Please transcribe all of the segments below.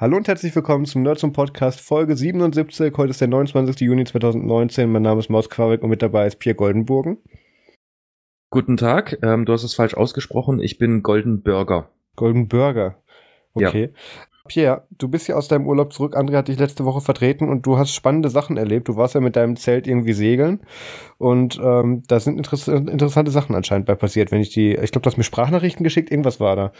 Hallo und herzlich willkommen zum Nerds und Podcast Folge 77. Heute ist der 29. Juni 2019. Mein Name ist Maus Quabeck und mit dabei ist Pierre Goldenburgen. Guten Tag, ähm, du hast es falsch ausgesprochen. Ich bin Golden Burger. Golden Burger. Okay. Ja. Pierre, du bist ja aus deinem Urlaub zurück. André hat dich letzte Woche vertreten und du hast spannende Sachen erlebt. Du warst ja mit deinem Zelt irgendwie segeln und ähm, da sind interess interessante Sachen anscheinend bei passiert. Wenn ich die, ich glaube, du hast mir Sprachnachrichten geschickt. Irgendwas war da.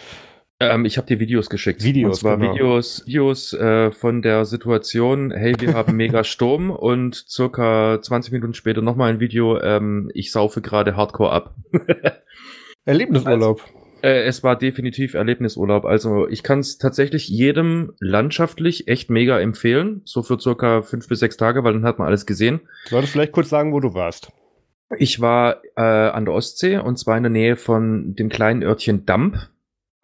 Ähm, ich habe dir Videos geschickt. Videos, genau. Videos, Videos äh, von der Situation, hey, wir haben mega Sturm und circa 20 Minuten später nochmal ein Video, ähm, ich saufe gerade Hardcore ab. Erlebnisurlaub. Also, äh, es war definitiv Erlebnisurlaub. Also ich kann es tatsächlich jedem landschaftlich echt mega empfehlen. So für circa fünf bis sechs Tage, weil dann hat man alles gesehen. Du solltest vielleicht kurz sagen, wo du warst. Ich war äh, an der Ostsee und zwar in der Nähe von dem kleinen Örtchen Damp.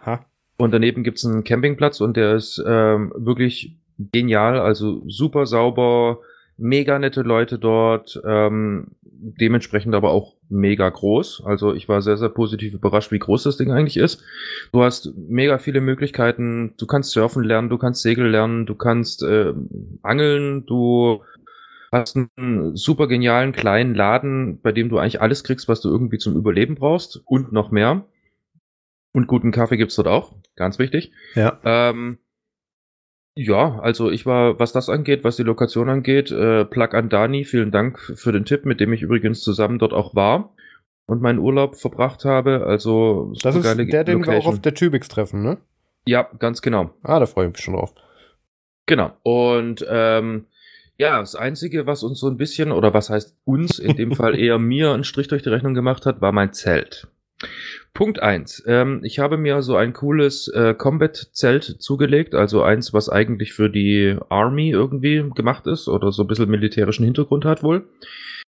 Ha. Und daneben gibt's einen Campingplatz und der ist ähm, wirklich genial, also super sauber, mega nette Leute dort, ähm, dementsprechend aber auch mega groß. Also ich war sehr, sehr positiv überrascht, wie groß das Ding eigentlich ist. Du hast mega viele Möglichkeiten, du kannst surfen lernen, du kannst Segel lernen, du kannst äh, angeln, du hast einen super genialen kleinen Laden, bei dem du eigentlich alles kriegst, was du irgendwie zum Überleben brauchst und noch mehr. Und guten Kaffee gibt's dort auch, ganz wichtig. Ja. Ähm, ja, also ich war, was das angeht, was die Lokation angeht, äh, Plug an Dani, vielen Dank für den Tipp, mit dem ich übrigens zusammen dort auch war und meinen Urlaub verbracht habe. Also das ist der, den Location. wir auch auf der Tübix treffen, ne? Ja, ganz genau. Ah, da freue ich mich schon drauf. Genau. Und ähm, ja, das Einzige, was uns so ein bisschen, oder was heißt uns, in dem Fall eher mir einen Strich durch die Rechnung gemacht hat, war mein Zelt. Punkt eins: ähm, Ich habe mir so ein cooles äh, Combat-Zelt zugelegt, also eins, was eigentlich für die Army irgendwie gemacht ist oder so ein bisschen militärischen Hintergrund hat wohl.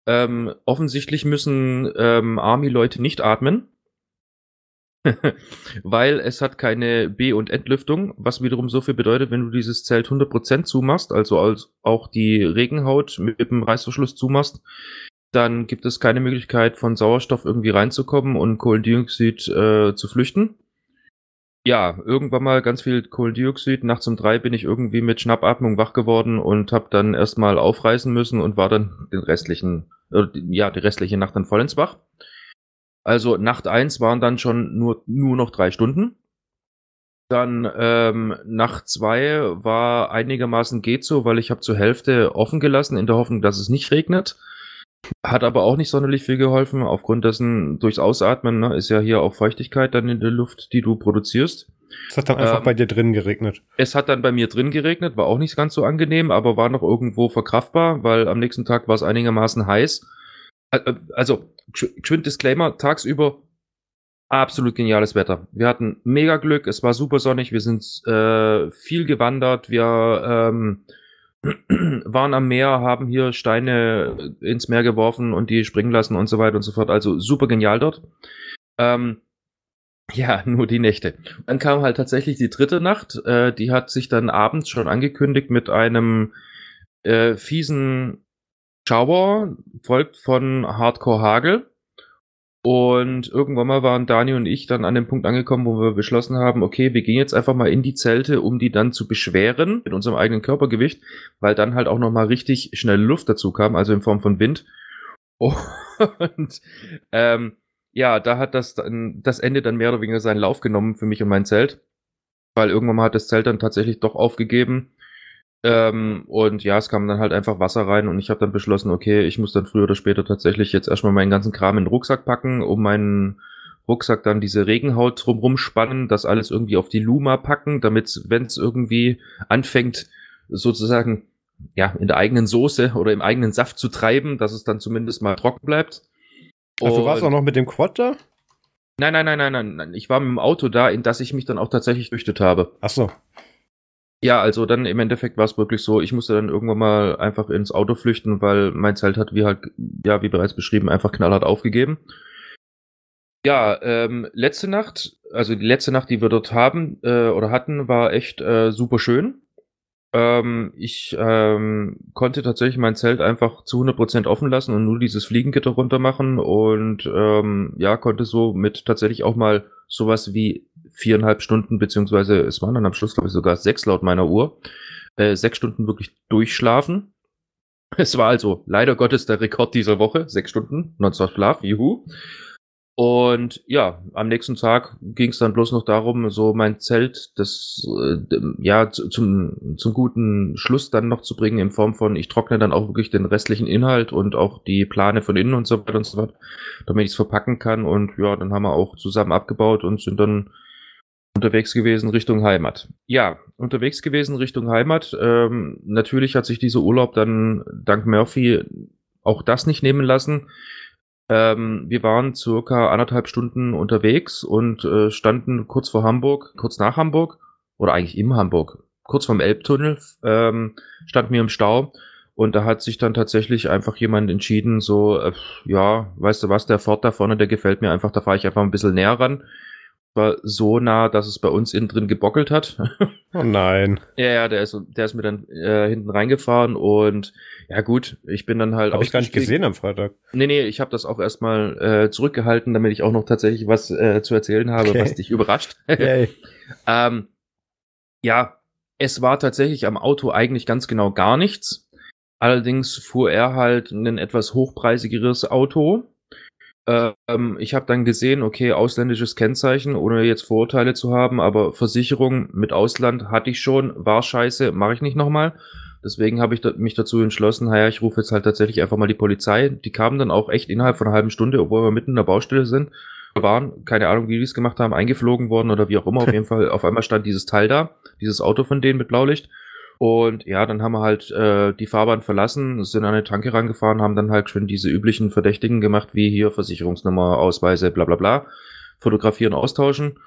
Ähm, offensichtlich müssen ähm, Army-Leute nicht atmen, weil es hat keine B- und Entlüftung, was wiederum so viel bedeutet, wenn du dieses Zelt 100% zumachst, also als auch die Regenhaut mit dem Reißverschluss zumachst, dann gibt es keine Möglichkeit von Sauerstoff irgendwie reinzukommen und Kohlendioxid äh, zu flüchten. Ja, irgendwann mal ganz viel Kohlendioxid. Nachts um drei bin ich irgendwie mit Schnappatmung wach geworden und habe dann erstmal aufreißen müssen und war dann den restlichen, äh, ja, die restliche Nacht dann voll ins Wach. Also Nacht eins waren dann schon nur, nur noch drei Stunden. Dann ähm, Nacht zwei war einigermaßen geht so, weil ich habe zur Hälfte offen gelassen, in der Hoffnung, dass es nicht regnet. Hat aber auch nicht sonderlich viel geholfen, aufgrund dessen durchs Ausatmen ne, ist ja hier auch Feuchtigkeit dann in der Luft, die du produzierst. Es hat dann einfach ähm, bei dir drin geregnet. Es hat dann bei mir drin geregnet, war auch nicht ganz so angenehm, aber war noch irgendwo verkraftbar, weil am nächsten Tag war es einigermaßen heiß. Also, geschwind Disclaimer, tagsüber absolut geniales Wetter. Wir hatten mega Glück, es war super sonnig, wir sind äh, viel gewandert, wir ähm, waren am Meer, haben hier Steine ins Meer geworfen und die springen lassen und so weiter und so fort. Also super genial dort. Ähm, ja, nur die Nächte. Dann kam halt tatsächlich die dritte Nacht. Äh, die hat sich dann abends schon angekündigt mit einem äh, fiesen Schauer, folgt von Hardcore Hagel. Und irgendwann mal waren Dani und ich dann an dem Punkt angekommen, wo wir beschlossen haben, okay, wir gehen jetzt einfach mal in die Zelte, um die dann zu beschweren mit unserem eigenen Körpergewicht, weil dann halt auch nochmal richtig schnell Luft dazu kam, also in Form von Wind. Und ähm, ja, da hat das dann, das Ende dann mehr oder weniger seinen Lauf genommen für mich und mein Zelt. Weil irgendwann mal hat das Zelt dann tatsächlich doch aufgegeben ähm, und ja, es kam dann halt einfach Wasser rein und ich habe dann beschlossen, okay, ich muss dann früher oder später tatsächlich jetzt erstmal meinen ganzen Kram in den Rucksack packen, um meinen Rucksack dann diese Regenhaut drumrum spannen, das alles irgendwie auf die Luma packen, damit, wenn es irgendwie anfängt, sozusagen ja, in der eigenen Soße oder im eigenen Saft zu treiben, dass es dann zumindest mal trocken bleibt. Also warst du auch noch mit dem Quad da? Nein, nein, nein, nein, nein, nein. Ich war mit dem Auto da, in das ich mich dann auch tatsächlich flüchtet habe. Ach so. Ja, also dann im Endeffekt war es wirklich so, ich musste dann irgendwann mal einfach ins Auto flüchten, weil mein Zelt hat, wie halt, ja, wie bereits beschrieben, einfach knallhart aufgegeben. Ja, ähm, letzte Nacht, also die letzte Nacht, die wir dort haben äh, oder hatten, war echt äh, super schön. Ähm, ich ähm, konnte tatsächlich mein Zelt einfach zu 100% offen lassen und nur dieses Fliegengitter runter machen und ähm, ja, konnte so mit tatsächlich auch mal sowas wie viereinhalb Stunden, beziehungsweise es waren dann am Schluss, glaube ich, sogar sechs laut meiner Uhr, äh, sechs Stunden wirklich durchschlafen. Es war also leider Gottes der Rekord dieser Woche, sechs Stunden, nonstop Schlaf, juhu. Und ja, am nächsten Tag ging es dann bloß noch darum, so mein Zelt, das äh, ja zum, zum guten Schluss dann noch zu bringen, in Form von, ich trockne dann auch wirklich den restlichen Inhalt und auch die Plane von innen und so weiter und so fort, damit ich es verpacken kann. Und ja, dann haben wir auch zusammen abgebaut und sind dann unterwegs gewesen Richtung Heimat. Ja, unterwegs gewesen Richtung Heimat. Ähm, natürlich hat sich dieser Urlaub dann dank Murphy auch das nicht nehmen lassen ähm, wir waren circa anderthalb Stunden unterwegs und äh, standen kurz vor Hamburg, kurz nach Hamburg oder eigentlich im Hamburg, kurz vorm Elbtunnel, ähm, standen wir im Stau und da hat sich dann tatsächlich einfach jemand entschieden, so, äh, ja, weißt du was, der Ford da vorne, der gefällt mir einfach, da fahre ich einfach ein bisschen näher ran war so nah, dass es bei uns innen drin gebockelt hat. Oh nein. ja, ja, der ist, der ist mir dann äh, hinten reingefahren und ja gut, ich bin dann halt. Habe ich gar nicht gesehen am Freitag. Nee, nee, ich habe das auch erstmal äh, zurückgehalten, damit ich auch noch tatsächlich was äh, zu erzählen habe, okay. was dich überrascht. ähm, ja, es war tatsächlich am Auto eigentlich ganz genau gar nichts. Allerdings fuhr er halt ein etwas hochpreisigeres Auto ähm, ich habe dann gesehen, okay, ausländisches Kennzeichen, ohne jetzt Vorurteile zu haben, aber Versicherung mit Ausland hatte ich schon, war scheiße, mache ich nicht nochmal. Deswegen habe ich mich dazu entschlossen, naja, ich rufe jetzt halt tatsächlich einfach mal die Polizei. Die kamen dann auch echt innerhalb von einer halben Stunde, obwohl wir mitten in der Baustelle sind. Waren, keine Ahnung, wie die es gemacht haben, eingeflogen worden oder wie auch immer. Auf jeden Fall, auf einmal stand dieses Teil da, dieses Auto von denen mit Blaulicht. Und ja, dann haben wir halt äh, die Fahrbahn verlassen, sind an eine Tanke rangefahren, haben dann halt schon diese üblichen Verdächtigen gemacht, wie hier Versicherungsnummer, Ausweise, bla bla bla, fotografieren, austauschen.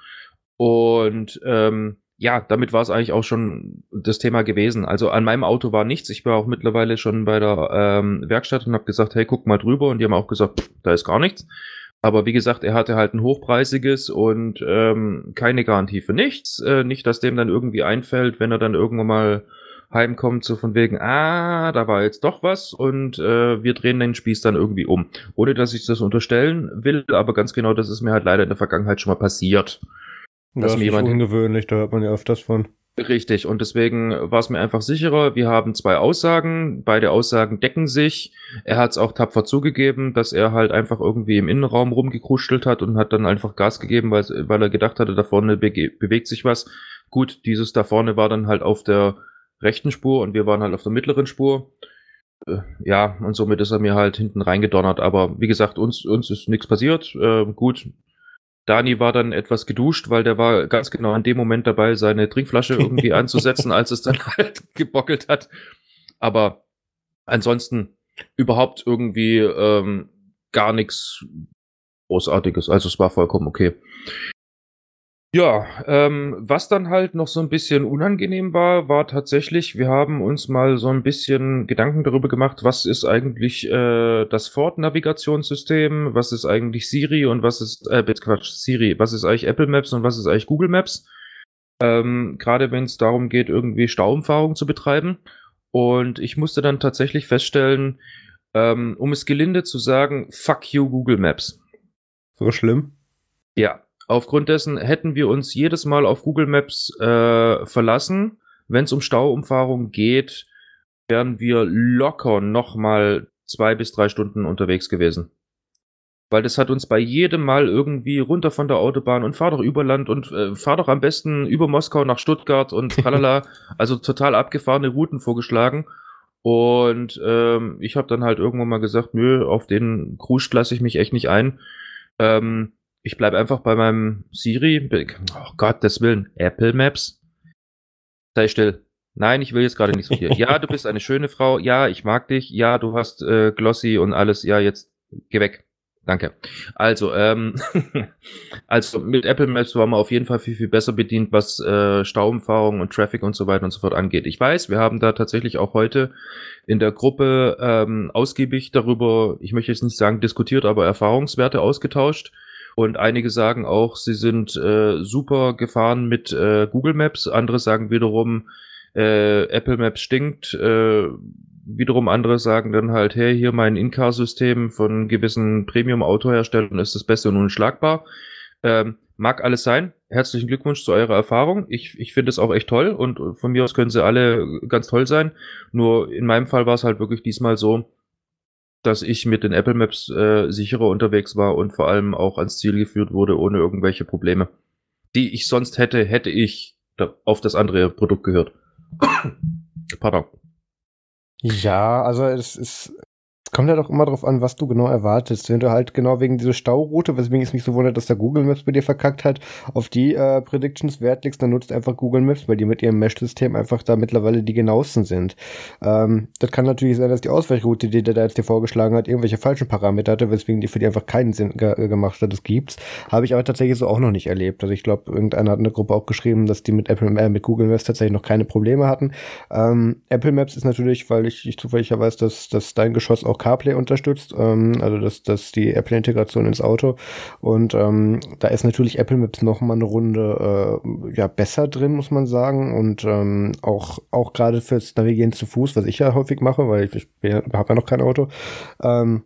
Und ähm, ja, damit war es eigentlich auch schon das Thema gewesen. Also an meinem Auto war nichts. Ich war auch mittlerweile schon bei der ähm, Werkstatt und habe gesagt, hey, guck mal drüber. Und die haben auch gesagt, da ist gar nichts. Aber wie gesagt, er hatte halt ein hochpreisiges und ähm, keine Garantie für nichts. Äh, nicht, dass dem dann irgendwie einfällt, wenn er dann irgendwann mal heimkommt, so von wegen, ah, da war jetzt doch was und äh, wir drehen den Spieß dann irgendwie um. Ohne dass ich das unterstellen will, aber ganz genau, das ist mir halt leider in der Vergangenheit schon mal passiert. Das ist ungewöhnlich, da hört man ja öfters von. Richtig, und deswegen war es mir einfach sicherer. Wir haben zwei Aussagen, beide Aussagen decken sich. Er hat es auch tapfer zugegeben, dass er halt einfach irgendwie im Innenraum rumgekruschelt hat und hat dann einfach Gas gegeben, weil, weil er gedacht hatte, da vorne bewegt sich was. Gut, dieses da vorne war dann halt auf der rechten Spur und wir waren halt auf der mittleren Spur. Äh, ja, und somit ist er mir halt hinten reingedonnert. Aber wie gesagt, uns, uns ist nichts passiert. Äh, gut. Dani war dann etwas geduscht, weil der war ganz genau in dem Moment dabei, seine Trinkflasche irgendwie anzusetzen, als es dann halt gebockelt hat. Aber ansonsten überhaupt irgendwie ähm, gar nichts Großartiges. Also es war vollkommen okay. Ja, ähm, was dann halt noch so ein bisschen unangenehm war, war tatsächlich, wir haben uns mal so ein bisschen Gedanken darüber gemacht, was ist eigentlich äh, das Ford-Navigationssystem, was ist eigentlich Siri und was ist, äh, Quatsch, Siri, was ist eigentlich Apple Maps und was ist eigentlich Google Maps? Ähm, Gerade wenn es darum geht, irgendwie Stauumfahrung zu betreiben. Und ich musste dann tatsächlich feststellen, ähm, um es gelinde zu sagen, fuck you Google Maps. So schlimm? Ja, Aufgrund dessen hätten wir uns jedes Mal auf Google Maps äh, verlassen. Wenn es um Stauumfahrung geht, wären wir locker nochmal zwei bis drei Stunden unterwegs gewesen. Weil das hat uns bei jedem Mal irgendwie runter von der Autobahn und fahr doch über Land und äh, fahr doch am besten über Moskau nach Stuttgart und tralala. also total abgefahrene Routen vorgeschlagen. Und ähm, ich habe dann halt irgendwann mal gesagt, nö, auf den Cruise lasse ich mich echt nicht ein. Ähm, ich bleibe einfach bei meinem Siri. Oh Gott, des Willen. Apple Maps. Sei still. Nein, ich will jetzt gerade nicht so viel. Ja, du bist eine schöne Frau. Ja, ich mag dich. Ja, du hast äh, Glossy und alles. Ja, jetzt geh weg. Danke. Also, ähm, also mit Apple Maps waren wir auf jeden Fall viel, viel besser bedient, was äh, Stauumfahrung und Traffic und so weiter und so fort angeht. Ich weiß, wir haben da tatsächlich auch heute in der Gruppe ähm, ausgiebig darüber, ich möchte jetzt nicht sagen diskutiert, aber Erfahrungswerte ausgetauscht. Und einige sagen auch, sie sind äh, super gefahren mit äh, Google Maps. Andere sagen wiederum, äh, Apple Maps stinkt. Äh, wiederum andere sagen dann halt, hey, hier mein In-Car-System von gewissen Premium-Autoherstellern ist das Beste und unschlagbar. Ähm, mag alles sein. Herzlichen Glückwunsch zu eurer Erfahrung. Ich, ich finde es auch echt toll und von mir aus können sie alle ganz toll sein. Nur in meinem Fall war es halt wirklich diesmal so, dass ich mit den Apple Maps äh, sicherer unterwegs war und vor allem auch ans Ziel geführt wurde ohne irgendwelche Probleme, die ich sonst hätte, hätte ich auf das andere Produkt gehört. Pardon. Ja, also es ist kommt ja doch immer darauf an, was du genau erwartest. Wenn du halt genau wegen dieser Stauroute, weswegen es mich so wundert, dass der Google Maps bei dir verkackt hat, auf die äh, Predictions Wert legst, dann nutzt einfach Google Maps, weil die mit ihrem Mesh-System einfach da mittlerweile die genauesten sind. Ähm, das kann natürlich sein, dass die Ausweichroute, die der da jetzt dir vorgeschlagen hat, irgendwelche falschen Parameter hatte, weswegen die für die einfach keinen Sinn ge gemacht hat. Das gibt's. Habe ich aber tatsächlich so auch noch nicht erlebt. Also ich glaube, irgendeiner hat in der Gruppe auch geschrieben, dass die mit Apple äh, mit Google Maps tatsächlich noch keine Probleme hatten. Ähm, Apple Maps ist natürlich, weil ich, ich zufällig weiß, dass, dass dein Geschoss auch CarPlay unterstützt, ähm, also das, das die Apple-Integration ins Auto. Und ähm, da ist natürlich Apple Maps noch mal eine Runde äh, ja besser drin, muss man sagen. Und ähm, auch auch gerade fürs Navigieren zu Fuß, was ich ja häufig mache, weil ich, ich habe ja noch kein Auto. Ähm,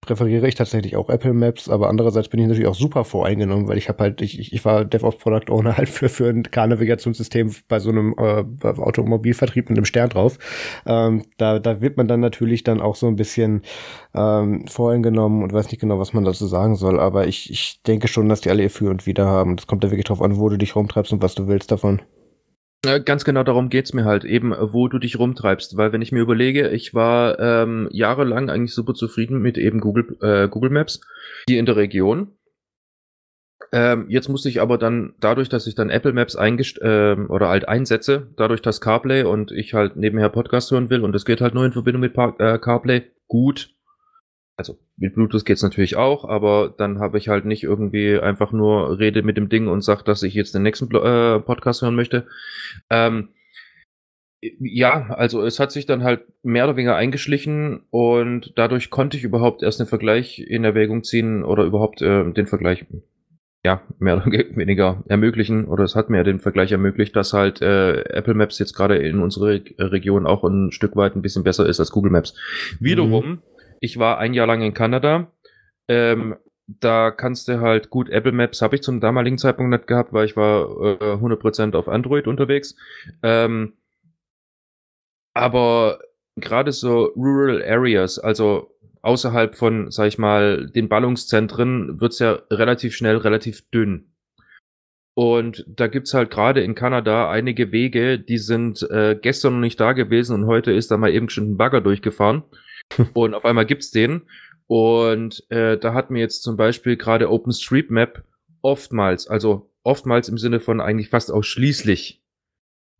präferiere ich tatsächlich auch Apple Maps, aber andererseits bin ich natürlich auch super voreingenommen, weil ich habe halt, ich, ich war DevOps Product Owner halt für, für ein Car-Navigationssystem bei so einem äh, Automobilvertrieb mit einem Stern drauf. Ähm, da, da wird man dann natürlich dann auch so ein bisschen ähm, voreingenommen und weiß nicht genau, was man dazu sagen soll, aber ich, ich denke schon, dass die alle ihr Für und Wider haben. Das kommt da wirklich drauf an, wo du dich rumtreibst und was du willst davon. Ganz genau darum geht's mir halt, eben wo du dich rumtreibst, weil wenn ich mir überlege, ich war ähm, jahrelang eigentlich super zufrieden mit eben Google, äh, Google Maps hier in der Region. Ähm, jetzt musste ich aber dann, dadurch, dass ich dann Apple Maps eingest äh, oder halt einsetze, dadurch, dass CarPlay und ich halt nebenher Podcast hören will und das geht halt nur in Verbindung mit Par äh, CarPlay, gut, also mit Bluetooth geht's natürlich auch, aber dann habe ich halt nicht irgendwie einfach nur rede mit dem Ding und sage, dass ich jetzt den nächsten äh, Podcast hören möchte. Ähm, ja, also es hat sich dann halt mehr oder weniger eingeschlichen und dadurch konnte ich überhaupt erst den Vergleich in Erwägung ziehen oder überhaupt äh, den Vergleich ja mehr oder weniger ermöglichen oder es hat mir den Vergleich ermöglicht, dass halt äh, Apple Maps jetzt gerade in unserer Region auch ein Stück weit ein bisschen besser ist als Google Maps. Wiederum mhm ich war ein Jahr lang in Kanada. Ähm, da kannst du halt gut Apple Maps habe ich zum damaligen Zeitpunkt nicht gehabt, weil ich war äh, 100% auf Android unterwegs. Ähm, aber gerade so Rural Areas, also außerhalb von, sag ich mal, den Ballungszentren, wird's ja relativ schnell relativ dünn. Und da gibt's halt gerade in Kanada einige Wege, die sind äh, gestern noch nicht da gewesen und heute ist da mal eben schon ein Bagger durchgefahren und auf einmal gibt's den. Und äh, da hat mir jetzt zum Beispiel gerade OpenStreetMap oftmals, also oftmals im Sinne von eigentlich fast ausschließlich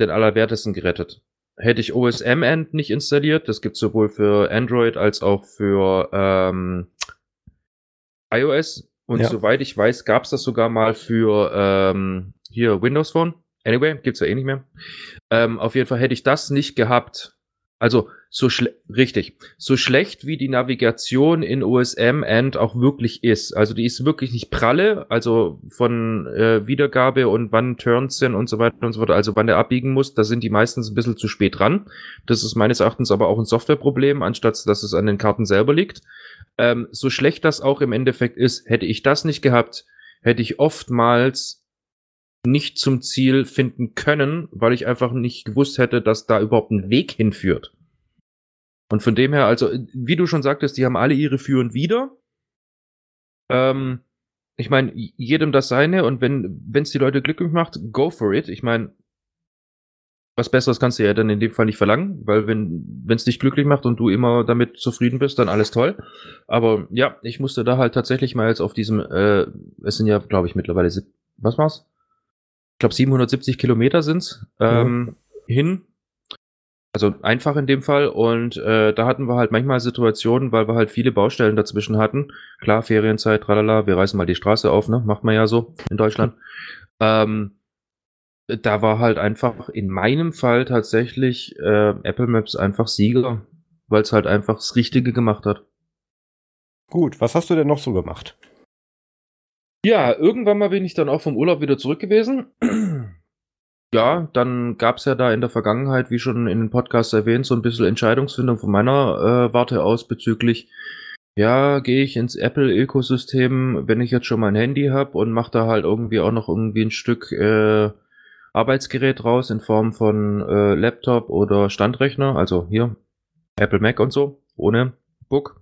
den Allerwertesten gerettet. Hätte ich OSM-End nicht installiert, das gibt's sowohl für Android als auch für ähm, iOS. Und ja. soweit ich weiß, gab's das sogar mal für ähm, hier Windows Phone. Anyway, gibt's ja eh nicht mehr. Ähm, auf jeden Fall hätte ich das nicht gehabt, also so richtig, so schlecht wie die Navigation in OSM End auch wirklich ist. Also die ist wirklich nicht pralle, also von äh, Wiedergabe und wann Turns sind und so weiter und so fort, also wann der abbiegen muss, da sind die meistens ein bisschen zu spät dran. Das ist meines Erachtens aber auch ein Softwareproblem, anstatt dass es an den Karten selber liegt. Ähm, so schlecht das auch im Endeffekt ist, hätte ich das nicht gehabt, hätte ich oftmals nicht zum Ziel finden können, weil ich einfach nicht gewusst hätte, dass da überhaupt ein Weg hinführt. Und von dem her, also, wie du schon sagtest, die haben alle ihre Für und Wider. Ähm, ich meine, jedem das seine und wenn es die Leute glücklich macht, go for it. Ich meine, was Besseres kannst du ja dann in dem Fall nicht verlangen, weil wenn es dich glücklich macht und du immer damit zufrieden bist, dann alles toll. Aber ja, ich musste da halt tatsächlich mal jetzt auf diesem, äh, es sind ja, glaube ich, mittlerweile, was war's? Glaube 770 Kilometer sind's ähm, ja. hin. Also einfach in dem Fall. Und äh, da hatten wir halt manchmal Situationen, weil wir halt viele Baustellen dazwischen hatten. Klar, Ferienzeit, tralala, wir reißen mal die Straße auf, ne? Macht man ja so in Deutschland. ähm, da war halt einfach in meinem Fall tatsächlich äh, Apple Maps einfach Sieger, weil es halt einfach das Richtige gemacht hat. Gut, was hast du denn noch so gemacht? Ja, irgendwann mal bin ich dann auch vom Urlaub wieder zurück gewesen. ja, dann gab es ja da in der Vergangenheit, wie schon in den Podcasts erwähnt, so ein bisschen Entscheidungsfindung von meiner äh, Warte aus bezüglich, ja, gehe ich ins Apple-Ökosystem, wenn ich jetzt schon mein Handy habe und mache da halt irgendwie auch noch irgendwie ein Stück äh, Arbeitsgerät raus in Form von äh, Laptop oder Standrechner, also hier Apple Mac und so, ohne Book.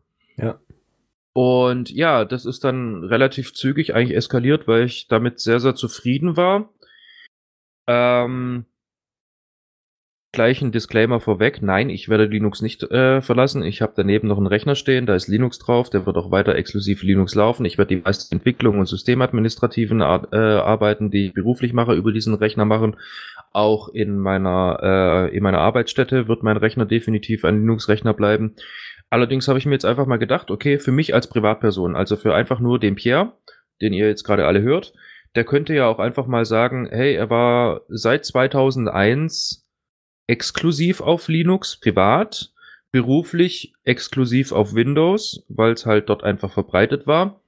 Und ja, das ist dann relativ zügig eigentlich eskaliert, weil ich damit sehr, sehr zufrieden war. Ähm, gleich ein Disclaimer vorweg. Nein, ich werde Linux nicht äh, verlassen. Ich habe daneben noch einen Rechner stehen, da ist Linux drauf, der wird auch weiter exklusiv Linux laufen. Ich werde die meisten Entwicklungen und systemadministrativen Ar äh, Arbeiten, die ich beruflich mache, über diesen Rechner machen. Auch in meiner, äh, in meiner Arbeitsstätte wird mein Rechner definitiv ein Linux-Rechner bleiben. Allerdings habe ich mir jetzt einfach mal gedacht, okay, für mich als Privatperson, also für einfach nur den Pierre, den ihr jetzt gerade alle hört, der könnte ja auch einfach mal sagen, hey, er war seit 2001 exklusiv auf Linux, privat, beruflich exklusiv auf Windows, weil es halt dort einfach verbreitet war.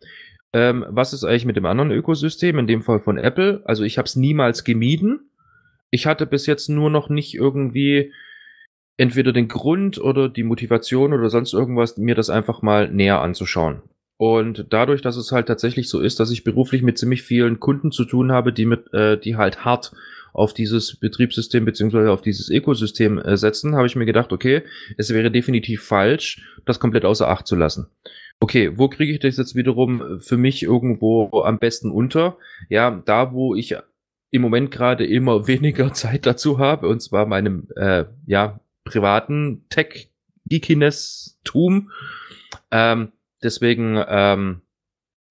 Ähm, was ist eigentlich mit dem anderen Ökosystem, in dem Fall von Apple? Also ich habe es niemals gemieden. Ich hatte bis jetzt nur noch nicht irgendwie entweder den Grund oder die Motivation oder sonst irgendwas, mir das einfach mal näher anzuschauen. Und dadurch, dass es halt tatsächlich so ist, dass ich beruflich mit ziemlich vielen Kunden zu tun habe, die mit, äh, die halt hart auf dieses Betriebssystem beziehungsweise auf dieses Ökosystem äh, setzen, habe ich mir gedacht, okay, es wäre definitiv falsch, das komplett außer Acht zu lassen. Okay, wo kriege ich das jetzt wiederum für mich irgendwo am besten unter? Ja, da, wo ich im Moment gerade immer weniger Zeit dazu habe, und zwar meinem äh, ja, privaten Tech-Geekiness-Tum. Ähm, deswegen ähm,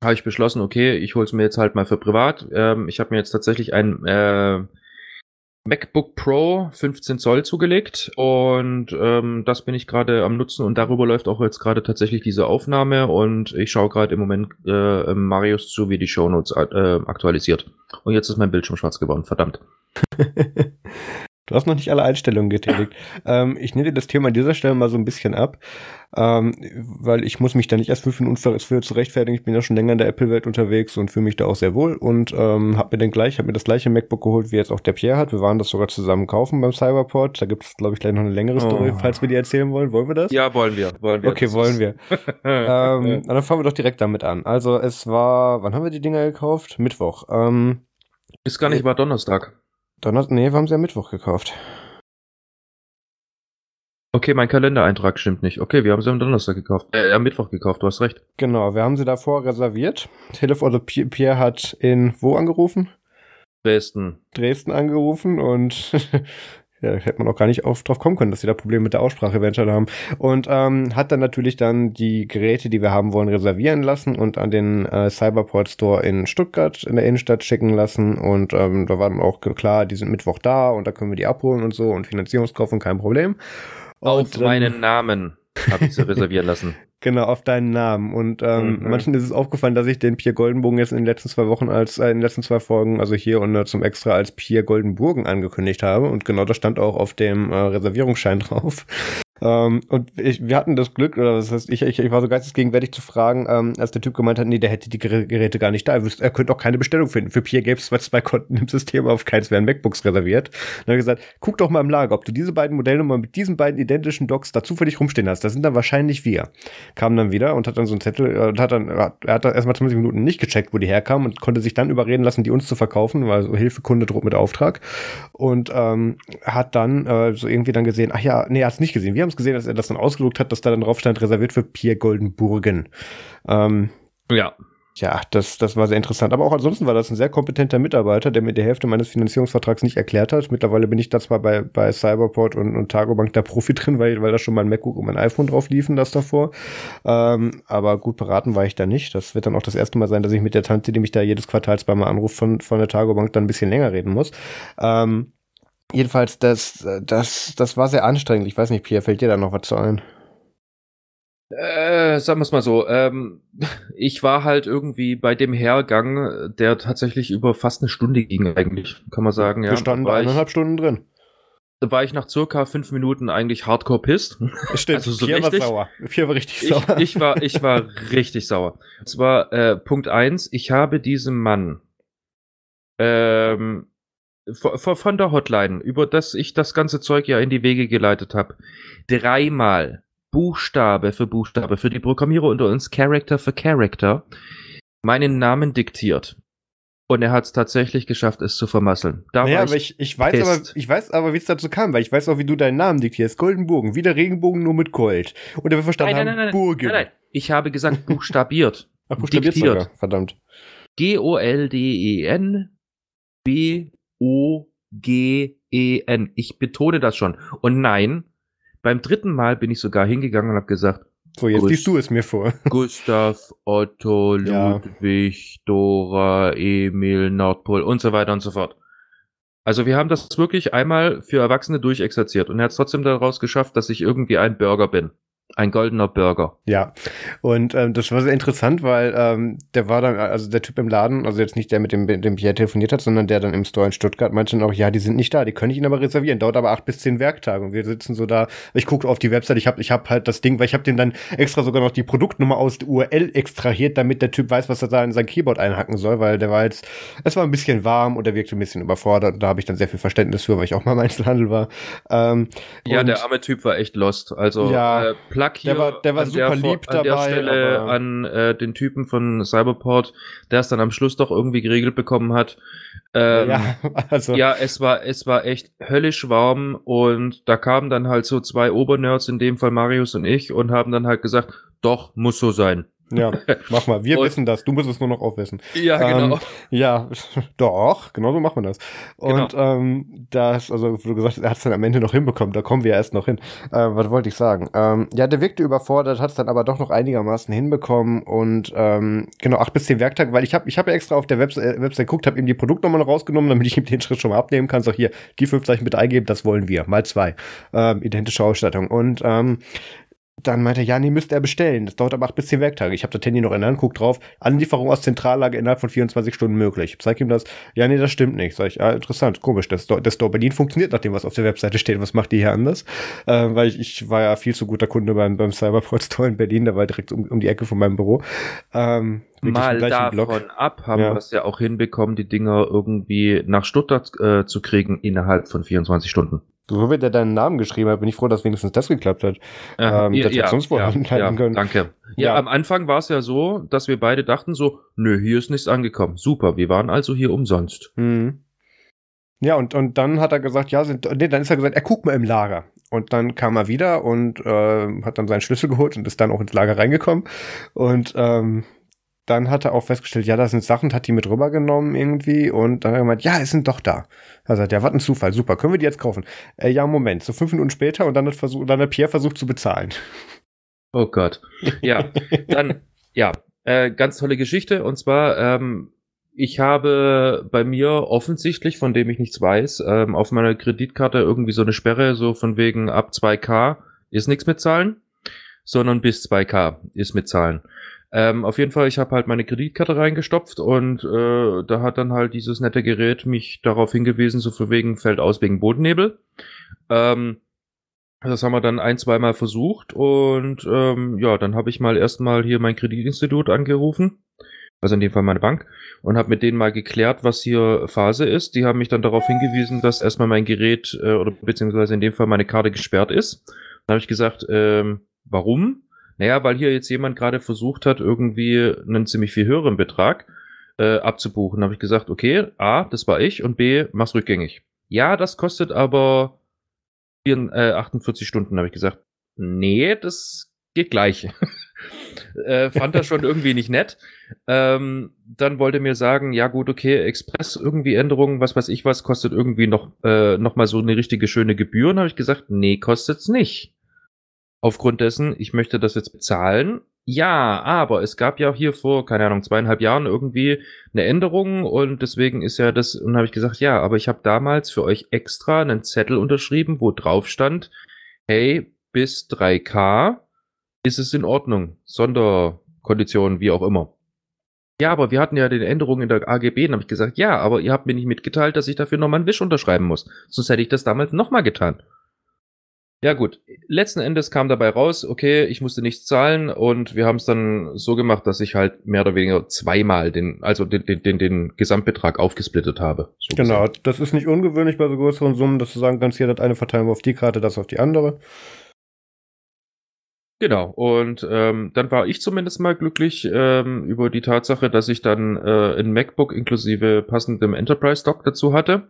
habe ich beschlossen, okay, ich hole es mir jetzt halt mal für privat. Ähm, ich habe mir jetzt tatsächlich ein äh, MacBook Pro 15 Zoll zugelegt und ähm, das bin ich gerade am Nutzen und darüber läuft auch jetzt gerade tatsächlich diese Aufnahme und ich schaue gerade im Moment äh, Marius zu, wie die Shownotes äh, aktualisiert. Und jetzt ist mein Bildschirm schwarz geworden, verdammt. Du hast noch nicht alle Einstellungen getätigt. ähm, ich nehme dir das Thema an dieser Stelle mal so ein bisschen ab, ähm, weil ich muss mich da nicht erst für einen Unfall für zu rechtfertigen. Ich bin ja schon länger in der Apple-Welt unterwegs und fühle mich da auch sehr wohl und ähm, habe mir dann gleich, habe mir das gleiche MacBook geholt, wie jetzt auch der Pierre hat. Wir waren das sogar zusammen kaufen beim Cyberport. Da gibt es, glaube ich, gleich noch eine längere Story, oh. falls wir die erzählen wollen. Wollen wir das? Ja, wollen wir. Wollen wir. Okay, wollen wir. ähm, dann fangen wir doch direkt damit an. Also es war, wann haben wir die Dinger gekauft? Mittwoch. Ähm, ist gar nicht, war Donnerstag. Donnerstag, nee, wir haben sie am Mittwoch gekauft. Okay, mein Kalendereintrag stimmt nicht. Okay, wir haben sie am Donnerstag gekauft. Äh, am Mittwoch gekauft, du hast recht. Genau, wir haben sie davor reserviert. Telefon, also Pierre hat in wo angerufen? Dresden. Dresden angerufen und ja, hätte man auch gar nicht auf, drauf kommen können, dass sie da Probleme mit der Aussprache eventuell haben. Und ähm, hat dann natürlich dann die Geräte, die wir haben wollen, reservieren lassen und an den äh, Cyberport Store in Stuttgart in der Innenstadt schicken lassen. Und ähm, da war dann auch klar, die sind Mittwoch da und da können wir die abholen und so und Finanzierungskaufen kein Problem. Und Auf meinen Namen habe ich sie reservieren lassen. Genau, auf deinen Namen. Und ähm, mhm. manchen ist es aufgefallen, dass ich den Pierre Goldenbogen jetzt in den letzten zwei Wochen als, äh, in den letzten zwei Folgen, also hier und äh, zum Extra als Pierre Goldenburgen angekündigt habe. Und genau das stand auch auf dem äh, Reservierungsschein drauf. Ähm, und ich, wir hatten das Glück, oder was heißt, ich, ich, ich war so geistesgegenwärtig zu fragen, ähm, als der Typ gemeint hat, nee, der hätte die Geräte gar nicht da. Er, wüsste, er könnte auch keine Bestellung finden. Für Pierre gäbe es zwei Konten im System, auf keins werden MacBooks reserviert. Und er hat gesagt, guck doch mal im Lager, ob du diese beiden Modellnummern mit diesen beiden identischen Docs da zufällig rumstehen hast. Das sind dann wahrscheinlich wir. Kam dann wieder und hat dann so einen Zettel, äh, und hat dann, er hat dann erstmal 20 Minuten nicht gecheckt, wo die herkamen und konnte sich dann überreden lassen, die uns zu verkaufen, weil so Hilfekunde droht mit Auftrag. Und ähm, hat dann äh, so irgendwie dann gesehen, ach ja, nee, er hat es nicht gesehen. Wir haben es gesehen, dass er das dann aus ausgedruckt hat, dass da dann drauf stand, reserviert für Pierre Goldenburgen. Ähm, ja. Ja, das, das war sehr interessant. Aber auch ansonsten war das ein sehr kompetenter Mitarbeiter, der mir die Hälfte meines Finanzierungsvertrags nicht erklärt hat. Mittlerweile bin ich da zwar bei, bei Cyberport und, und Targobank der Profi drin, weil, weil da schon mein MacBook und mein iPhone drauf liefen, das davor. Ähm, aber gut beraten war ich da nicht. Das wird dann auch das erste Mal sein, dass ich mit der Tante, die mich da jedes Quartal zweimal anruft, von, von der Targobank dann ein bisschen länger reden muss. Ähm, Jedenfalls, das, das, das war sehr anstrengend. Ich weiß nicht, Pierre, fällt dir da noch was zu ein? Äh, sagen wir es mal so. Ähm, ich war halt irgendwie bei dem Hergang, der tatsächlich über fast eine Stunde ging, eigentlich, kann man sagen. Ja. Wir standen da eineinhalb ich, Stunden drin. Da war ich nach circa fünf Minuten eigentlich hardcore pissed. Stimmt, also so Pierre richtig, war sauer. Pierre war richtig sauer. Ich, ich, war, ich war richtig sauer. Und zwar äh, Punkt eins: ich habe diesem Mann ähm, von der Hotline, über das ich das ganze Zeug ja in die Wege geleitet habe, dreimal Buchstabe für Buchstabe für die Programmierer unter uns, Character für Character, meinen Namen diktiert. Und er hat es tatsächlich geschafft, es zu vermasseln. Da naja, aber ich, ich weiß aber, ich weiß aber, wie es dazu kam, weil ich weiß auch, wie du deinen Namen diktierst. Goldenbogen, wie der Regenbogen, nur mit Gold. Und er verstanden nein, nein, nein, haben, Burgen. Nein, nein, ich habe gesagt, buchstabiert. Ach, buchstabiert diktiert. Sogar. verdammt. G-O-L-D-E-N B-O-G-E-N. Ich betone das schon. Und nein, beim dritten Mal bin ich sogar hingegangen und habe gesagt, so, jetzt Gust liest du es mir vor. Gustav, Otto, Ludwig, ja. Dora, Emil, Nordpol und so weiter und so fort. Also wir haben das wirklich einmal für Erwachsene durchexerziert und er hat es trotzdem daraus geschafft, dass ich irgendwie ein Burger bin. Ein goldener Burger. Ja, und ähm, das war sehr interessant, weil ähm, der war dann, also der Typ im Laden, also jetzt nicht der, mit dem, dem Pierre telefoniert hat, sondern der dann im Store in Stuttgart meinte dann auch, ja, die sind nicht da, die können ich Ihnen aber reservieren, dauert aber acht bis zehn Werktage. Und wir sitzen so da, ich gucke auf die Website, ich habe ich hab halt das Ding, weil ich habe dem dann extra sogar noch die Produktnummer aus der URL extrahiert, damit der Typ weiß, was er da in sein Keyboard einhacken soll, weil der war jetzt, es war ein bisschen warm und er wirkte ein bisschen überfordert. Und da habe ich dann sehr viel Verständnis für, weil ich auch mal im Einzelhandel war. Ähm, ja, der arme Typ war echt lost, also ja, äh, Plug hier. Der war, der war super der, lieb an dabei. Der Stelle an äh, den Typen von Cyberport, der es dann am Schluss doch irgendwie geregelt bekommen hat. Ähm, ja, also. ja, es war, es war echt höllisch warm und da kamen dann halt so zwei Obernerds, in dem Fall Marius und ich, und haben dann halt gesagt, doch, muss so sein. Ja, mach mal. Wir und, wissen das. Du musst es nur noch aufwissen. Ja, genau. Ähm, ja, doch, genau so machen wir das. Und genau. ähm, das, also wie du gesagt hast, er hat es dann am Ende noch hinbekommen. Da kommen wir erst noch hin. Äh, was wollte ich sagen? Ähm, ja, der wirkte überfordert, hat es dann aber doch noch einigermaßen hinbekommen. Und ähm, genau, acht bis zehn Werktage, weil ich habe ich hab ja extra auf der Website, äh, Website geguckt, habe ihm die Produktnummer rausgenommen, damit ich ihm den Schritt schon mal abnehmen kann. So, hier, die fünf Zeichen bitte eingeben, das wollen wir. Mal zwei. Ähm, identische Ausstattung. Und ähm, dann meinte er, ja, nee, müsste er bestellen. Das dauert aber acht bis zehn Werktage. Ich habe das Handy noch in der Hand, guck drauf. Anlieferung aus Zentrallage innerhalb von 24 Stunden möglich. Zeig ihm das. Ja, nee, das stimmt nicht. Sag ich, ah, interessant, komisch. Das, das Store Berlin funktioniert nach dem, was auf der Webseite steht. Was macht die hier anders? Äh, weil ich, ich war ja viel zu guter Kunde beim, beim Cyberport Store in Berlin. Der war direkt um, um die Ecke von meinem Büro. Ähm, Mal davon Block. ab haben ja. wir es ja auch hinbekommen, die Dinger irgendwie nach Stuttgart äh, zu kriegen innerhalb von 24 Stunden. So wie der deinen Namen geschrieben hat, bin ich froh, dass wenigstens das geklappt hat. Äh, ähm, ja, ja, sonst ja, ja, können. Danke. Ja, ja, am Anfang war es ja so, dass wir beide dachten so, nö, hier ist nichts angekommen. Super, wir waren also hier umsonst. Mhm. Ja, und, und dann hat er gesagt, ja, sind, nee, dann ist er gesagt, er guckt mal im Lager. Und dann kam er wieder und äh, hat dann seinen Schlüssel geholt und ist dann auch ins Lager reingekommen. Und ähm, dann hat er auch festgestellt, ja, da sind Sachen, hat die mit rübergenommen irgendwie und dann hat er gemeint, ja, es sind doch da. Also ja, was ein Zufall, super, können wir die jetzt kaufen? Äh, ja, Moment, so fünf Minuten später und dann hat, versucht, dann hat Pierre versucht zu bezahlen. Oh Gott. Ja, dann, ja, äh, ganz tolle Geschichte und zwar, ähm, ich habe bei mir offensichtlich, von dem ich nichts weiß, ähm, auf meiner Kreditkarte irgendwie so eine Sperre, so von wegen ab 2K ist nichts mit Zahlen, sondern bis 2K ist mit Zahlen. Ähm, auf jeden Fall, ich habe halt meine Kreditkarte reingestopft und äh, da hat dann halt dieses nette Gerät mich darauf hingewiesen, so für wegen fällt aus wegen Bodennebel. Ähm, das haben wir dann ein, zweimal versucht und ähm, ja, dann habe ich mal erstmal hier mein Kreditinstitut angerufen, also in dem Fall meine Bank, und habe mit denen mal geklärt, was hier Phase ist. Die haben mich dann darauf hingewiesen, dass erstmal mein Gerät äh, oder beziehungsweise in dem Fall meine Karte gesperrt ist. Dann habe ich gesagt, ähm, warum? Naja, weil hier jetzt jemand gerade versucht hat, irgendwie einen ziemlich viel höheren Betrag äh, abzubuchen. Habe ich gesagt, okay, A, das war ich und B, mach's rückgängig. Ja, das kostet aber 4, äh, 48 Stunden, habe ich gesagt. Nee, das geht gleich. äh, fand das schon irgendwie nicht nett. Ähm, dann wollte mir sagen, ja gut, okay, Express irgendwie Änderungen, was weiß ich was, kostet irgendwie noch, äh, noch mal so eine richtige schöne Gebühr. Und habe ich gesagt, nee, kostet's nicht aufgrund dessen, ich möchte das jetzt bezahlen. Ja, aber es gab ja hier vor, keine Ahnung, zweieinhalb Jahren irgendwie eine Änderung und deswegen ist ja das, und habe ich gesagt, ja, aber ich habe damals für euch extra einen Zettel unterschrieben, wo drauf stand, hey, bis 3K ist es in Ordnung. Sonderkonditionen, wie auch immer. Ja, aber wir hatten ja die Änderungen in der AGB, dann habe ich gesagt, ja, aber ihr habt mir nicht mitgeteilt, dass ich dafür nochmal einen Wisch unterschreiben muss. Sonst hätte ich das damals nochmal getan. Ja, gut. Letzten Endes kam dabei raus, okay, ich musste nichts zahlen und wir haben es dann so gemacht, dass ich halt mehr oder weniger zweimal den, also den, den, den, den Gesamtbetrag aufgesplittet habe. So genau, gesagt. das ist nicht ungewöhnlich bei so größeren Summen, dass du sagen kannst, hier das eine verteilen wir auf die Karte, das auf die andere. Genau, und ähm, dann war ich zumindest mal glücklich ähm, über die Tatsache, dass ich dann äh, ein MacBook inklusive passendem Enterprise-Dock dazu hatte.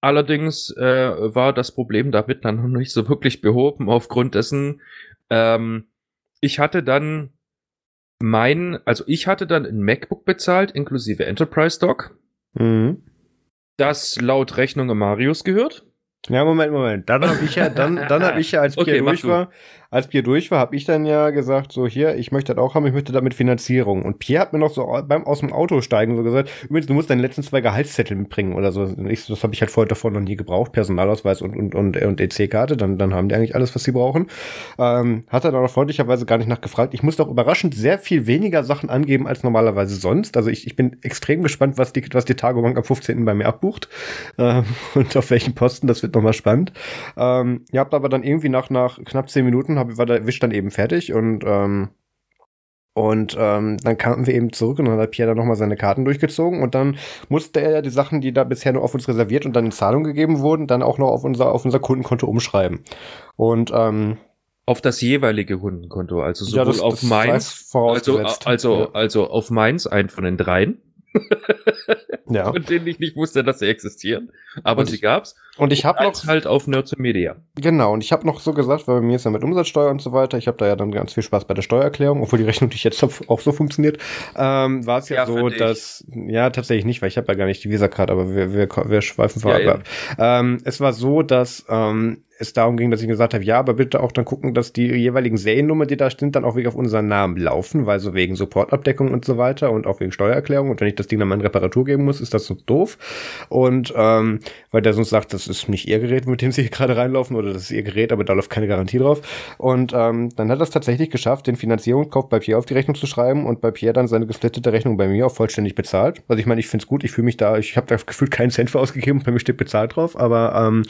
Allerdings äh, war das Problem damit dann noch nicht so wirklich behoben, aufgrund dessen, ähm, ich hatte dann mein, also ich hatte dann ein MacBook bezahlt, inklusive Enterprise Dock, mhm. das laut Rechnung Marius gehört. Ja, Moment, Moment. Dann habe ich ja, dann, dann habe ich ja, als okay, Pierre durch war, als Pierre durch war, habe ich dann ja gesagt, so hier, ich möchte das auch haben, ich möchte damit Finanzierung. Und Pierre hat mir noch so beim aus dem Auto steigen so gesagt, übrigens, du musst deine letzten zwei Gehaltszettel mitbringen oder so. Ich, das habe ich halt vorher davor noch nie gebraucht, Personalausweis und und und, und EC-Karte. Dann dann haben die eigentlich alles, was sie brauchen. Ähm, hat er dann auch freundlicherweise gar nicht nachgefragt. Ich musste auch überraschend sehr viel weniger Sachen angeben als normalerweise sonst. Also ich, ich bin extrem gespannt, was die was die Tagebank am 15. bei mir abbucht ähm, und auf welchen Posten. Das wird nochmal spannend. Ähm, ihr habt aber dann irgendwie nach nach knapp zehn Minuten hab, war der Wisch dann eben fertig und ähm, und ähm, dann kamen wir eben zurück und dann hat Pierre dann nochmal seine Karten durchgezogen und dann musste er ja die Sachen, die da bisher nur auf uns reserviert und dann in Zahlung gegeben wurden, dann auch noch auf unser, auf unser Kundenkonto umschreiben. Und ähm, auf das jeweilige Kundenkonto, also sowohl ja, das, auf das meins, also, also, ja. also auf meins, ein von den dreien, ja. Von denen ich nicht wusste, dass sie existieren. Aber und sie gab's. Und ich habe noch halt auf Nerds Media. Genau, und ich habe noch so gesagt, weil bei mir ist ja mit Umsatzsteuer und so weiter, ich habe da ja dann ganz viel Spaß bei der Steuererklärung, obwohl die Rechnung nicht jetzt auch so funktioniert, ähm, war es ja, ja, so, dass, ja, tatsächlich nicht, weil ich habe ja gar nicht die Visa-Card, aber wir, wir, wir schweifen vorab ja, ab. Ähm, es war so, dass ähm, es darum ging, dass ich gesagt habe, ja, aber bitte auch dann gucken, dass die jeweiligen Seriennummer, die da sind, dann auch wirklich auf unseren Namen laufen, weil so wegen Supportabdeckung und so weiter und auch wegen Steuererklärung und wenn ich das Ding dann mal in Reparatur geben muss, ist das so doof. Und ähm, weil der sonst sagt, das ist nicht ihr Gerät, mit dem sie hier gerade reinlaufen oder das ist ihr Gerät, aber da läuft keine Garantie drauf. Und ähm, dann hat er es tatsächlich geschafft, den Finanzierungskauf bei Pierre auf die Rechnung zu schreiben und bei Pierre dann seine gesplittete Rechnung bei mir auch vollständig bezahlt. Also ich meine, ich finde es gut, ich fühle mich da, ich habe da gefühlt keinen Cent für ausgegeben, bei mir steht bezahlt drauf, aber ähm,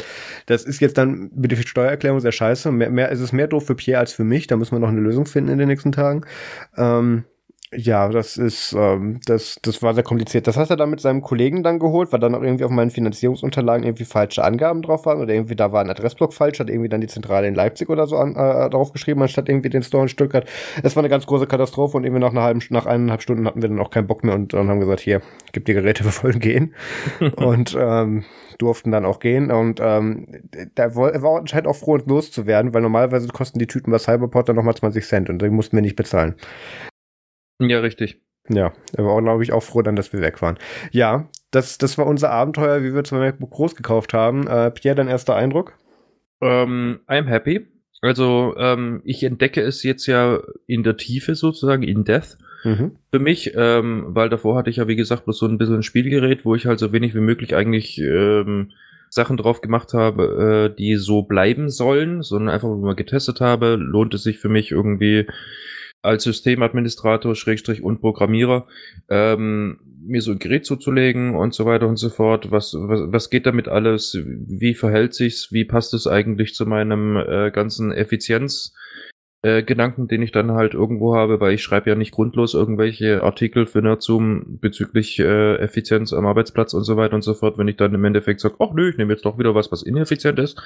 das ist jetzt dann mit der Steuererklärung sehr scheiße. Mehr, mehr, es ist mehr doof für Pierre als für mich, da müssen wir noch eine Lösung finden in den nächsten Tagen. Ähm, ja, das ist, ähm, das, das war sehr kompliziert. Das hat er dann mit seinem Kollegen dann geholt, weil dann auch irgendwie auf meinen Finanzierungsunterlagen irgendwie falsche Angaben drauf waren oder irgendwie da war ein Adressblock falsch, hat irgendwie dann die Zentrale in Leipzig oder so an, äh, drauf geschrieben, anstatt irgendwie den Store in Stuttgart. Es war eine ganz große Katastrophe und irgendwie nach einer halben, nach eineinhalb Stunden hatten wir dann auch keinen Bock mehr und dann haben gesagt, hier, gib die Geräte, wir wollen gehen. und ähm, durften dann auch gehen und ähm, da war anscheinend auch froh, loszuwerden, weil normalerweise kosten die Tüten bei Cyberport dann nochmal 20 Cent und die mussten wir nicht bezahlen. Ja, richtig. Ja, er war, glaube ich, auch froh dann, dass wir weg waren. Ja, das, das war unser Abenteuer, wie wir zum MacBook groß gekauft haben. Äh, Pierre, dein erster Eindruck? Ähm, I'm happy. Also, ähm, ich entdecke es jetzt ja in der Tiefe sozusagen, in Death. Mhm. Für mich, ähm, weil davor hatte ich ja, wie gesagt, bloß so ein bisschen ein Spielgerät, wo ich halt so wenig wie möglich eigentlich ähm, Sachen drauf gemacht habe, äh, die so bleiben sollen, sondern einfach nur mal getestet habe, lohnt es sich für mich irgendwie als Systemadministrator, Schrägstrich und Programmierer, ähm, mir so ein Gerät zuzulegen und so weiter und so fort. Was, was, was geht damit alles? Wie verhält sich's? Wie passt es eigentlich zu meinem äh, ganzen Effizienz? Äh, Gedanken, den ich dann halt irgendwo habe, weil ich schreibe ja nicht grundlos irgendwelche Artikel für Nerdzoom bezüglich äh, Effizienz am Arbeitsplatz und so weiter und so fort, wenn ich dann im Endeffekt sage, ach nö, ich nehme jetzt doch wieder was, was ineffizient ist.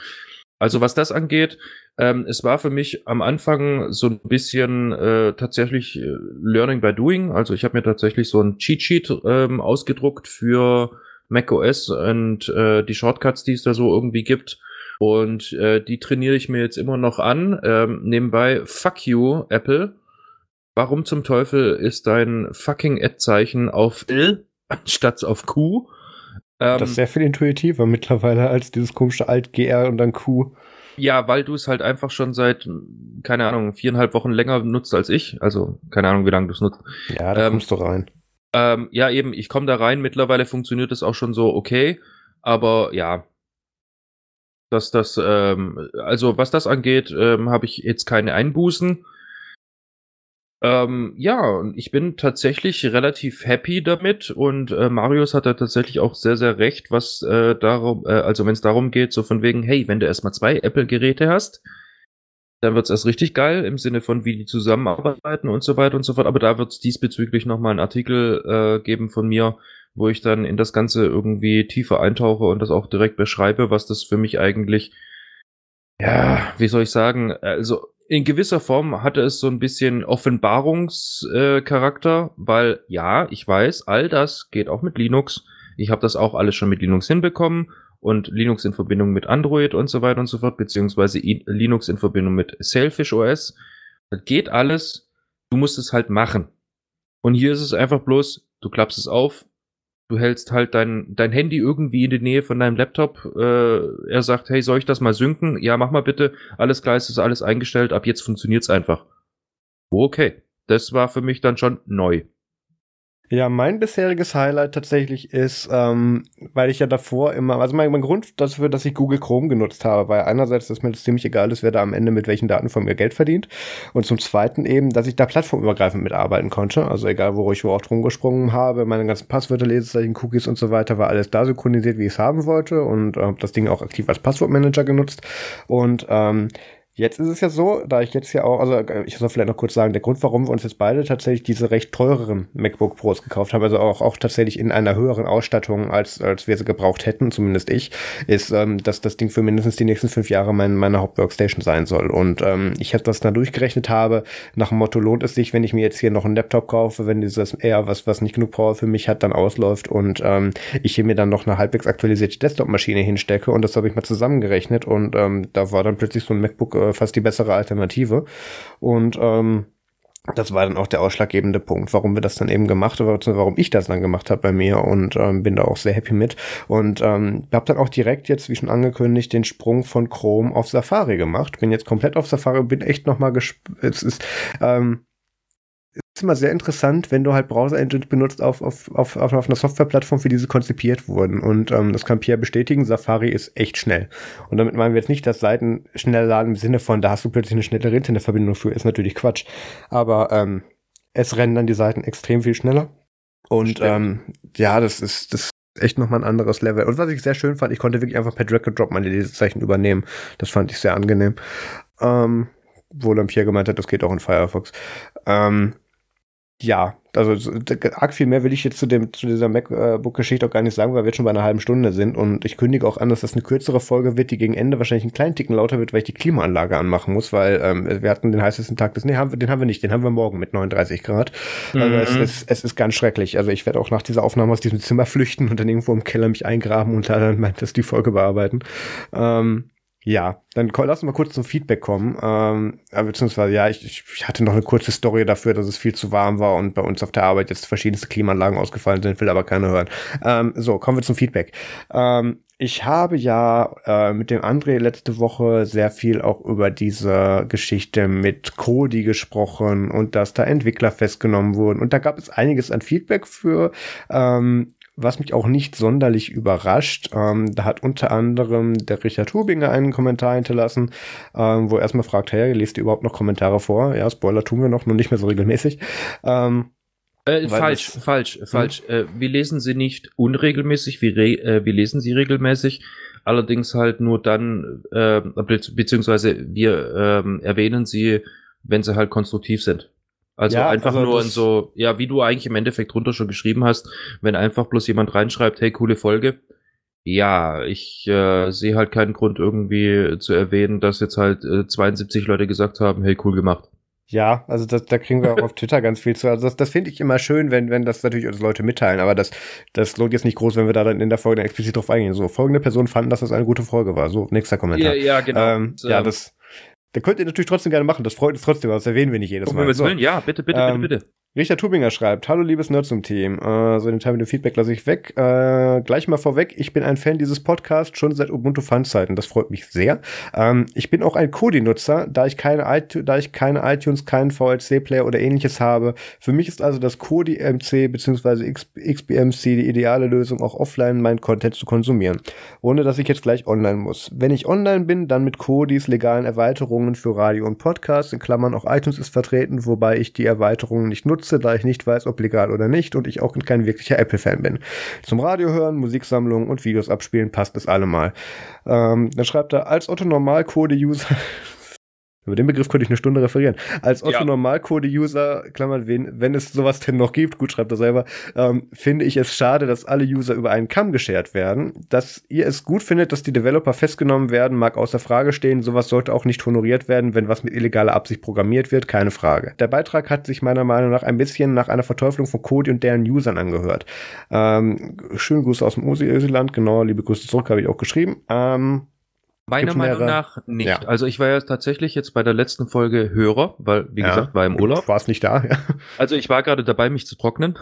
Also was das angeht, ähm, es war für mich am Anfang so ein bisschen äh, tatsächlich äh, Learning by Doing. Also ich habe mir tatsächlich so ein Cheat Sheet ähm, ausgedruckt für macOS und äh, die Shortcuts, die es da so irgendwie gibt. Und äh, die trainiere ich mir jetzt immer noch an. Ähm, nebenbei, fuck you, Apple. Warum zum Teufel ist dein fucking Ad-Zeichen auf L anstatt auf Q? Ähm, das ist sehr viel intuitiver mittlerweile als dieses komische Alt-GR und dann Q. Ja, weil du es halt einfach schon seit, keine Ahnung, viereinhalb Wochen länger nutzt als ich. Also, keine Ahnung, wie lange du es nutzt. Ja, da ähm, kommst du rein. Ähm, ja, eben, ich komme da rein. Mittlerweile funktioniert es auch schon so okay. Aber ja, dass das, ähm, also was das angeht, ähm, habe ich jetzt keine Einbußen. Ähm, ja, und ich bin tatsächlich relativ happy damit und äh, Marius hat da tatsächlich auch sehr, sehr recht, was äh, darum, äh, also wenn es darum geht, so von wegen, hey, wenn du erstmal zwei Apple-Geräte hast, dann wird es erst richtig geil im Sinne von, wie die zusammenarbeiten und so weiter und so fort. Aber da wird es diesbezüglich nochmal einen Artikel äh, geben von mir, wo ich dann in das Ganze irgendwie tiefer eintauche und das auch direkt beschreibe, was das für mich eigentlich, ja, wie soll ich sagen, also in gewisser Form hatte es so ein bisschen Offenbarungscharakter, äh, weil ja, ich weiß, all das geht auch mit Linux. Ich habe das auch alles schon mit Linux hinbekommen und Linux in Verbindung mit Android und so weiter und so fort, beziehungsweise Linux in Verbindung mit Selfish OS. Das geht alles. Du musst es halt machen. Und hier ist es einfach bloß, du klappst es auf, du hältst halt dein, dein Handy irgendwie in die Nähe von deinem Laptop. Äh, er sagt, hey, soll ich das mal synken? Ja, mach mal bitte. Alles klar, es ist alles eingestellt. Ab jetzt funktioniert's einfach. Okay. Das war für mich dann schon neu. Ja, mein bisheriges Highlight tatsächlich ist, ähm, weil ich ja davor immer, also mein, mein Grund dafür, dass ich Google Chrome genutzt habe, weil einerseits, dass mir das ziemlich egal ist, wer da am Ende mit welchen Daten von mir Geld verdient. Und zum Zweiten eben, dass ich da plattformübergreifend mitarbeiten konnte, also egal, wo ich wo auch drum gesprungen habe, meine ganzen Passwörter, Lesezeichen, Cookies und so weiter, war alles da synchronisiert, wie ich es haben wollte. Und äh, das Ding auch aktiv als Passwortmanager genutzt. Und ähm, Jetzt ist es ja so, da ich jetzt ja auch, also ich soll vielleicht noch kurz sagen, der Grund, warum wir uns jetzt beide tatsächlich diese recht teureren MacBook Pros gekauft haben, also auch, auch tatsächlich in einer höheren Ausstattung, als, als wir sie gebraucht hätten, zumindest ich, ist, ähm, dass das Ding für mindestens die nächsten fünf Jahre mein, meine Hauptworkstation sein soll. Und ähm, ich habe das dann durchgerechnet habe, nach dem Motto, lohnt es sich, wenn ich mir jetzt hier noch einen Laptop kaufe, wenn dieses eher was, was nicht genug Power für mich hat, dann ausläuft und ähm, ich hier mir dann noch eine halbwegs aktualisierte Desktop-Maschine hinstecke und das habe ich mal zusammengerechnet und ähm, da war dann plötzlich so ein MacBook äh, fast die bessere Alternative. Und ähm, das war dann auch der ausschlaggebende Punkt, warum wir das dann eben gemacht haben, warum ich das dann gemacht habe bei mir und ähm, bin da auch sehr happy mit. Und ähm, habe dann auch direkt jetzt, wie schon angekündigt, den Sprung von Chrome auf Safari gemacht. Bin jetzt komplett auf Safari, bin echt nochmal gespannt. Es ist, ähm, ist immer sehr interessant, wenn du halt Browser-Engines benutzt auf, auf, auf, auf einer Softwareplattform, für die sie konzipiert wurden. Und ähm, das kann Pierre bestätigen, Safari ist echt schnell. Und damit meinen wir jetzt nicht, dass Seiten schneller laden im Sinne von, da hast du plötzlich eine schnellere Internetverbindung für, ist natürlich Quatsch. Aber ähm, es rennen dann die Seiten extrem viel schneller. Und ähm, ja, das ist, das echt nochmal ein anderes Level. Und was ich sehr schön fand, ich konnte wirklich einfach per Drag and Drop meine Lesezeichen übernehmen. Das fand ich sehr angenehm. Ähm, wo dann Pierre gemeint hat, das geht auch in Firefox. Ähm, ja, also arg viel mehr will ich jetzt zu dem zu dieser MacBook-Geschichte auch gar nicht sagen, weil wir jetzt schon bei einer halben Stunde sind und ich kündige auch an, dass das eine kürzere Folge wird, die gegen Ende wahrscheinlich einen kleinen Ticken lauter wird, weil ich die Klimaanlage anmachen muss, weil ähm, wir hatten den heißesten Tag des, nee, haben wir, den haben wir nicht, den haben wir morgen mit 39 Grad. Also mhm. es, es, es ist ganz schrecklich. Also ich werde auch nach dieser Aufnahme aus diesem Zimmer flüchten und dann irgendwo im Keller mich eingraben und dann meint das die Folge bearbeiten. Ähm, ja, dann lass uns mal kurz zum Feedback kommen. Ähm, beziehungsweise, ja, ich, ich hatte noch eine kurze Story dafür, dass es viel zu warm war und bei uns auf der Arbeit jetzt verschiedenste Klimaanlagen ausgefallen sind, will aber keiner hören. Ähm, so, kommen wir zum Feedback. Ähm, ich habe ja äh, mit dem André letzte Woche sehr viel auch über diese Geschichte mit Kodi gesprochen und dass da Entwickler festgenommen wurden. Und da gab es einiges an Feedback für. Ähm, was mich auch nicht sonderlich überrascht. Ähm, da hat unter anderem der Richard Hubinger einen Kommentar hinterlassen, ähm, wo er erstmal fragt, hey, lest ihr überhaupt noch Kommentare vor? Ja, Spoiler tun wir noch, nur nicht mehr so regelmäßig. Ähm, äh, falsch, falsch, hm? falsch. Äh, wir lesen sie nicht unregelmäßig, wir, re äh, wir lesen sie regelmäßig. Allerdings halt nur dann, äh, beziehungsweise wir ähm, erwähnen sie, wenn sie halt konstruktiv sind. Also ja, einfach also nur in so, ja, wie du eigentlich im Endeffekt drunter schon geschrieben hast, wenn einfach bloß jemand reinschreibt, hey, coole Folge. Ja, ich äh, sehe halt keinen Grund irgendwie zu erwähnen, dass jetzt halt äh, 72 Leute gesagt haben, hey, cool gemacht. Ja, also das, da kriegen wir auch auf Twitter ganz viel zu. Also das, das finde ich immer schön, wenn, wenn das natürlich uns Leute mitteilen, aber das, das lohnt jetzt nicht groß, wenn wir da dann in der Folge dann explizit drauf eingehen. So, folgende Personen fanden, dass das eine gute Folge war. So, nächster Kommentar. Ja, ja genau. Ähm, ja, ähm, das, da könnt ihr natürlich trotzdem gerne machen. Das freut uns trotzdem, aber das erwähnen wir nicht jedes Mal. So. Ja, bitte, bitte, ähm, bitte, bitte. Richard Tubinger schreibt, hallo liebes Nerdsum-Team, äh, so den Teil mit dem Feedback lasse ich weg. Äh, gleich mal vorweg, ich bin ein Fan dieses Podcasts schon seit Ubuntu Fun-Zeiten, das freut mich sehr. Ähm, ich bin auch ein Kodi-Nutzer, da ich keine, da ich keine iTunes, keinen VLC-Player oder ähnliches habe. Für mich ist also das Kodi MC bzw. XBMC die ideale Lösung, auch offline meinen Content zu konsumieren, ohne dass ich jetzt gleich online muss. Wenn ich online bin, dann mit Kodis legalen Erweiterungen für Radio und Podcast, in Klammern auch iTunes ist vertreten, wobei ich die Erweiterungen nicht nutze nutze, da ich nicht weiß, ob legal oder nicht und ich auch kein wirklicher Apple-Fan bin. Zum Radio hören, Musiksammlungen und Videos abspielen passt es allemal. Ähm, dann schreibt er, als Otto Normal-Code-User Über den Begriff könnte ich eine Stunde referieren. Als Otto ja. Normalcode-User, Klammern, wenn, wenn es sowas denn noch gibt, gut schreibt er selber, ähm, finde ich es schade, dass alle User über einen Kamm geschert werden. Dass ihr es gut findet, dass die Developer festgenommen werden, mag außer Frage stehen. Sowas sollte auch nicht honoriert werden, wenn was mit illegaler Absicht programmiert wird, keine Frage. Der Beitrag hat sich meiner Meinung nach ein bisschen nach einer Verteuflung von Code und deren Usern angehört. Ähm, schönen Gruß aus dem Usi-Land, genau, liebe Grüße zurück, habe ich auch geschrieben. Ähm, Meiner Meinung nach nicht. Ja. Also ich war ja tatsächlich jetzt bei der letzten Folge Hörer, weil, wie ja. gesagt, war im Urlaub. War es nicht da, ja. Also ich war gerade dabei, mich zu trocknen.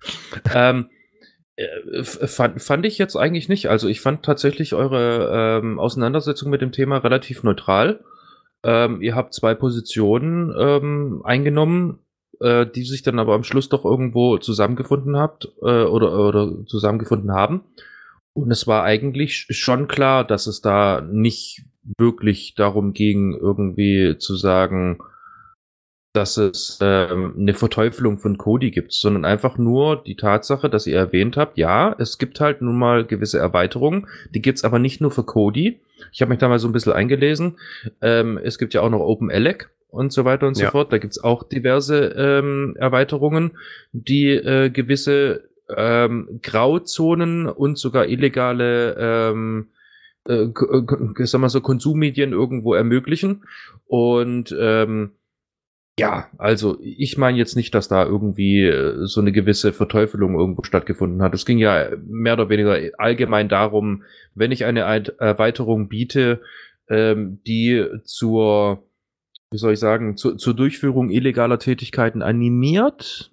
ähm, äh, fand, fand ich jetzt eigentlich nicht. Also ich fand tatsächlich eure ähm, Auseinandersetzung mit dem Thema relativ neutral. Ähm, ihr habt zwei Positionen ähm, eingenommen, äh, die sich dann aber am Schluss doch irgendwo zusammengefunden habt äh, oder, oder zusammengefunden haben. Und es war eigentlich schon klar, dass es da nicht wirklich darum ging, irgendwie zu sagen, dass es ähm, eine Verteufelung von Cody gibt, sondern einfach nur die Tatsache, dass ihr erwähnt habt, ja, es gibt halt nun mal gewisse Erweiterungen, die gibt's aber nicht nur für Cody. Ich habe mich da mal so ein bisschen eingelesen. Ähm, es gibt ja auch noch OpenELEC und so weiter und so ja. fort. Da gibt's auch diverse ähm, Erweiterungen, die äh, gewisse ähm, Grauzonen und sogar illegale ähm, äh, äh sagen wir so Konsummedien irgendwo ermöglichen. Und ähm, ja, also ich meine jetzt nicht, dass da irgendwie äh, so eine gewisse Verteufelung irgendwo stattgefunden hat. Es ging ja mehr oder weniger allgemein darum, wenn ich eine Erweiterung biete, ähm, die zur, wie soll ich sagen, zu, zur Durchführung illegaler Tätigkeiten animiert,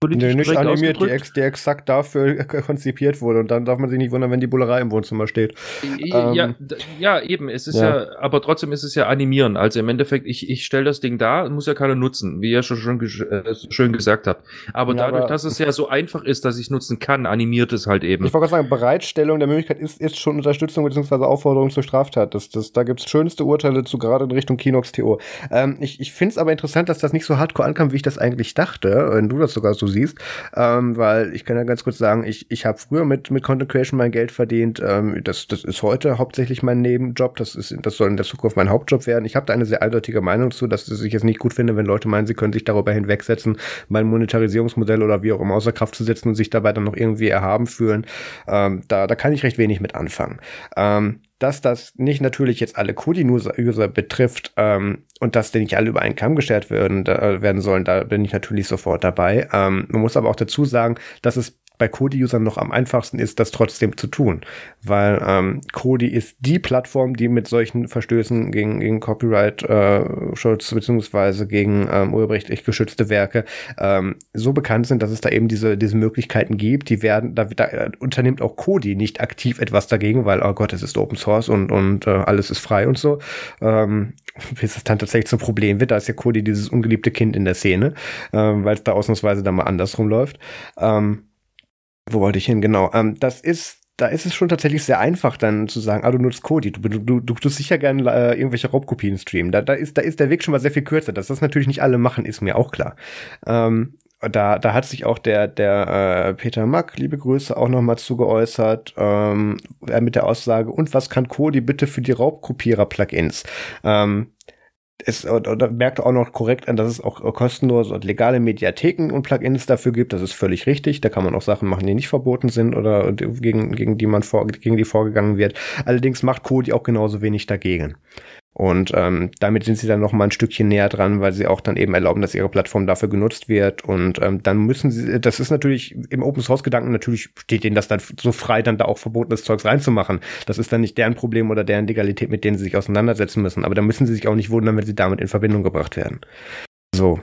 politisch nee, nicht animiert, die, ex, die exakt dafür konzipiert wurde. Und dann darf man sich nicht wundern, wenn die Bullerei im Wohnzimmer steht. Ja, ähm, ja eben. Es ist ja. ja. aber trotzdem ist es ja animieren. Also im Endeffekt, ich, ich stelle das Ding da, muss ja keiner nutzen, wie ihr schon, schon äh, schön gesagt habt. Aber ja, dadurch, aber dass es ja so einfach ist, dass ich es nutzen kann, animiert es halt eben. Ich wollte gerade sagen, Bereitstellung der Möglichkeit ist, ist schon Unterstützung bzw. Aufforderung zur Straftat. Das, das, da gibt's schönste Urteile zu, gerade in Richtung Kinox-TO. Ähm, ich ich finde es aber interessant, dass das nicht so hardcore ankam, wie ich das eigentlich dachte, wenn du das sogar so siehst, ähm, weil ich kann ja ganz kurz sagen, ich, ich habe früher mit, mit Content Creation mein Geld verdient. Ähm, das, das ist heute hauptsächlich mein Nebenjob. Das, ist, das soll in der Zukunft mein Hauptjob werden. Ich habe da eine sehr eindeutige Meinung zu, dass ich es nicht gut finde, wenn Leute meinen, sie können sich darüber hinwegsetzen, mein Monetarisierungsmodell oder wie auch immer außer Kraft zu setzen und sich dabei dann noch irgendwie erhaben fühlen. Ähm, da, da kann ich recht wenig mit anfangen. Ähm, dass das nicht natürlich jetzt alle Kodi-User betrifft ähm, und dass die nicht alle über einen Kamm geschert werden, da, werden sollen, da bin ich natürlich sofort dabei. Ähm, man muss aber auch dazu sagen, dass es bei Kodi-Usern noch am einfachsten ist, das trotzdem zu tun. Weil ähm, Kodi ist die Plattform, die mit solchen Verstößen gegen, gegen Copyright-Schutz äh, beziehungsweise gegen ähm, urheberrechtlich geschützte Werke ähm, so bekannt sind, dass es da eben diese, diese Möglichkeiten gibt. Die werden, da, da äh, unternimmt auch Kodi nicht aktiv etwas dagegen, weil, oh Gott, es ist Open Source und, und äh, alles ist frei und so. Ähm, bis es dann tatsächlich zum Problem wird, da ist ja Kodi dieses ungeliebte Kind in der Szene, äh, weil es da ausnahmsweise dann mal andersrum läuft. Ähm, wo wollte ich hin? Genau. Ähm, das ist da ist es schon tatsächlich sehr einfach, dann zu sagen, ah, du nutzt Kodi, du, du, du tust sicher gerne äh, irgendwelche Raubkopien streamen. Da, da, ist, da ist der Weg schon mal sehr viel kürzer. Dass das natürlich nicht alle machen, ist mir auch klar. Ähm, da, da hat sich auch der, der äh, Peter Mack, liebe Grüße, auch nochmal zu geäußert, ähm, mit der Aussage, und was kann Kodi bitte für die Raubkopierer-Plugins? Ähm, es oder merkt auch noch korrekt an, dass es auch kostenlose und legale Mediatheken und Plugins dafür gibt. Das ist völlig richtig. Da kann man auch Sachen machen, die nicht verboten sind oder gegen, gegen die man vor, gegen die vorgegangen wird. Allerdings macht Kodi auch genauso wenig dagegen. Und ähm, damit sind sie dann noch mal ein Stückchen näher dran, weil sie auch dann eben erlauben, dass ihre Plattform dafür genutzt wird. Und ähm, dann müssen sie, das ist natürlich im Open Source Gedanken natürlich steht ihnen das dann so frei, dann da auch verbotenes Zeugs reinzumachen. Das ist dann nicht deren Problem oder deren Legalität, mit denen sie sich auseinandersetzen müssen. Aber da müssen sie sich auch nicht wundern, wenn sie damit in Verbindung gebracht werden. So,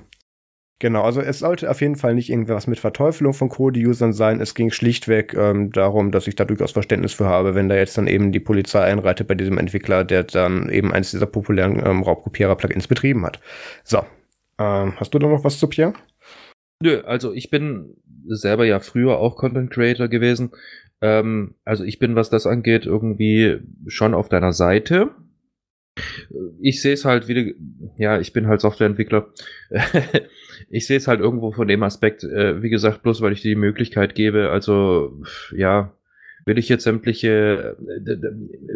Genau, also es sollte auf jeden Fall nicht irgendwas mit Verteufelung von Code-Usern sein. Es ging schlichtweg ähm, darum, dass ich da durchaus Verständnis für habe, wenn da jetzt dann eben die Polizei einreitet bei diesem Entwickler, der dann eben eines dieser populären ähm, Raubkopierer-Plugins betrieben hat. So, ähm, hast du da noch was zu Pierre? Nö, also ich bin selber ja früher auch Content Creator gewesen. Ähm, also ich bin, was das angeht, irgendwie schon auf deiner Seite ich sehe es halt wieder, ja, ich bin halt Softwareentwickler. ich sehe es halt irgendwo von dem Aspekt, äh, wie gesagt, bloß weil ich dir die Möglichkeit gebe, also ja, will ich jetzt sämtliche,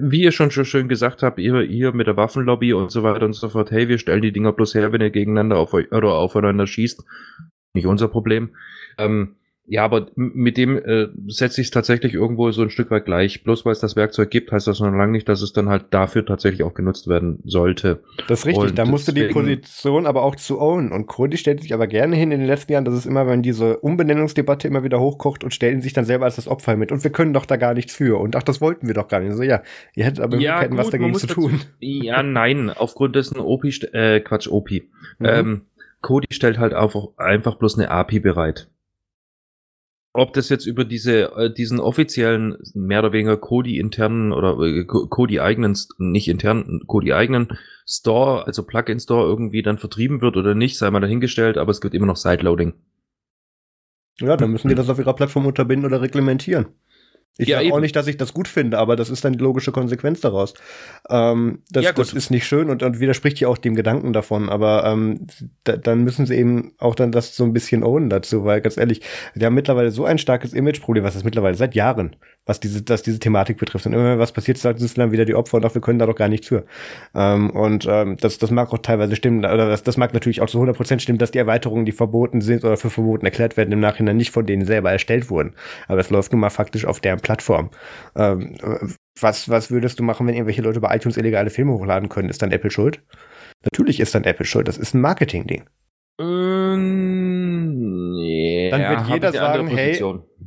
wie ihr schon schön gesagt habt, ihr, ihr mit der Waffenlobby und so weiter und so fort, hey, wir stellen die Dinger bloß her, wenn ihr gegeneinander auf euch oder aufeinander schießt. Nicht unser Problem. Ähm, ja, aber mit dem äh, setze ich es tatsächlich irgendwo so ein Stück weit gleich. Bloß weil es das Werkzeug gibt, heißt das noch lange nicht, dass es dann halt dafür tatsächlich auch genutzt werden sollte. Das ist richtig, und da musst du die Position aber auch zu own. Und Cody stellt sich aber gerne hin in den letzten Jahren, das ist immer, wenn diese Umbenennungsdebatte immer wieder hochkocht und stellen sich dann selber als das Opfer mit. Und wir können doch da gar nichts für. Und ach, das wollten wir doch gar nicht. So, ja, ihr hättet aber ja, gut, was dagegen zu tun. Dazu, ja, nein, aufgrund dessen OP, äh, Quatsch, OP. Mhm. Ähm, Cody stellt halt einfach, einfach bloß eine API bereit ob das jetzt über diese, äh, diesen offiziellen, mehr oder weniger Kodi-internen oder äh, Kodi-eigenen, nicht internen, Kodi-eigenen Store, also Plugin-Store irgendwie dann vertrieben wird oder nicht, sei mal dahingestellt, aber es gibt immer noch Sideloading. Ja, dann müssen die das auf ihrer Plattform unterbinden oder reglementieren. Ich ja, sage auch nicht, dass ich das gut finde, aber das ist dann die logische Konsequenz daraus. Ähm, das, ja, das ist nicht schön und, und widerspricht ja auch dem Gedanken davon, aber ähm, da, dann müssen sie eben auch dann das so ein bisschen ownen dazu, weil ganz ehrlich, wir haben mittlerweile so ein starkes Imageproblem, was ist mittlerweile seit Jahren was diese, was diese Thematik betrifft. Und immer was passiert, sagen sie dann wieder die Opfer und auch wir können da doch gar nichts für. Ähm, und ähm, das, das mag auch teilweise stimmen, oder das, das mag natürlich auch zu 100% stimmen, dass die Erweiterungen, die verboten sind oder für verboten erklärt werden, im Nachhinein nicht von denen selber erstellt wurden. Aber es läuft nun mal faktisch auf deren Plattform. Ähm, was, was würdest du machen, wenn irgendwelche Leute bei iTunes illegale Filme hochladen können? Ist dann Apple schuld? Natürlich ist dann Apple schuld. Das ist ein Marketing-Ding. Ähm, yeah, dann wird jeder sagen, hey,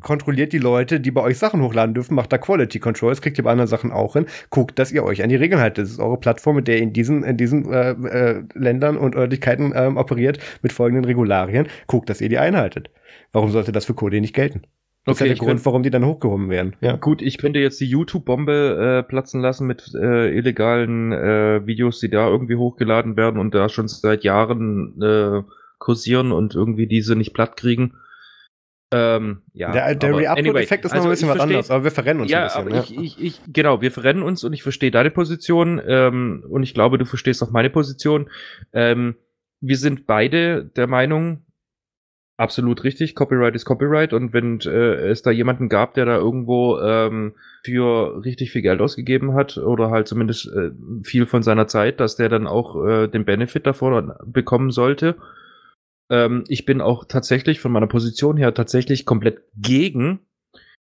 kontrolliert die Leute, die bei euch Sachen hochladen dürfen, macht da Quality Control, das kriegt ihr bei anderen Sachen auch hin. Guckt, dass ihr euch an die Regeln haltet. Das ist eure Plattform, mit der ihr in diesen, in diesen äh, äh, Ländern und Örtlichkeiten ähm, operiert, mit folgenden Regularien. Guckt, dass ihr die einhaltet. Warum sollte das für Code nicht gelten? Das okay, ist ja der Grund, warum die dann hochgehoben werden. Ja. Gut, ich könnte jetzt die YouTube-Bombe äh, platzen lassen mit äh, illegalen äh, Videos, die da irgendwie hochgeladen werden und da schon seit Jahren äh, kursieren und irgendwie diese nicht platt kriegen. Ähm, ja, der der Re-Upload-Effekt anyway, ist noch also ein bisschen was anderes, aber wir verrennen uns ja, ein bisschen. Aber ja. ich, ich, ich, genau, wir verrennen uns und ich verstehe deine Position ähm, und ich glaube, du verstehst auch meine Position. Ähm, wir sind beide der Meinung, absolut richtig, Copyright ist Copyright und wenn äh, es da jemanden gab, der da irgendwo ähm, für richtig viel Geld ausgegeben hat oder halt zumindest äh, viel von seiner Zeit, dass der dann auch äh, den Benefit davon bekommen sollte ähm, ich bin auch tatsächlich von meiner Position her tatsächlich komplett gegen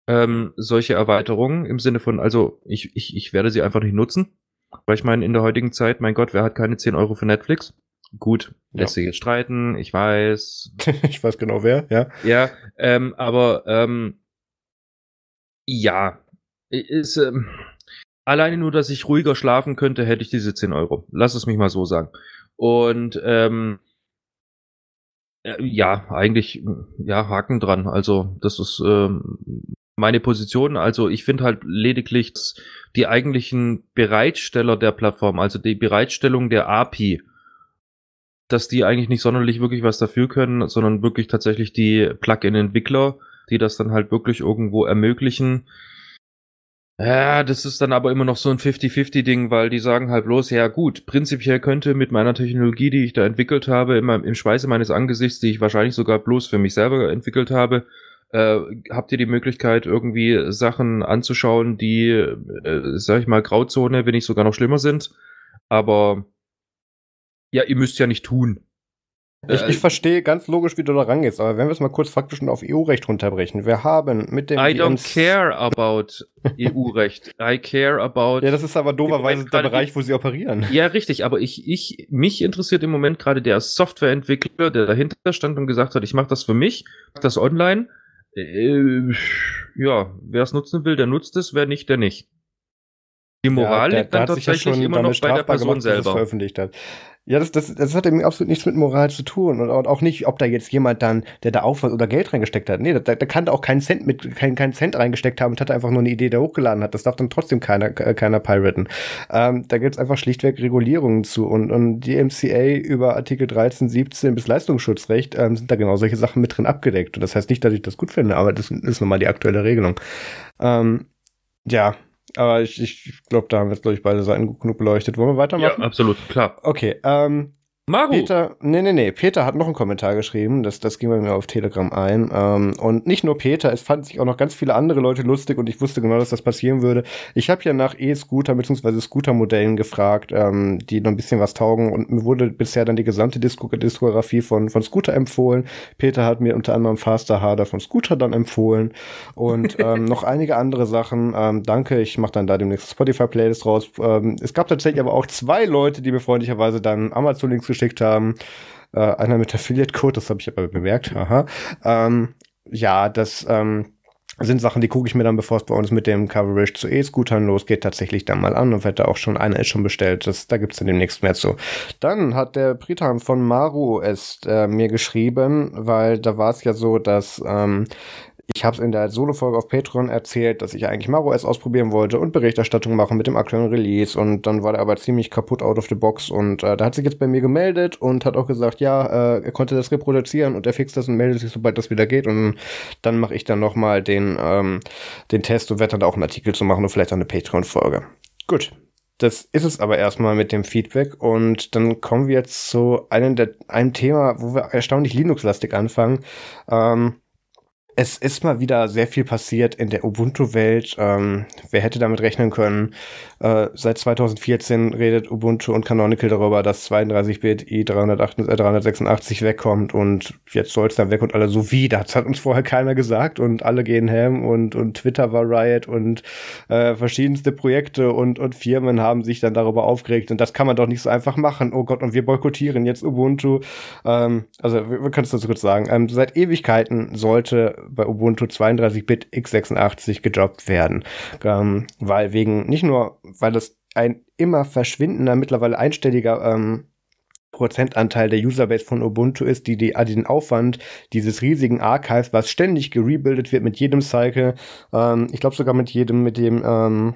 ähm, solche Erweiterungen im Sinne von, also ich, ich, ich werde sie einfach nicht nutzen. Weil ich meine, in der heutigen Zeit, mein Gott, wer hat keine 10 Euro für Netflix? Gut, lässt sich jetzt streiten, ich weiß. ich weiß genau wer, ja. Ja, ähm, aber ähm, ja, ist, ähm, alleine nur, dass ich ruhiger schlafen könnte, hätte ich diese 10 Euro. Lass es mich mal so sagen. Und ähm, äh, ja, eigentlich, ja, Haken dran. Also, das ist ähm, meine Position. Also, ich finde halt lediglich die eigentlichen Bereitsteller der Plattform, also die Bereitstellung der API, dass die eigentlich nicht sonderlich wirklich was dafür können, sondern wirklich tatsächlich die Plugin-Entwickler, die das dann halt wirklich irgendwo ermöglichen, ja, das ist dann aber immer noch so ein 50-50-Ding, weil die sagen halt bloß, ja gut, prinzipiell könnte mit meiner Technologie, die ich da entwickelt habe, immer im Schweiße meines Angesichts, die ich wahrscheinlich sogar bloß für mich selber entwickelt habe, äh, habt ihr die Möglichkeit, irgendwie Sachen anzuschauen, die, äh, sag ich mal, Grauzone, wenn nicht sogar noch schlimmer sind. Aber ja, ihr müsst ja nicht tun. Ich, ich verstehe ganz logisch, wie du da rangehst, aber wenn wir es mal kurz faktisch auf EU-Recht runterbrechen. Wir haben mit dem. I don't care about EU-Recht. I care about. Ja, das ist aber doverweise der Bereich, wo sie operieren. Ja, richtig, aber ich, ich, mich interessiert im Moment gerade der Softwareentwickler, der dahinter stand und gesagt hat, ich mache das für mich, mach das online. Äh, ja, wer es nutzen will, der nutzt es, wer nicht, der nicht. Die Moral ja, liegt dann tatsächlich ja immer noch bei der Person gemacht, selber. Veröffentlicht hat. Ja, das, das, das hat eben absolut nichts mit Moral zu tun und auch nicht, ob da jetzt jemand dann, der da Aufwand oder Geld reingesteckt hat. Nee, da, da kann da auch keinen Cent mit, keinen, keinen Cent reingesteckt haben und hat einfach nur eine Idee, der hochgeladen hat. Das darf dann trotzdem keiner, keiner piraten. Ähm, da gibt's einfach schlichtweg Regulierungen zu und, und die MCA über Artikel 13, 17 bis Leistungsschutzrecht ähm, sind da genau solche Sachen mit drin abgedeckt. Und das heißt nicht, dass ich das gut finde, aber das ist nun mal die aktuelle Regelung. Ähm, ja, aber ich, ich glaube, da haben wir jetzt, glaube ich, beide Seiten gut genug beleuchtet. Wollen wir weitermachen? Ja, absolut, klar. Okay, ähm, Maru. Peter, nee, nee, nee, Peter hat noch einen Kommentar geschrieben, das, das ging bei mir auf Telegram ein. Ähm, und nicht nur Peter, es fanden sich auch noch ganz viele andere Leute lustig und ich wusste genau, dass das passieren würde. Ich habe ja nach E-Scooter bzw. Scooter-Modellen gefragt, ähm, die noch ein bisschen was taugen und mir wurde bisher dann die gesamte Disko Diskografie von, von Scooter empfohlen. Peter hat mir unter anderem Faster Harder von Scooter dann empfohlen und ähm, noch einige andere Sachen. Ähm, danke, ich mache dann da demnächst Spotify-Playlist raus. Ähm, es gab tatsächlich aber auch zwei Leute, die mir freundlicherweise dann Amazon-Links geschickt haben. Äh, einer mit Affiliate-Code, das habe ich aber bemerkt. Aha. Ähm, ja, das ähm, sind Sachen, die gucke ich mir dann, bevor es bei uns mit dem Coverage zu E-Scootern losgeht, tatsächlich dann mal an und werde auch schon, einer ist schon bestellt, das, da gibt's dann demnächst mehr zu. Dann hat der Pritam von Maru es äh, mir geschrieben, weil da war es ja so, dass ähm, ich habe es in der Solo-Folge auf Patreon erzählt, dass ich eigentlich MaroS ausprobieren wollte und Berichterstattung machen mit dem aktuellen Release. Und dann war der aber ziemlich kaputt out of the box. Und äh, da hat sich jetzt bei mir gemeldet und hat auch gesagt, ja, äh, er konnte das reproduzieren und er fixt das und meldet sich, sobald das wieder geht. Und dann mache ich dann nochmal den, ähm, den Test und werde dann auch einen Artikel zu machen und vielleicht auch eine Patreon-Folge. Gut, das ist es aber erstmal mit dem Feedback und dann kommen wir jetzt zu einem, der, einem Thema, wo wir erstaunlich Linux-lastig anfangen. Ähm, es ist mal wieder sehr viel passiert in der Ubuntu-Welt. Ähm, wer hätte damit rechnen können? Äh, seit 2014 redet Ubuntu und Canonical darüber, dass 32-Bit i386 wegkommt und jetzt soll es dann weg und alle so wie. Das hat uns vorher keiner gesagt und alle gehen ham und, und Twitter war Riot und äh, verschiedenste Projekte und, und Firmen haben sich dann darüber aufgeregt und das kann man doch nicht so einfach machen. Oh Gott, und wir boykottieren jetzt Ubuntu. Ähm, also wir, wir können es dazu kurz sagen. Ähm, seit Ewigkeiten sollte bei Ubuntu 32-Bit x86 gedroppt werden. Ähm, weil wegen, nicht nur, weil das ein immer verschwindender, mittlerweile einstelliger ähm, Prozentanteil der Userbase von Ubuntu ist, die, die, den Aufwand dieses riesigen Archives, was ständig gerebuildet wird mit jedem Cycle, ähm, ich glaube sogar mit jedem, mit dem ähm,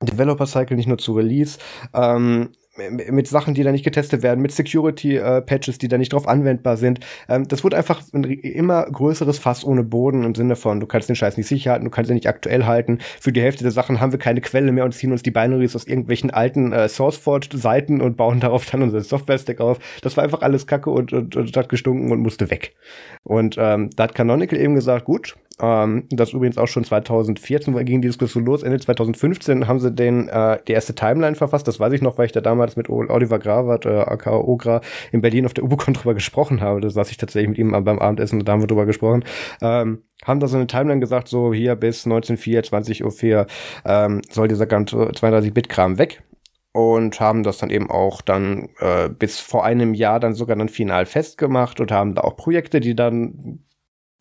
Developer Cycle, nicht nur zu Release, ähm, mit Sachen, die da nicht getestet werden, mit Security-Patches, äh, die da nicht drauf anwendbar sind. Ähm, das wurde einfach ein immer größeres Fass ohne Boden im Sinne von, du kannst den Scheiß nicht sicher halten, du kannst ihn nicht aktuell halten. Für die Hälfte der Sachen haben wir keine Quelle mehr und ziehen uns die Binaries aus irgendwelchen alten äh, SourceForge-Seiten und bauen darauf dann unser Software-Stack auf. Das war einfach alles kacke und, und, und hat gestunken und musste weg. Und ähm, da hat Canonical eben gesagt, gut, ähm, das übrigens auch schon 2014 ging die Diskussion los. Ende 2015 haben sie den, äh, die erste Timeline verfasst. Das weiß ich noch, weil ich da damals mit Oliver Gravert, äh, aka Ogra, in Berlin auf der UBOCon drüber gesprochen habe. Da saß ich tatsächlich mit ihm beim Abendessen und da haben wir drüber gesprochen. Ähm, haben da so eine Timeline gesagt, so hier bis 19.04, 20.04 Uhr ähm, soll dieser ganze 32-Bit-Kram weg und haben das dann eben auch dann äh, bis vor einem Jahr dann sogar dann final festgemacht und haben da auch Projekte, die dann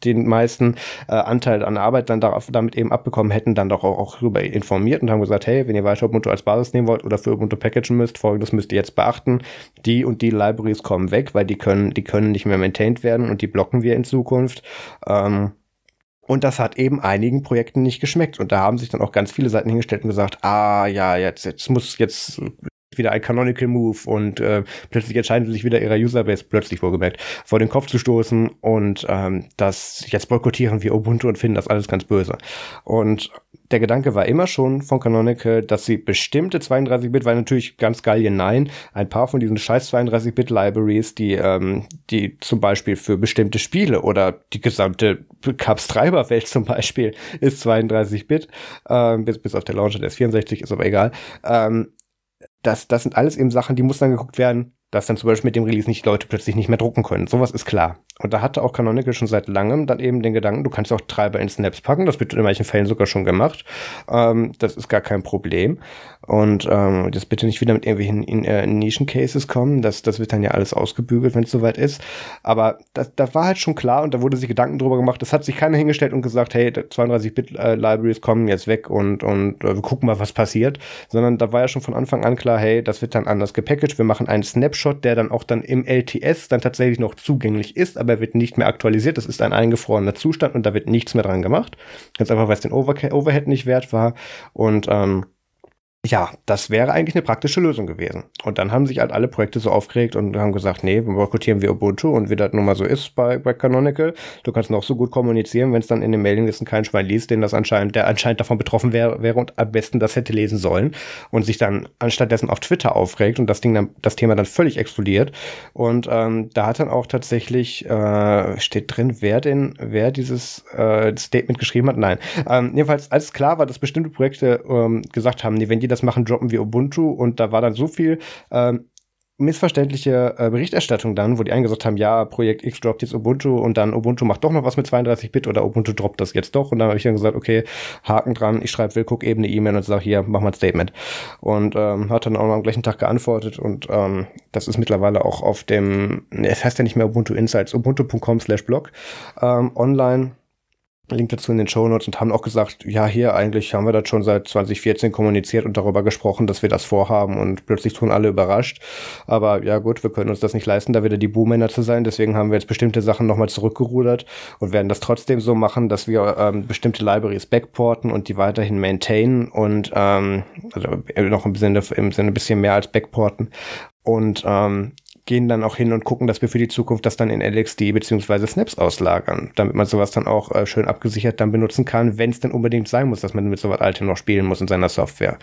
den meisten äh, Anteil an Arbeit dann darauf, damit eben abbekommen hätten, dann doch auch, auch darüber informiert und haben gesagt, hey, wenn ihr weiter Ubuntu als Basis nehmen wollt oder für Ubuntu packagen müsst, folgendes müsst ihr jetzt beachten. Die und die Libraries kommen weg, weil die können, die können nicht mehr maintained werden und die blocken wir in Zukunft. Ähm, und das hat eben einigen Projekten nicht geschmeckt. Und da haben sich dann auch ganz viele Seiten hingestellt und gesagt, ah ja, jetzt, jetzt muss, jetzt wieder ein Canonical Move und äh, plötzlich entscheiden sie sich wieder ihrer Userbase, plötzlich wohlgemerkt, vor den Kopf zu stoßen und ähm, das jetzt boykottieren wir Ubuntu und finden das alles ganz böse. Und der Gedanke war immer schon von Canonical, dass sie bestimmte 32-Bit, weil natürlich ganz geil nein, ein paar von diesen scheiß 32-Bit-Libraries, die, ähm, die zum Beispiel für bestimmte Spiele oder die gesamte Caps-Treiber-Welt zum Beispiel ist 32-Bit, ähm, bis, bis auf der Launcher, der ist 64, ist aber egal, ähm, das, das sind alles eben Sachen, die muss dann geguckt werden, dass dann zum Beispiel mit dem Release nicht Leute plötzlich nicht mehr drucken können. Sowas ist klar. Und da hatte auch Canonical schon seit langem dann eben den Gedanken, du kannst auch Treiber in Snaps packen. Das wird in manchen Fällen sogar schon gemacht. Ähm, das ist gar kein Problem. Und ähm, jetzt bitte nicht wieder mit irgendwelchen in, äh, Nischen-Cases kommen. Das, das wird dann ja alles ausgebügelt, wenn es soweit ist. Aber das, da war halt schon klar und da wurde sich Gedanken drüber gemacht. Es hat sich keiner hingestellt und gesagt, hey, 32-Bit-Libraries kommen jetzt weg und, und äh, wir gucken mal, was passiert. Sondern da war ja schon von Anfang an klar, hey, das wird dann anders gepackaged. Wir machen einen Snapshot, der dann auch dann im LTS dann tatsächlich noch zugänglich ist, aber wird nicht mehr aktualisiert. Das ist ein eingefrorener Zustand und da wird nichts mehr dran gemacht. Ganz einfach, weil es den Over Overhead nicht wert war. Und ähm, Ja, das wäre eigentlich eine praktische Lösung gewesen. Und dann haben sich halt alle Projekte so aufgeregt und haben gesagt, nee, boykottieren wir Ubuntu und wie das nun mal so ist bei, bei Canonical. Du kannst noch so gut kommunizieren, wenn es dann in den Mailinglisten kein Schwein liest, den das anscheinend, der anscheinend davon betroffen wäre, wäre und am besten das hätte lesen sollen und sich dann anstattdessen auf Twitter aufregt und das Ding dann, das Thema dann völlig explodiert. Und ähm, da hat dann auch tatsächlich, äh, steht drin, wer denn, wer dieses äh, Statement geschrieben hat? Nein. Ähm, jedenfalls, als klar war, dass bestimmte Projekte ähm, gesagt haben, nee, wenn die das machen, droppen wir Ubuntu und da war dann so viel ähm, missverständliche äh, Berichterstattung dann, wo die eingesagt haben, ja, Projekt X droppt jetzt Ubuntu und dann Ubuntu macht doch noch was mit 32-Bit oder Ubuntu droppt das jetzt doch und dann habe ich dann gesagt, okay, Haken dran, ich schreibe Willguck eben eine E-Mail und sage, hier, mach mal ein Statement. Und ähm, hat dann auch noch am gleichen Tag geantwortet und ähm, das ist mittlerweile auch auf dem, es heißt ja nicht mehr Ubuntu Insights, ubuntu.com slash blog ähm, online Link dazu in den Show Notes und haben auch gesagt, ja, hier eigentlich haben wir das schon seit 2014 kommuniziert und darüber gesprochen, dass wir das vorhaben und plötzlich tun alle überrascht. Aber ja gut, wir können uns das nicht leisten, da wieder die Buhmänner zu sein. Deswegen haben wir jetzt bestimmte Sachen nochmal zurückgerudert und werden das trotzdem so machen, dass wir ähm, bestimmte Libraries backporten und die weiterhin maintainen und ähm, also noch im Sinne, im Sinne ein bisschen mehr als backporten und ähm, gehen dann auch hin und gucken, dass wir für die Zukunft das dann in LXD beziehungsweise Snaps auslagern, damit man sowas dann auch äh, schön abgesichert dann benutzen kann, wenn es denn unbedingt sein muss, dass man mit sowas Altem noch spielen muss in seiner Software.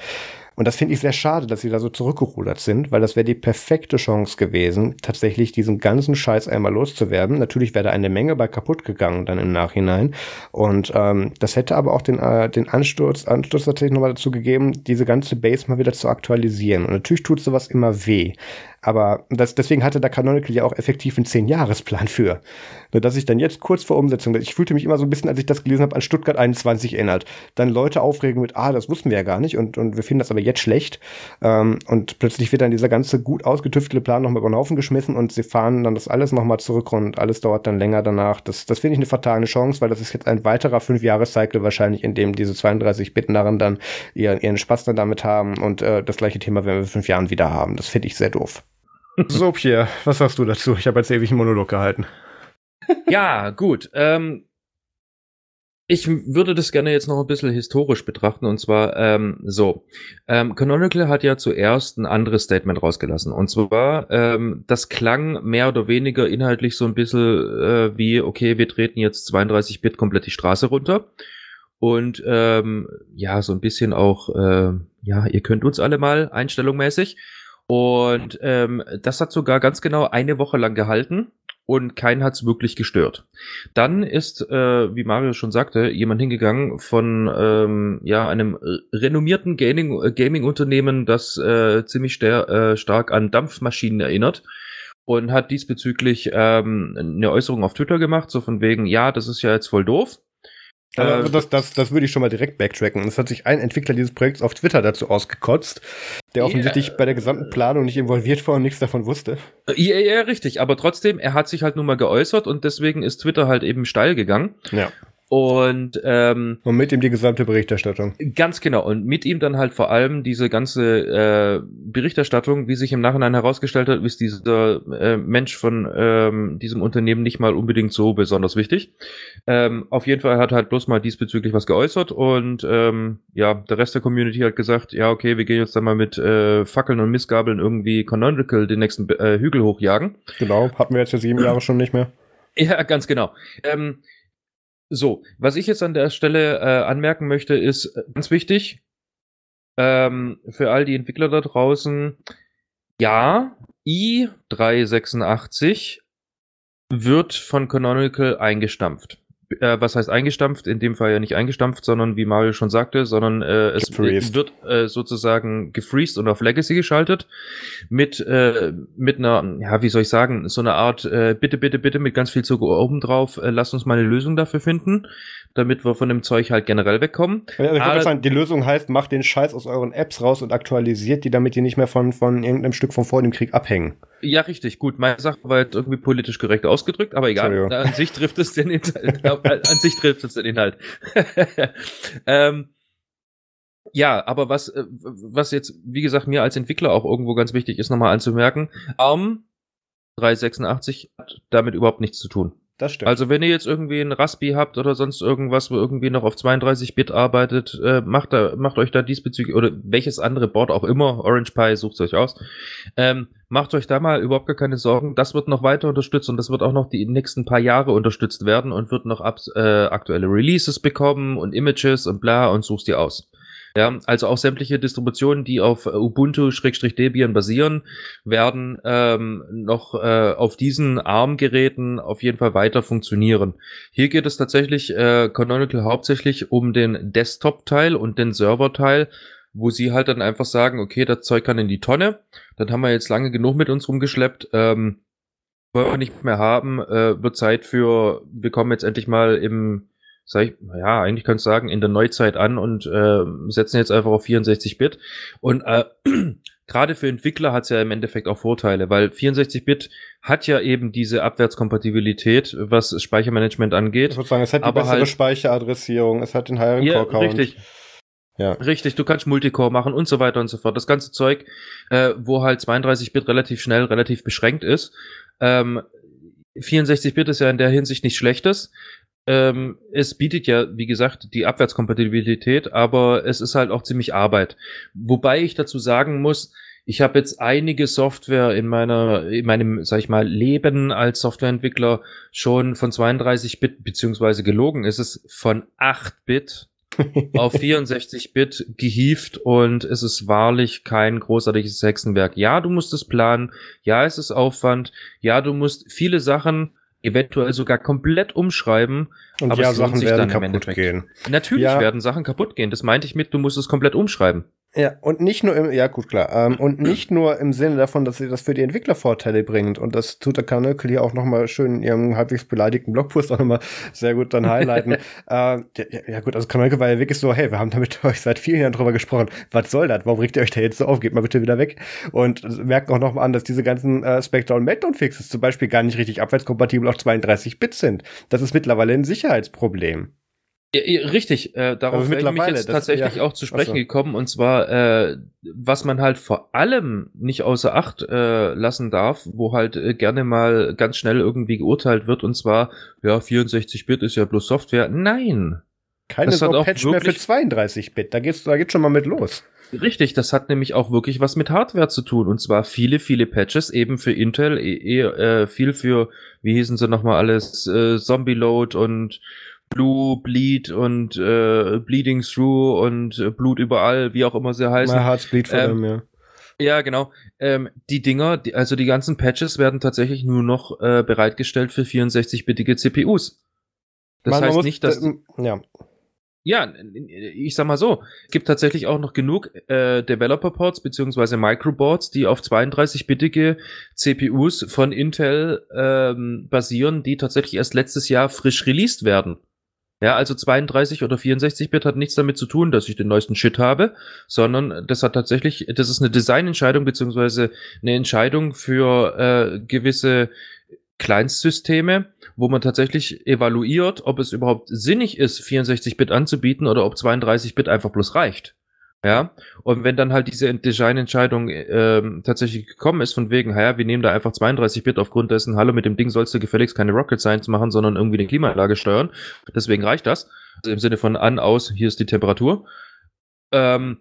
Und das finde ich sehr schade, dass sie da so zurückgerudert sind, weil das wäre die perfekte Chance gewesen, tatsächlich diesen ganzen Scheiß einmal loszuwerden. Natürlich wäre da eine Menge bei kaputt gegangen dann im Nachhinein. Und ähm, das hätte aber auch den, äh, den Ansturz, Ansturz tatsächlich nochmal dazu gegeben, diese ganze Base mal wieder zu aktualisieren. Und natürlich tut sowas immer weh. Aber das, deswegen hatte da Canonical ja auch effektiv einen Zehn-Jahres-Plan für. Nur dass ich dann jetzt kurz vor Umsetzung, ich fühlte mich immer so ein bisschen, als ich das gelesen habe, an Stuttgart 21 erinnert. Dann Leute aufregen mit, ah, das wussten wir ja gar nicht und, und wir finden das aber jetzt schlecht. Ähm, und plötzlich wird dann dieser ganze gut ausgetüftelte Plan nochmal über den Haufen geschmissen und sie fahren dann das alles nochmal zurück und alles dauert dann länger danach. Das, das finde ich eine fatale Chance, weil das ist jetzt ein weiterer Fünf-Jahres-Cycle wahrscheinlich, in dem diese 32 Bit-Narren dann ihren, ihren Spaß dann damit haben und äh, das gleiche Thema werden wir fünf Jahren wieder haben. Das finde ich sehr doof. So, Pierre, was sagst du dazu? Ich habe jetzt ewig einen Monolog gehalten. Ja, gut. Ähm, ich würde das gerne jetzt noch ein bisschen historisch betrachten und zwar ähm, so. Ähm, Canonical hat ja zuerst ein anderes Statement rausgelassen und zwar, ähm, das klang mehr oder weniger inhaltlich so ein bisschen äh, wie, okay, wir treten jetzt 32 Bit komplett die Straße runter und ähm, ja, so ein bisschen auch, äh, ja, ihr könnt uns alle mal einstellungmäßig. Und ähm, das hat sogar ganz genau eine Woche lang gehalten und keinen hat es wirklich gestört. Dann ist, äh, wie Mario schon sagte, jemand hingegangen von ähm, ja einem renommierten Gaming, äh, Gaming-Unternehmen, das äh, ziemlich äh, stark an Dampfmaschinen erinnert und hat diesbezüglich ähm, eine Äußerung auf Twitter gemacht, so von wegen, ja, das ist ja jetzt voll doof. Also das, das, das würde ich schon mal direkt backtracken. Und es hat sich ein Entwickler dieses Projekts auf Twitter dazu ausgekotzt, der offensichtlich yeah. bei der gesamten Planung nicht involviert war und nichts davon wusste. Ja, ja, richtig. Aber trotzdem, er hat sich halt nun mal geäußert und deswegen ist Twitter halt eben steil gegangen. Ja. Und, ähm, und mit ihm die gesamte Berichterstattung. Ganz genau. Und mit ihm dann halt vor allem diese ganze äh, Berichterstattung, wie sich im Nachhinein herausgestellt hat, ist dieser äh, Mensch von ähm, diesem Unternehmen nicht mal unbedingt so besonders wichtig. Ähm, auf jeden Fall hat halt bloß mal diesbezüglich was geäußert und ähm, ja, der Rest der Community hat gesagt, ja, okay, wir gehen jetzt dann mal mit äh, Fackeln und Missgabeln irgendwie Canonical den nächsten äh, Hügel hochjagen. Genau, hatten wir jetzt ja sieben Jahre schon nicht mehr. Ja, ganz genau. Ähm, so, was ich jetzt an der Stelle äh, anmerken möchte, ist äh, ganz wichtig ähm, für all die Entwickler da draußen. Ja, i386 wird von Canonical eingestampft äh, was heißt eingestampft? In dem Fall ja nicht eingestampft, sondern wie Mario schon sagte, sondern äh, es Gefreezed. wird äh, sozusagen gefreezed und auf Legacy geschaltet mit äh, mit einer, ja, wie soll ich sagen, so einer Art äh, bitte, bitte, bitte mit ganz viel Zucker oben drauf, äh, lasst uns mal eine Lösung dafür finden, damit wir von dem Zeug halt generell wegkommen. Ja, ich würde sagen, die Lösung heißt, macht den Scheiß aus euren Apps raus und aktualisiert die, damit die nicht mehr von, von irgendeinem Stück von vor dem Krieg abhängen. Ja, richtig, gut. Meine Sache war jetzt irgendwie politisch korrekt ausgedrückt, aber egal. An sich trifft es den Inhalt. an sich trifft es den Inhalt. ähm, ja, aber was, äh, was jetzt, wie gesagt, mir als Entwickler auch irgendwo ganz wichtig ist, nochmal anzumerken, ARM 386 hat damit überhaupt nichts zu tun. Das stimmt. Also wenn ihr jetzt irgendwie ein Raspi habt oder sonst irgendwas, wo irgendwie noch auf 32-Bit arbeitet, äh, macht, da, macht euch da diesbezüglich, oder welches andere Board auch immer, Orange Pi, sucht euch aus, ähm, macht euch da mal überhaupt gar keine Sorgen. Das wird noch weiter unterstützt und das wird auch noch die nächsten paar Jahre unterstützt werden und wird noch ab, äh, aktuelle Releases bekommen und Images und bla und suchst dir aus. Ja, also auch sämtliche Distributionen, die auf Ubuntu-Debian basieren, werden ähm, noch äh, auf diesen ARM-Geräten auf jeden Fall weiter funktionieren. Hier geht es tatsächlich äh, Canonical hauptsächlich um den Desktop-Teil und den Server-Teil, wo sie halt dann einfach sagen, okay, das Zeug kann in die Tonne. Das haben wir jetzt lange genug mit uns rumgeschleppt. Ähm, wollen wir nicht mehr haben, äh, wird Zeit für, wir kommen jetzt endlich mal im sag ich, ja, eigentlich kannst du sagen, in der Neuzeit an und äh, setzen jetzt einfach auf 64-Bit. Und äh, gerade für Entwickler hat es ja im Endeffekt auch Vorteile, weil 64-Bit hat ja eben diese Abwärtskompatibilität, was Speichermanagement angeht. Ich würde sagen, es hat die bessere halt, Speicheradressierung, es hat den Hiring ja, Core Count. Richtig. Ja. Richtig, du kannst Multicore machen und so weiter und so fort. Das ganze Zeug, äh, wo halt 32-Bit relativ schnell, relativ beschränkt ist. Ähm, 64-Bit ist ja in der Hinsicht nichts Schlechtes. Ähm, es bietet ja, wie gesagt, die Abwärtskompatibilität, aber es ist halt auch ziemlich Arbeit. Wobei ich dazu sagen muss, ich habe jetzt einige Software in meiner, in meinem, sag ich mal, Leben als Softwareentwickler schon von 32-Bit, beziehungsweise gelogen ist es von 8-Bit auf 64-Bit gehievt und es ist wahrlich kein großartiges Hexenwerk. Ja, du musst es planen. Ja, es ist Aufwand. Ja, du musst viele Sachen eventuell sogar komplett umschreiben. Und aber ja, Sachen werden kaputt gehen. Natürlich ja. werden Sachen kaputt gehen. Das meinte ich mit, du musst es komplett umschreiben. Ja, und nicht nur im, ja gut, klar, ähm, und nicht nur im Sinne davon, dass sie das für die Entwickler Vorteile bringt. Und das tut der Kanökel hier auch nochmal schön in ihrem halbwegs beleidigten Blogpost auch nochmal sehr gut dann highlighten. ähm, ja, ja, gut, also Kanökel war ja wirklich so, hey, wir haben damit euch seit vielen Jahren drüber gesprochen. Was soll das? Warum regt ihr euch da jetzt so auf? Geht mal bitte wieder weg. Und merken auch nochmal an, dass diese ganzen äh, Spectre und Meltdown-Fixes zum Beispiel gar nicht richtig abwärtskompatibel auf 32 Bit sind. Das ist mittlerweile ein Sicherheitsproblem. Ja, richtig, äh, darauf bin ich jetzt tatsächlich ja, auch zu sprechen so. gekommen und zwar, äh, was man halt vor allem nicht außer Acht äh, lassen darf, wo halt äh, gerne mal ganz schnell irgendwie geurteilt wird und zwar, ja, 64-Bit ist ja bloß Software. Nein! Keine das so Patch mehr für 32-Bit, da geht's, da geht's schon mal mit los. Richtig, das hat nämlich auch wirklich was mit Hardware zu tun und zwar viele, viele Patches eben für Intel, eh, eh, äh, viel für, wie hießen sie nochmal alles, äh, Zombie Load und Blue, Bleed und äh, Bleeding Through und äh, Blut überall, wie auch immer sie heißen. My Heart's Bleed vor ähm, ja. Ja, genau. Ähm, die Dinger, die, also die ganzen Patches werden tatsächlich nur noch äh, bereitgestellt für 64-bittige CPUs. Das Man, heißt nicht, dass. Ja. Ja, ich sag mal so, gibt tatsächlich auch noch genug äh, Developer-Ports beziehungsweise Microboards, die auf 32-bittige CPUs von Intel ähm, basieren, die tatsächlich erst letztes Jahr frisch released werden. Ja, also 32 oder 64 Bit hat nichts damit zu tun, dass ich den neuesten Shit habe, sondern das hat tatsächlich, das ist eine Designentscheidung beziehungsweise eine Entscheidung für äh, gewisse Kleinstsysteme, wo man tatsächlich evaluiert, ob es überhaupt sinnig ist, 64 Bit anzubieten oder ob 32 Bit einfach bloß reicht. Ja, und wenn dann halt diese Designentscheidung ähm, tatsächlich gekommen ist, von wegen, ja, wir nehmen da einfach 32 Bit aufgrund dessen, hallo, mit dem Ding sollst du gefälligst keine Rocket Science machen, sondern irgendwie die Klimaanlage steuern. Deswegen reicht das. Also im Sinne von an, aus, hier ist die Temperatur. Ähm,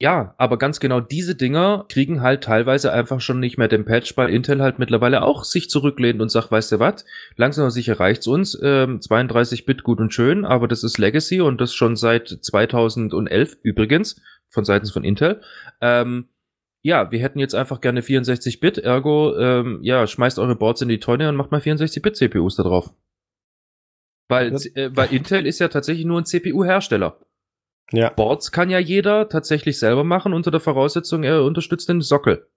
ja, aber ganz genau diese Dinger kriegen halt teilweise einfach schon nicht mehr den Patch, weil Intel halt mittlerweile auch sich zurücklehnt und sagt, weißt du was, langsam aber sicher reicht's uns, ähm, 32-Bit gut und schön, aber das ist Legacy und das schon seit 2011 übrigens, von seitens von Intel. Ähm, ja, wir hätten jetzt einfach gerne 64-Bit, ergo, ähm, ja, schmeißt eure Boards in die Tonne und macht mal 64-Bit-CPUs da drauf. Weil, äh, weil Intel ist ja tatsächlich nur ein CPU-Hersteller. Ja. Boards kann ja jeder tatsächlich selber machen, unter der Voraussetzung, er unterstützt den Sockel.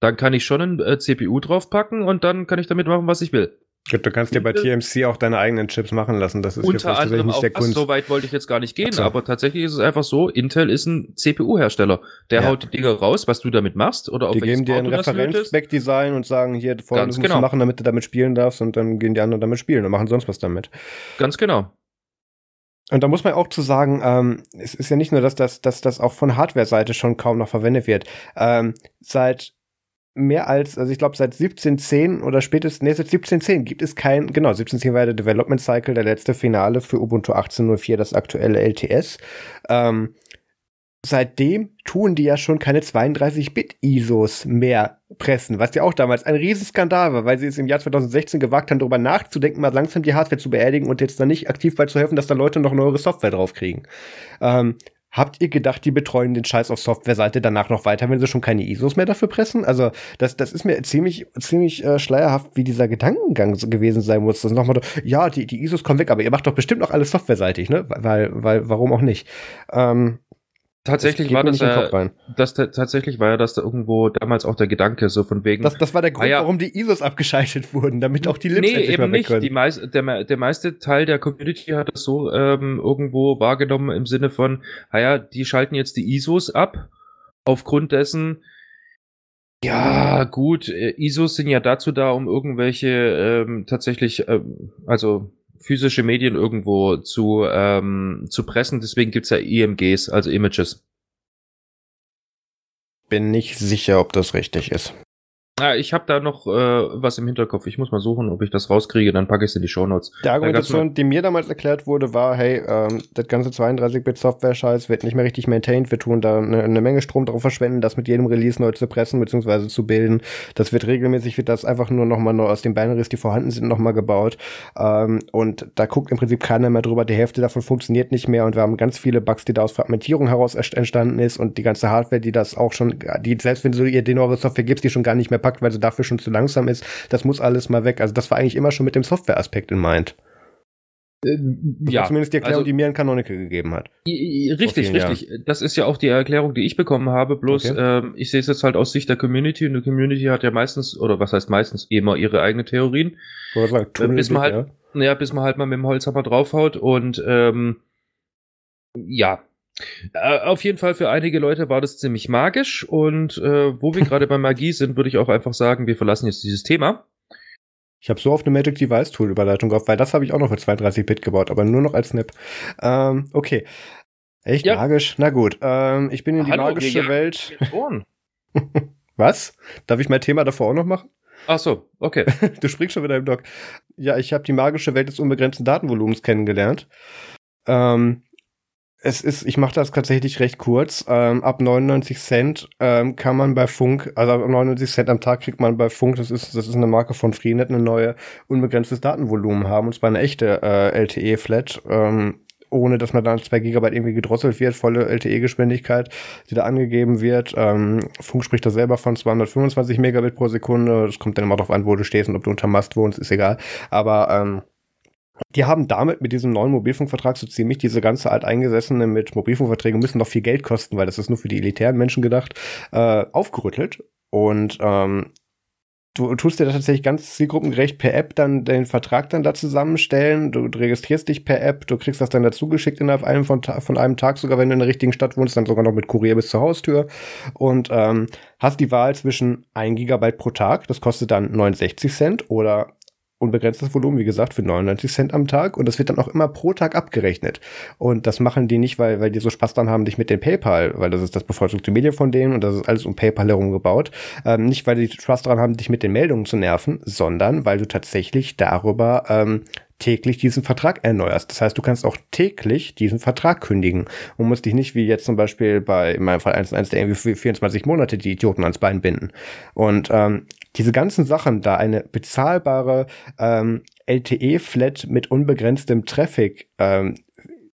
Dann kann ich schon ein äh, CPU draufpacken und dann kann ich damit machen, was ich will. Gut, du kannst dir bei TMC auch deine eigenen Chips machen lassen. Das ist Unter jetzt anderem nicht der Kunst. So weit wollte ich jetzt gar nicht gehen, so. aber tatsächlich ist es einfach so, Intel ist ein CPU-Hersteller. Der ja. haut die Dinger raus, was du damit machst oder auf Die geben dir ein Referenz-Spec-Design und sagen, hier, folgendes musst genau. du machen, damit du damit spielen darfst und dann gehen die anderen damit spielen und machen sonst was damit. Ganz genau. Und da muss man auch zu sagen, ähm, es ist ja nicht nur, dass das, dass das auch von Hardware-Seite schon kaum noch verwendet wird. Ähm, seit mehr als, also ich glaube seit 1710 oder spätestens, nee, seit 1710 gibt es kein, genau, 1710 war der Development Cycle, der letzte Finale für Ubuntu 18.04, das aktuelle LTS. Ähm, seitdem tun die ja schon keine 32-Bit-ISOs mehr pressen, was ja auch damals ein Riesenskandal war, weil sie es im Jahr 2016 gewagt haben, darüber nachzudenken, mal langsam die Hardware zu beerdigen und jetzt dann nicht aktiv bei zu helfen, dass da Leute noch neuere Software draufkriegen. Ähm, Habt ihr gedacht, die betreuen den Scheiß auf Software-Seite danach noch weiter, wenn sie schon keine ISOs mehr dafür pressen? Also, das, das ist mir ziemlich, ziemlich äh, schleierhaft, wie dieser Gedankengang gewesen sein muss. Das nochmal, ja, die, die ISOs kommen weg, aber ihr macht doch bestimmt noch alles softwareseitig, ne? Weil, weil, warum auch nicht? Ähm, Tatsächlich war das, ja, das tatsächlich war ja das da irgendwo damals auch der Gedanke, so von wegen. Das, das war der Grund, ah ja, warum die ISOs abgeschaltet wurden, damit auch die Lips nee, eben nicht. Die meist, der, der meiste Teil der Community hat das so ähm, irgendwo wahrgenommen im Sinne von, naja, die schalten jetzt die ISOs ab, aufgrund dessen, ja, gut, äh, ISOs sind ja dazu da, um irgendwelche ähm, tatsächlich, ähm, also physische Medien irgendwo zu, ähm, zu pressen. Deswegen gibt's ja IMGs, also Images. Bin nicht sicher, ob das richtig ist. Ah, ich habe da noch äh, was im Hinterkopf. Ich muss mal suchen, ob ich das rauskriege, dann packe ich es in die Shownotes. Die Argumentation, die mir damals erklärt wurde, war, hey, ähm, das ganze 32-Bit-Software-Scheiß wird nicht mehr richtig maintained. Wir tun da eine, eine, Menge Strom darauf verschwenden, das mit jedem Release neu zu pressen bzw. zu bilden. Das wird regelmäßig, wird das einfach nur nochmal neu aus den Binaries, die vorhanden sind, nochmal gebaut. Ähm, und da guckt im Prinzip keiner mehr drüber. Die Hälfte davon funktioniert nicht mehr und wir haben ganz viele Bugs, die da aus Fragmentierung heraus entstanden ist und die ganze Hardware, die das auch schon, die selbst wenn du ihr den eure Software gibst, die schon gar nicht mehr packt, weil sie dafür schon zu langsam ist. Das muss alles mal weg. Also das war eigentlich immer schon mit dem Software-Aspekt in Mind. Äh, ja, zumindest die Erklärung, also, die mir ein Canonical gegeben hat. Richtig, richtig. Jahren. Das ist ja auch die Erklärung, die ich bekommen habe. Bloß okay. ähm, ich sehe es jetzt halt aus Sicht der Community und die Community hat ja meistens, oder was heißt meistens, immer ihre eigenen Theorien. Sagen, äh, bis man halt, ja. ja. bis man halt mal mit dem Holzhammer draufhaut und ähm, ja, auf jeden Fall für einige Leute war das ziemlich magisch und äh, wo wir gerade bei Magie sind, würde ich auch einfach sagen, wir verlassen jetzt dieses Thema. Ich habe so auf eine Magic Device Tool Überleitung gehofft, weil das habe ich auch noch für 32 Bit gebaut, aber nur noch als Snap. Ähm, okay. Echt ja. magisch? Na gut. Ähm, ich bin in die Hallo, magische Welt. Was? Darf ich mein Thema davor auch noch machen? Ach so, okay. du springst schon wieder im Doc. Ja, ich habe die magische Welt des unbegrenzten Datenvolumens kennengelernt. Ähm, es ist, ich mache das tatsächlich recht kurz. Ähm, ab 99 Cent ähm, kann man bei Funk, also ab 99 Cent am Tag kriegt man bei Funk, das ist, das ist eine Marke von Freenet, eine neue unbegrenztes Datenvolumen haben, und zwar eine echte äh, LTE-Flat. Ähm, ohne dass man dann 2 Gigabyte irgendwie gedrosselt wird, volle LTE-Geschwindigkeit, die da angegeben wird. Ähm, Funk spricht da selber von 225 Megabit pro Sekunde. Das kommt dann immer darauf an, wo du stehst und ob du unter Mast wohnst, ist egal. Aber ähm, die haben damit mit diesem neuen Mobilfunkvertrag so ziemlich diese ganze alteingesessene mit Mobilfunkverträgen müssen noch viel Geld kosten, weil das ist nur für die elitären Menschen gedacht, äh, aufgerüttelt. Und ähm, du tust dir da tatsächlich ganz zielgruppengerecht per App dann den Vertrag dann da zusammenstellen. Du, du registrierst dich per App, du kriegst das dann dazu geschickt innerhalb einem von, von einem Tag, sogar wenn du in der richtigen Stadt wohnst, dann sogar noch mit Kurier bis zur Haustür. Und ähm, hast die Wahl zwischen 1 Gigabyte pro Tag, das kostet dann 69 Cent, oder unbegrenztes Volumen, wie gesagt, für 99 Cent am Tag und das wird dann auch immer pro Tag abgerechnet. Und das machen die nicht, weil, weil die so Spaß dran haben, dich mit dem PayPal, weil das ist das bevorzugte Medium von denen und das ist alles um PayPal herum gebaut. Ähm, nicht, weil die Spaß dran haben, dich mit den Meldungen zu nerven, sondern weil du tatsächlich darüber ähm, täglich diesen Vertrag erneuerst. Das heißt, du kannst auch täglich diesen Vertrag kündigen und musst dich nicht wie jetzt zum Beispiel bei, in meinem Fall 1, 1 der irgendwie für 24 Monate die Idioten ans Bein binden. Und ähm, diese ganzen Sachen, da eine bezahlbare ähm, LTE-Flat mit unbegrenztem Traffic ähm,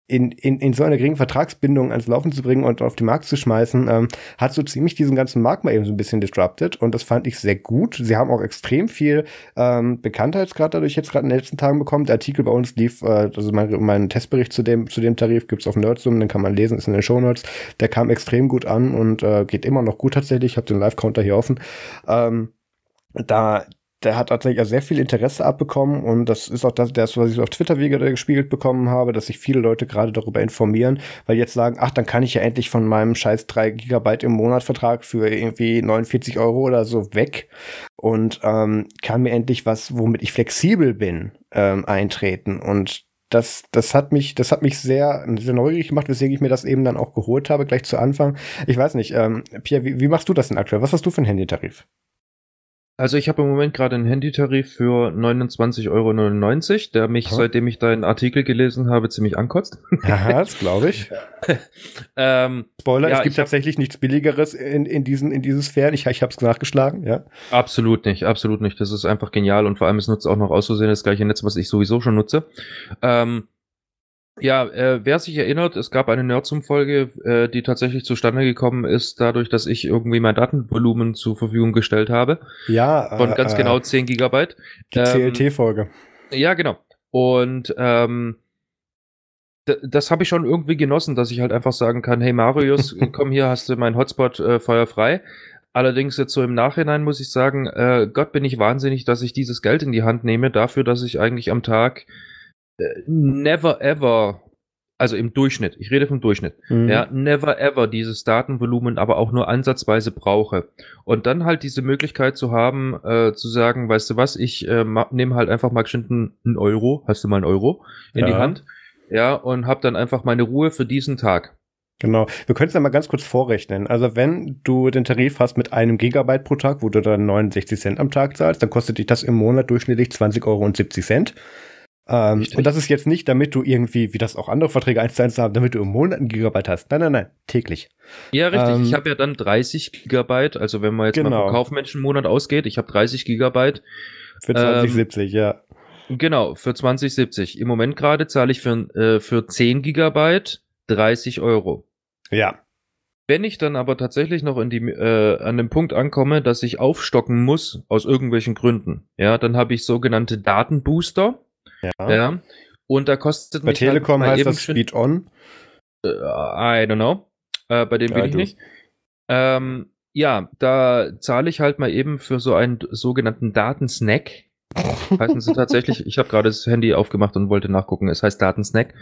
in, in, in so einer geringen Vertragsbindung ans Laufen zu bringen und auf den Markt zu schmeißen, ähm, hat so ziemlich diesen ganzen Markt mal eben so ein bisschen disrupted und das fand ich sehr gut. Sie haben auch extrem viel ähm, Bekanntheitsgrad dadurch jetzt gerade in den letzten Tagen bekommen. Der Artikel bei uns lief, äh, also mein, mein Testbericht zu dem, zu dem Tarif gibt's auf Nerdsum, den kann man lesen, ist in den Shownotes. Der kam extrem gut an und äh, geht immer noch gut tatsächlich. Ich habe den Live-Counter hier offen. Ähm, da der hat tatsächlich sehr viel Interesse abbekommen und das ist auch das, das was ich auf Twitter wieder gespiegelt bekommen habe, dass sich viele Leute gerade darüber informieren, weil jetzt sagen, ach, dann kann ich ja endlich von meinem scheiß 3 Gigabyte im Monat Vertrag für irgendwie 49 Euro oder so weg und ähm, kann mir endlich was, womit ich flexibel bin, ähm, eintreten und das, das hat mich, das hat mich sehr, sehr neugierig gemacht, weswegen ich mir das eben dann auch geholt habe, gleich zu Anfang. Ich weiß nicht, ähm, Pierre, wie, wie machst du das denn aktuell? Was hast du für einen Handytarif? Also ich habe im Moment gerade einen Handytarif für 29,99 Euro, der mich, oh. seitdem ich deinen Artikel gelesen habe, ziemlich ankotzt. Ja, das glaube ich. ähm, Spoiler, ja, es gibt tatsächlich nichts Billigeres in, in, diesen, in diesen Sphären. Ich, ich habe es nachgeschlagen, ja. Absolut nicht, absolut nicht. Das ist einfach genial und vor allem es nutzt auch noch auszusehen das gleiche Netz, was ich sowieso schon nutze. Ähm, ja, äh, wer sich erinnert, es gab eine Nerdsum-Folge, äh, die tatsächlich zustande gekommen ist, dadurch, dass ich irgendwie mein Datenvolumen zur Verfügung gestellt habe. Ja. Von äh, ganz genau 10 Gigabyte. Die ähm, CLT-Folge. Ja, genau. Und ähm, das habe ich schon irgendwie genossen, dass ich halt einfach sagen kann, hey Marius, komm hier, hast du meinen Hotspot äh, feuerfrei. Allerdings jetzt so im Nachhinein muss ich sagen, äh, Gott bin ich wahnsinnig, dass ich dieses Geld in die Hand nehme, dafür, dass ich eigentlich am Tag never ever, also im Durchschnitt, ich rede vom Durchschnitt, mhm. ja, never ever dieses Datenvolumen aber auch nur ansatzweise brauche. Und dann halt diese Möglichkeit zu haben, äh, zu sagen, weißt du was, ich äh, nehme halt einfach mal geschwind einen Euro, hast du mal einen Euro in ja. die Hand, ja, und hab dann einfach meine Ruhe für diesen Tag. Genau. Wir können es ja mal ganz kurz vorrechnen. Also wenn du den Tarif hast mit einem Gigabyte pro Tag, wo du dann 69 Cent am Tag zahlst, dann kostet dich das im Monat durchschnittlich 20,70 Euro. Ähm, und das ist jetzt nicht, damit du irgendwie, wie das auch andere Verträge eins zu eins haben, damit du im Monat ein Gigabyte hast. Nein, nein, nein, täglich. Ja, richtig. Ähm, ich habe ja dann 30 Gigabyte, also wenn man jetzt genau. mal vom Kaufmenschenmonat ausgeht, ich habe 30 Gigabyte. Für 2070, ähm, ja. Genau, für 2070. Im Moment gerade zahle ich für, äh, für 10 Gigabyte 30 Euro. Ja. Wenn ich dann aber tatsächlich noch in die, äh, an dem Punkt ankomme, dass ich aufstocken muss, aus irgendwelchen Gründen, ja, dann habe ich sogenannte Datenbooster. Ja. ja. Und da kostet Bei halt Telekom halt heißt das Speed On. Uh, I don't know. Uh, bei dem ja, bin ich du. nicht. Ähm, ja, da zahle ich halt mal eben für so einen sogenannten Datensnack. heißen sie tatsächlich, ich habe gerade das Handy aufgemacht und wollte nachgucken, es heißt Datensnack.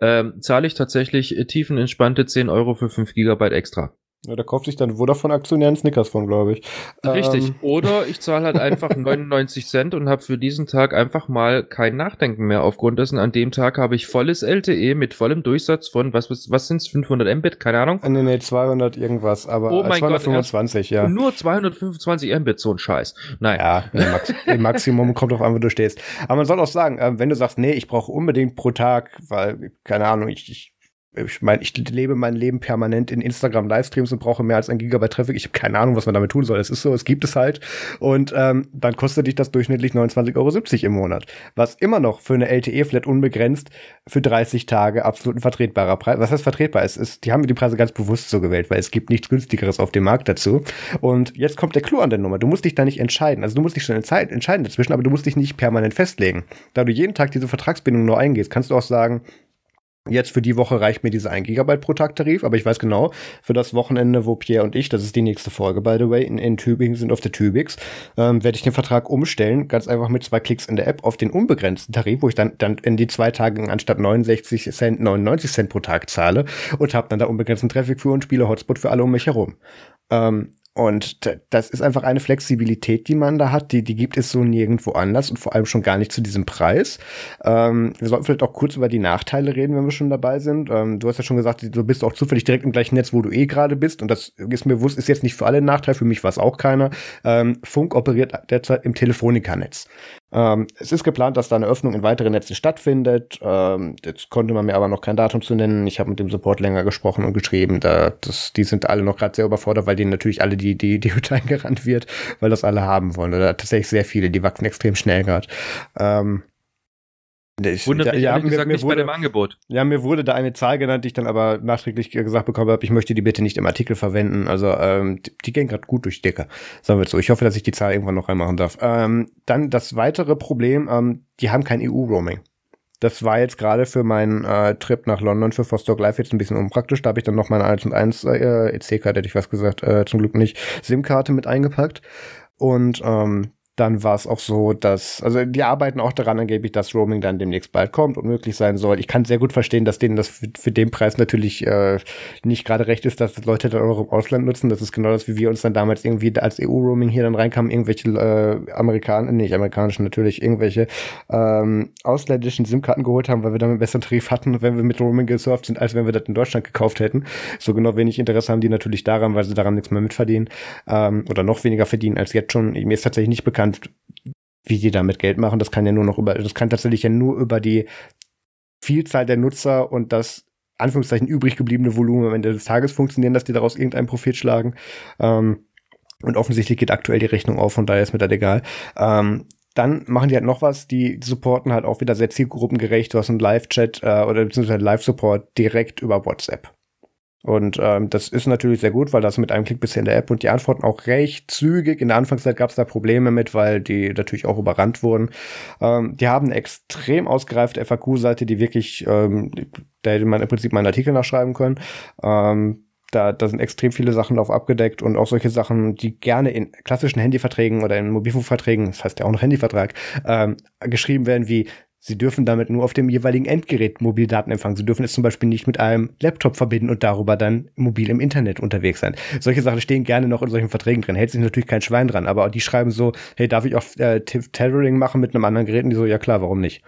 Ähm, zahle ich tatsächlich tiefenentspannte 10 Euro für 5 Gigabyte extra. Ja, da kauft sich dann Vodafone-Aktionär einen Snickers von, glaube ich. Richtig. Ähm. Oder ich zahle halt einfach 99 Cent und habe für diesen Tag einfach mal kein Nachdenken mehr. Aufgrund dessen, an dem Tag habe ich volles LTE mit vollem Durchsatz von, was, was, was sind es, 500 Mbit? Keine Ahnung. Nee, nee, 200 irgendwas, aber oh mein 225, Gott, ja. Nur 225 Mbit, so ein Scheiß. Naja. Ja, Max im Maximum kommt auf an, wo du stehst. Aber man soll auch sagen, äh, wenn du sagst, nee, ich brauche unbedingt pro Tag, weil, keine Ahnung, ich, ich ich meine, ich lebe mein Leben permanent in Instagram-Livestreams und brauche mehr als ein Gigabyte Traffic. Ich habe keine Ahnung, was man damit tun soll. Es ist so, es gibt es halt. Und ähm, dann kostet dich das durchschnittlich 29,70 Euro im Monat. Was immer noch für eine LTE-Flat unbegrenzt für 30 Tage absolut ein vertretbarer Preis. Was heißt vertretbar? Es ist, die haben die Preise ganz bewusst so gewählt, weil es gibt nichts günstigeres auf dem Markt dazu. Und jetzt kommt der Clou an der Nummer. Du musst dich da nicht entscheiden. Also du musst dich schon entscheiden dazwischen, aber du musst dich nicht permanent festlegen. Da du jeden Tag diese Vertragsbindung nur eingehst, kannst du auch sagen, Jetzt für die Woche reicht mir dieser 1 Gigabyte pro Tag Tarif, aber ich weiß genau, für das Wochenende, wo Pierre und ich, das ist die nächste Folge, by the way, in, in Tübingen sind auf der Tübix, ähm, werde ich den Vertrag umstellen, ganz einfach mit zwei Klicks in der App auf den unbegrenzten Tarif, wo ich dann, dann in die zwei Tage anstatt 69 Cent 99 Cent pro Tag zahle und habe dann da unbegrenzten Traffic für und spiele Hotspot für alle um mich herum. Ähm, und das ist einfach eine Flexibilität, die man da hat, die, die gibt es so nirgendwo anders und vor allem schon gar nicht zu diesem Preis. Ähm, wir sollten vielleicht auch kurz über die Nachteile reden, wenn wir schon dabei sind. Ähm, du hast ja schon gesagt, du bist auch zufällig direkt im gleichen Netz, wo du eh gerade bist. Und das ist mir bewusst, ist jetzt nicht für alle ein Nachteil, für mich war es auch keiner. Ähm, Funk operiert derzeit im Telefonica-Netz. Ähm, es ist geplant, dass da eine Öffnung in weitere Netze stattfindet. Ähm, jetzt konnte man mir aber noch kein Datum zu nennen. Ich habe mit dem Support länger gesprochen und geschrieben. Da, das, die sind alle noch gerade sehr überfordert, weil denen natürlich alle die, die, die Hütte eingerannt wird, weil das alle haben wollen. Oder tatsächlich sehr viele, die wachsen extrem schnell gerade. Ähm, ich, Wundert mich ja, mir, gesagt mir nicht wurde, bei dem Angebot. Ja, mir wurde da eine Zahl genannt, die ich dann aber nachträglich gesagt bekommen habe, ich möchte die bitte nicht im Artikel verwenden. Also ähm, die, die gehen gerade gut durch die Decke. Sagen wir so. Ich hoffe, dass ich die Zahl irgendwann noch reinmachen darf. Ähm, dann das weitere Problem, ähm, die haben kein EU-Roaming. Das war jetzt gerade für meinen äh, Trip nach London für Vostok Live jetzt ein bisschen unpraktisch. Da habe ich dann noch meine 1 und 1 äh, EC-Karte, hätte ich was gesagt, äh, zum Glück nicht, SIM-Karte mit eingepackt. Und ähm, dann war es auch so, dass, also die arbeiten auch daran angeblich, dass Roaming dann demnächst bald kommt und möglich sein soll. Ich kann sehr gut verstehen, dass denen das für, für den Preis natürlich äh, nicht gerade recht ist, dass Leute dann auch im Ausland nutzen. Das ist genau das, wie wir uns dann damals irgendwie als EU-Roaming hier dann reinkamen, irgendwelche äh, Amerikaner, nicht amerikanischen natürlich, irgendwelche ähm, ausländischen SIM-Karten geholt haben, weil wir dann einen besseren Tarif hatten, wenn wir mit Roaming gesurft sind, als wenn wir das in Deutschland gekauft hätten. So genau wenig Interesse haben die natürlich daran, weil sie daran nichts mehr mitverdienen ähm, oder noch weniger verdienen als jetzt schon. Mir ist tatsächlich nicht bekannt, wie die damit Geld machen. Das kann ja nur noch über, das kann tatsächlich ja nur über die Vielzahl der Nutzer und das Anführungszeichen übrig gebliebene Volumen am Ende des Tages funktionieren, dass die daraus irgendeinen Profit schlagen. Ähm, und offensichtlich geht aktuell die Rechnung auf, von daher ist mir das egal. Ähm, dann machen die halt noch was, die supporten halt auch wieder sehr zielgruppengerecht. Du hast einen Live-Chat äh, oder beziehungsweise Live-Support direkt über WhatsApp. Und ähm, das ist natürlich sehr gut, weil das mit einem Klick bisher in der App und die Antworten auch recht zügig. In der Anfangszeit gab es da Probleme mit, weil die natürlich auch überrannt wurden. Ähm, die haben eine extrem ausgereifte FAQ-Seite, die wirklich, ähm, da hätte man im Prinzip mal einen Artikel nachschreiben können. Ähm, da, da sind extrem viele Sachen drauf abgedeckt und auch solche Sachen, die gerne in klassischen Handyverträgen oder in Mobilfunkverträgen, das heißt ja auch noch Handyvertrag, ähm, geschrieben werden wie Sie dürfen damit nur auf dem jeweiligen Endgerät Mobildaten empfangen. Sie dürfen es zum Beispiel nicht mit einem Laptop verbinden und darüber dann mobil im Internet unterwegs sein. Solche Sachen stehen gerne noch in solchen Verträgen drin. Hält sich natürlich kein Schwein dran, aber die schreiben so, hey, darf ich auch äh, Tethering machen mit einem anderen Gerät? Und die so, ja klar, warum nicht?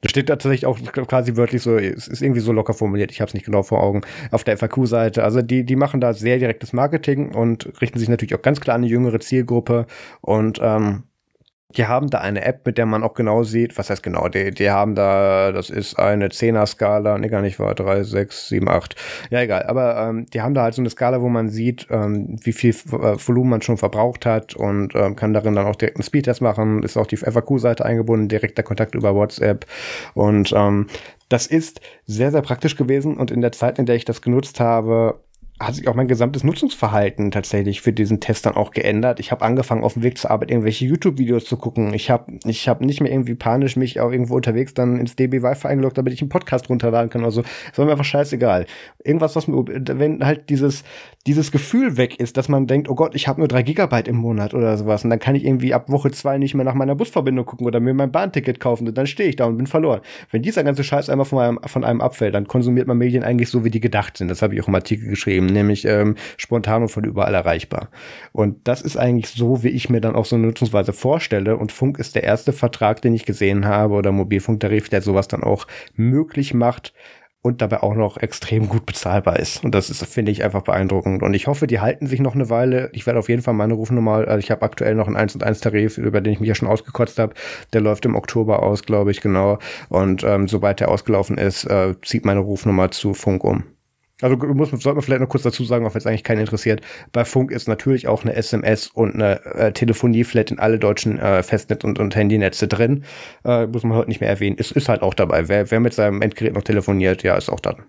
Das steht tatsächlich auch quasi wörtlich so, es ist irgendwie so locker formuliert, ich habe es nicht genau vor Augen, auf der FAQ-Seite. Also die, die machen da sehr direktes Marketing und richten sich natürlich auch ganz klar an eine jüngere Zielgruppe und ähm, die haben da eine App, mit der man auch genau sieht, was heißt genau, die, die haben da, das ist eine 10er-Skala, nee, gar nicht wahr, 3, 6, 7, 8, ja egal, aber ähm, die haben da halt so eine Skala, wo man sieht, ähm, wie viel äh, Volumen man schon verbraucht hat und ähm, kann darin dann auch direkt einen Speedtest machen, ist auch die FAQ-Seite eingebunden, direkter Kontakt über WhatsApp und ähm, das ist sehr, sehr praktisch gewesen und in der Zeit, in der ich das genutzt habe, hat sich auch mein gesamtes Nutzungsverhalten tatsächlich für diesen Test dann auch geändert. Ich habe angefangen, auf dem Weg zur Arbeit irgendwelche YouTube-Videos zu gucken. Ich habe ich hab nicht mehr irgendwie panisch mich auch irgendwo unterwegs dann ins DB Wi-Fi eingeloggt, damit ich einen Podcast runterladen kann. Also, es war mir einfach scheißegal. Irgendwas, was mir, wenn halt dieses, dieses Gefühl weg ist, dass man denkt, oh Gott, ich habe nur drei Gigabyte im Monat oder sowas und dann kann ich irgendwie ab Woche zwei nicht mehr nach meiner Busverbindung gucken oder mir mein Bahnticket kaufen und dann stehe ich da und bin verloren. Wenn dieser ganze Scheiß einmal von einem, von einem abfällt, dann konsumiert man Medien eigentlich so, wie die gedacht sind. Das habe ich auch im Artikel geschrieben, nämlich ähm, spontan und von überall erreichbar. Und das ist eigentlich so, wie ich mir dann auch so eine Nutzungsweise vorstelle und Funk ist der erste Vertrag, den ich gesehen habe oder Mobilfunktarif, der sowas dann auch möglich macht, und dabei auch noch extrem gut bezahlbar ist. Und das ist, finde ich, einfach beeindruckend. Und ich hoffe, die halten sich noch eine Weile. Ich werde auf jeden Fall meine Rufnummer, also ich habe aktuell noch einen 1 und 1 Tarif, über den ich mich ja schon ausgekotzt habe. Der läuft im Oktober aus, glaube ich, genau. Und ähm, sobald der ausgelaufen ist, äh, zieht meine Rufnummer zu Funk um. Also muss, sollte man vielleicht noch kurz dazu sagen, auch wenn es eigentlich keinen interessiert. Bei Funk ist natürlich auch eine SMS und eine äh, Telefonie-Flat in alle deutschen äh, Festnetz- und, und Handynetze drin. Äh, muss man heute nicht mehr erwähnen. Ist, ist halt auch dabei. Wer, wer mit seinem Endgerät noch telefoniert, ja, ist auch dann.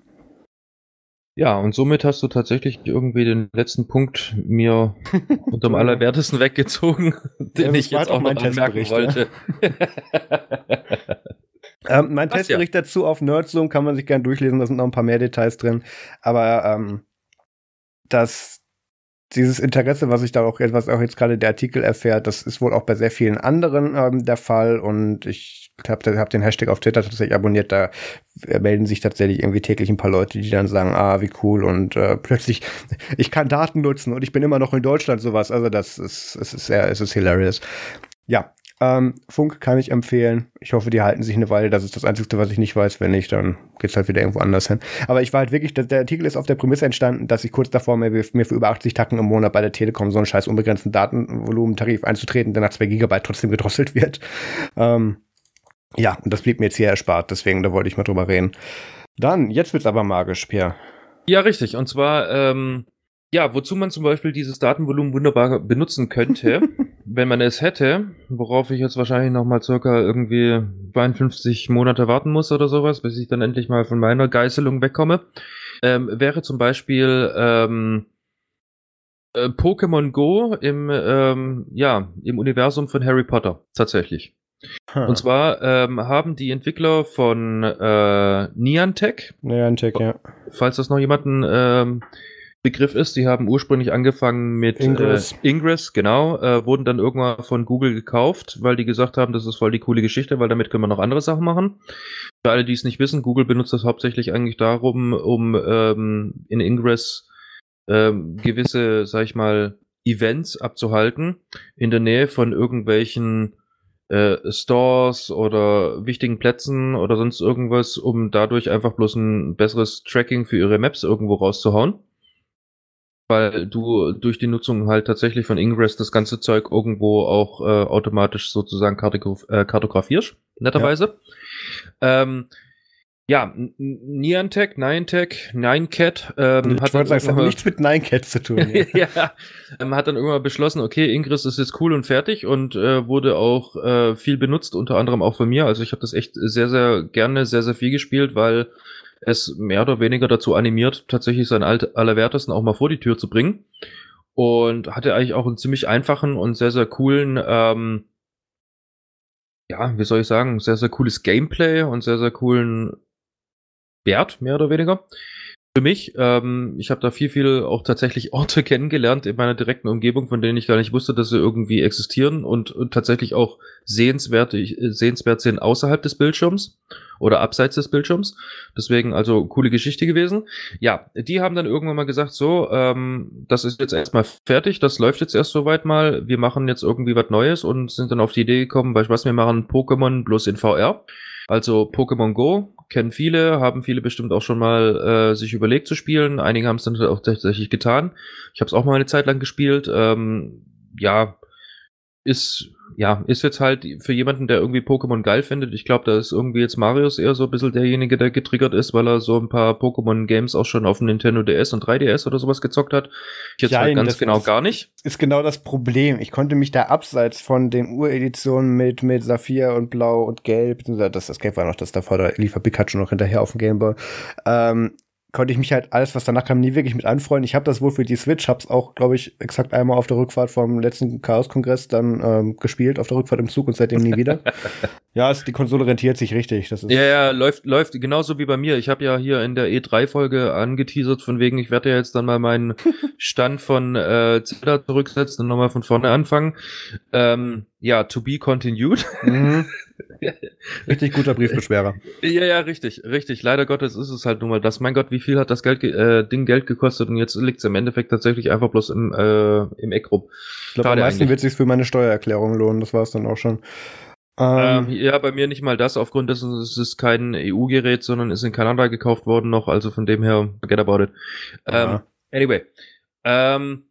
Ja, und somit hast du tatsächlich irgendwie den letzten Punkt mir unterm allerwertesten weggezogen, den ja, ich jetzt auch noch anmerken wollte. Ähm, mein Passt Testbericht ja. dazu auf Nerdzoom kann man sich gerne durchlesen, da sind noch ein paar mehr Details drin. Aber ähm, das, dieses Interesse, was ich da auch, was auch jetzt gerade der Artikel erfährt, das ist wohl auch bei sehr vielen anderen ähm, der Fall. Und ich habe hab den Hashtag auf Twitter tatsächlich abonniert, da melden sich tatsächlich irgendwie täglich ein paar Leute, die dann sagen, ah, wie cool und äh, plötzlich, ich kann Daten nutzen und ich bin immer noch in Deutschland sowas. Also das ist, es ist sehr, es ist hilarious. Ja, ähm, Funk kann ich empfehlen. Ich hoffe, die halten sich eine Weile. Das ist das Einzige, was ich nicht weiß. Wenn nicht, dann geht's halt wieder irgendwo anders hin. Aber ich war halt wirklich, der Artikel ist auf der Prämisse entstanden, dass ich kurz davor mir, mir für über 80 Tacken im Monat bei der Telekom so einen scheiß unbegrenzten Datenvolumentarif einzutreten, der nach 2 Gigabyte trotzdem gedrosselt wird. Ähm, ja, und das blieb mir jetzt hier erspart. Deswegen, da wollte ich mal drüber reden. Dann, jetzt wird's aber magisch, Pierre. Ja, richtig. Und zwar, ähm, ja, wozu man zum Beispiel dieses Datenvolumen wunderbar benutzen könnte, wenn man es hätte, worauf ich jetzt wahrscheinlich noch mal circa irgendwie 52 Monate warten muss oder sowas, bis ich dann endlich mal von meiner Geißelung wegkomme, ähm, wäre zum Beispiel ähm, äh, Pokémon Go im, ähm, ja, im Universum von Harry Potter, tatsächlich. Huh. Und zwar ähm, haben die Entwickler von äh, Niantic, Niantic, ja. falls das noch jemanden ähm, Begriff ist. Die haben ursprünglich angefangen mit Ingress, äh, Ingress genau, äh, wurden dann irgendwann von Google gekauft, weil die gesagt haben, das ist voll die coole Geschichte, weil damit können wir noch andere Sachen machen. Für alle, die es nicht wissen, Google benutzt das hauptsächlich eigentlich darum, um ähm, in Ingress ähm, gewisse, sag ich mal, Events abzuhalten in der Nähe von irgendwelchen äh, Stores oder wichtigen Plätzen oder sonst irgendwas, um dadurch einfach bloß ein besseres Tracking für ihre Maps irgendwo rauszuhauen weil du durch die Nutzung halt tatsächlich von Ingress das ganze Zeug irgendwo auch äh, automatisch sozusagen kartograf äh, kartografierst, netterweise. Ja. Ähm, ja, Niantic, Niantic, Ninecat ähm, hat wollte sagen, es hat nichts mit Ninecat zu tun. Ja, ja ähm, hat dann irgendwann beschlossen, okay, Ingress ist jetzt cool und fertig und äh, wurde auch äh, viel benutzt, unter anderem auch von mir. Also ich habe das echt sehr, sehr gerne, sehr, sehr viel gespielt, weil es mehr oder weniger dazu animiert, tatsächlich seinen Alt Allerwertesten auch mal vor die Tür zu bringen. Und hatte eigentlich auch einen ziemlich einfachen und sehr, sehr coolen, ähm, ja, wie soll ich sagen, sehr, sehr cooles Gameplay und sehr, sehr coolen Wert, mehr oder weniger für mich. Ähm, ich habe da viel, viel auch tatsächlich Orte kennengelernt in meiner direkten Umgebung, von denen ich gar nicht wusste, dass sie irgendwie existieren und, und tatsächlich auch sehenswert, sehenswert sind außerhalb des Bildschirms oder abseits des Bildschirms. Deswegen also coole Geschichte gewesen. Ja, die haben dann irgendwann mal gesagt, so, ähm, das ist jetzt erstmal fertig, das läuft jetzt erst soweit mal, wir machen jetzt irgendwie was Neues und sind dann auf die Idee gekommen, weißt du was, wir machen Pokémon bloß in VR. Also Pokémon Go kennen viele, haben viele bestimmt auch schon mal äh, sich überlegt zu spielen. Einige haben es dann auch tatsächlich getan. Ich habe es auch mal eine Zeit lang gespielt. Ähm, ja, ist ja, ist jetzt halt für jemanden, der irgendwie Pokémon geil findet. Ich glaube, da ist irgendwie jetzt Marius eher so ein bisschen derjenige, der getriggert ist, weil er so ein paar Pokémon-Games auch schon auf dem Nintendo DS und 3DS oder sowas gezockt hat. Ich jetzt ja, halt ganz genau ist, gar nicht. Ist genau das Problem. Ich konnte mich da abseits von den Ureditionen mit, mit Saphir und Blau und Gelb, das, das Gelb war noch das davor, da lief Pikachu noch hinterher auf dem Gameboy, ähm, konnte ich mich halt alles, was danach kam, nie wirklich mit anfreunden. Ich habe das wohl für die Switch, hab's auch, glaube ich, exakt einmal auf der Rückfahrt vom letzten Chaos-Kongress dann ähm, gespielt, auf der Rückfahrt im Zug und seitdem nie wieder. ja, es, die Konsole rentiert sich richtig. Das ist ja, ja, läuft, läuft genauso wie bei mir. Ich habe ja hier in der E3-Folge angeteasert, von wegen, ich werde ja jetzt dann mal meinen Stand von äh, Zelda zurücksetzen und nochmal von vorne anfangen. Ähm, ja, to be continued. Mhm. richtig guter Briefbeschwerer. Ja, ja, richtig, richtig. Leider Gottes ist es halt nun mal das. Mein Gott, wie viel hat das Geld, äh, Ding Geld gekostet und jetzt liegt es im Endeffekt tatsächlich einfach bloß im, äh, im Eck rum. Ich glaube, am meisten wird sich für meine Steuererklärung lohnen. Das war es dann auch schon. Ähm, ähm, ja, bei mir nicht mal das, aufgrund dessen, es ist kein EU-Gerät, sondern ist in Kanada gekauft worden noch, also von dem her, forget about it. Ähm, anyway. Ähm,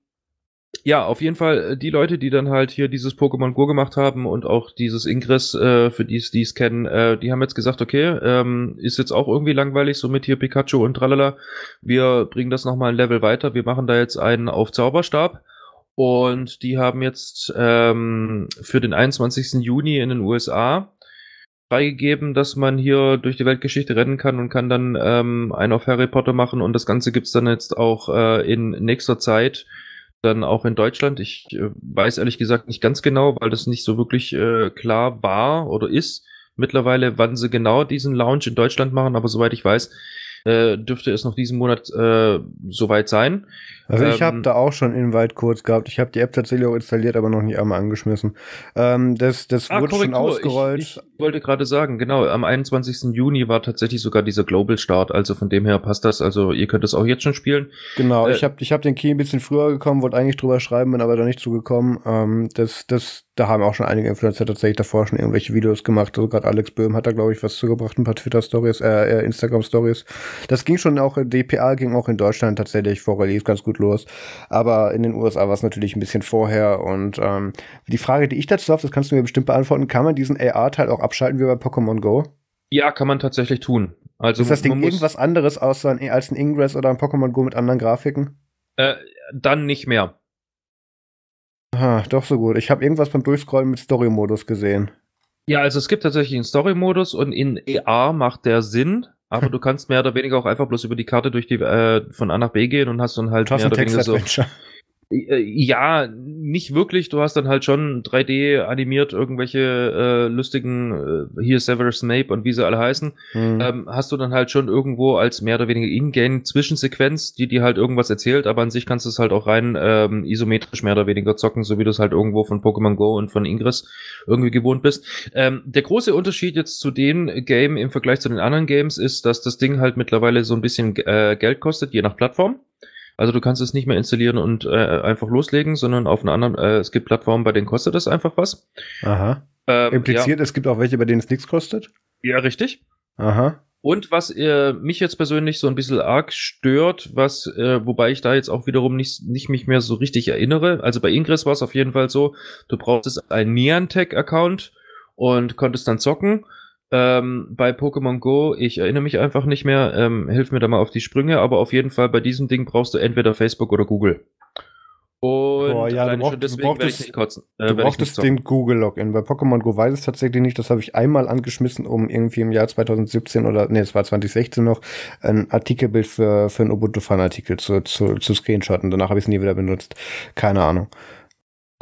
ja, auf jeden Fall äh, die Leute, die dann halt hier dieses Pokémon Go gemacht haben und auch dieses Ingress, äh, für die es kennen, äh, die haben jetzt gesagt, okay, ähm, ist jetzt auch irgendwie langweilig, so mit hier Pikachu und tralala. Wir bringen das nochmal ein Level weiter. Wir machen da jetzt einen auf Zauberstab. Und die haben jetzt ähm, für den 21. Juni in den USA freigegeben, dass man hier durch die Weltgeschichte rennen kann und kann dann ähm, einen auf Harry Potter machen. Und das Ganze gibt's dann jetzt auch äh, in nächster Zeit dann auch in Deutschland. Ich äh, weiß ehrlich gesagt nicht ganz genau, weil das nicht so wirklich äh, klar war oder ist mittlerweile, wann sie genau diesen Launch in Deutschland machen, aber soweit ich weiß, äh, dürfte es noch diesen Monat äh, soweit sein. Also ich ähm, habe da auch schon Invite kurz gehabt. Ich habe die App tatsächlich auch installiert, aber noch nicht einmal angeschmissen. Ähm, das das ah, wurde schon ausgerollt. Ich, ich wollte gerade sagen, genau, am 21. Juni war tatsächlich sogar dieser Global Start, also von dem her passt das. Also ihr könnt es auch jetzt schon spielen. Genau, äh, ich habe ich hab den Key ein bisschen früher gekommen, wollte eigentlich drüber schreiben, bin aber da nicht zugekommen. Ähm, das, das, da haben auch schon einige Influencer tatsächlich davor schon irgendwelche Videos gemacht. Also gerade Alex Böhm hat da, glaube ich, was zugebracht, ein paar Twitter-Stories, äh, äh Instagram-Stories. Das ging schon auch, DPA ging auch in Deutschland tatsächlich vor Release ganz gut los. Aber in den USA war es natürlich ein bisschen vorher. Und ähm, die Frage, die ich dazu habe, das kannst du mir bestimmt beantworten, kann man diesen AR-Teil auch abschalten wie bei Pokémon Go? Ja, kann man tatsächlich tun. Also ist das Ding irgendwas anderes außer ein, als ein Ingress oder ein Pokémon Go mit anderen Grafiken? Äh, dann nicht mehr. Aha, doch so gut. Ich habe irgendwas beim Durchscrollen mit Story-Modus gesehen. Ja, also es gibt tatsächlich einen Story-Modus und in AR macht der Sinn, aber du kannst mehr oder weniger auch einfach bloß über die Karte durch die äh, von A nach B gehen und hast dann halt mehr oder weniger so. Äh, ja, nicht wirklich. Du hast dann halt schon 3D animiert irgendwelche äh, lustigen, äh, hier Severus Snape und wie sie alle heißen. Mhm. Ähm, hast du dann halt schon irgendwo als mehr oder weniger Ingame-Zwischensequenz, die dir halt irgendwas erzählt, aber an sich kannst du es halt auch rein ähm, isometrisch mehr oder weniger zocken, so wie du es halt irgendwo von Pokémon Go und von Ingress irgendwie gewohnt bist. Ähm, der große Unterschied jetzt zu dem Game im Vergleich zu den anderen Games ist, dass das Ding halt mittlerweile so ein bisschen äh, Geld kostet, je nach Plattform. Also du kannst es nicht mehr installieren und äh, einfach loslegen, sondern auf einer anderen, äh, es gibt Plattformen, bei denen kostet das einfach was. Aha. Ähm, Impliziert, ja. es gibt auch welche, bei denen es nichts kostet? Ja, richtig. Aha. Und was äh, mich jetzt persönlich so ein bisschen arg stört, was, äh, wobei ich da jetzt auch wiederum nicht, nicht mich mehr so richtig erinnere. Also bei Ingress war es auf jeden Fall so, du brauchst einen Niantic-Account und konntest dann zocken. Ähm, bei Pokémon Go, ich erinnere mich einfach nicht mehr, ähm, hilf mir da mal auf die Sprünge, aber auf jeden Fall bei diesem Ding brauchst du entweder Facebook oder Google. Und Boah, ja, du, brauch, du brauchtest, kotzen, äh, du brauchtest den Google-Login. Bei Pokémon Go weiß es tatsächlich nicht. Das habe ich einmal angeschmissen, um irgendwie im Jahr 2017 oder, nee, es war 2016 noch, ein Artikelbild für, für einen Ubuntu-Fan-Artikel zu, zu, zu screenshotten. Danach habe ich es nie wieder benutzt. Keine Ahnung.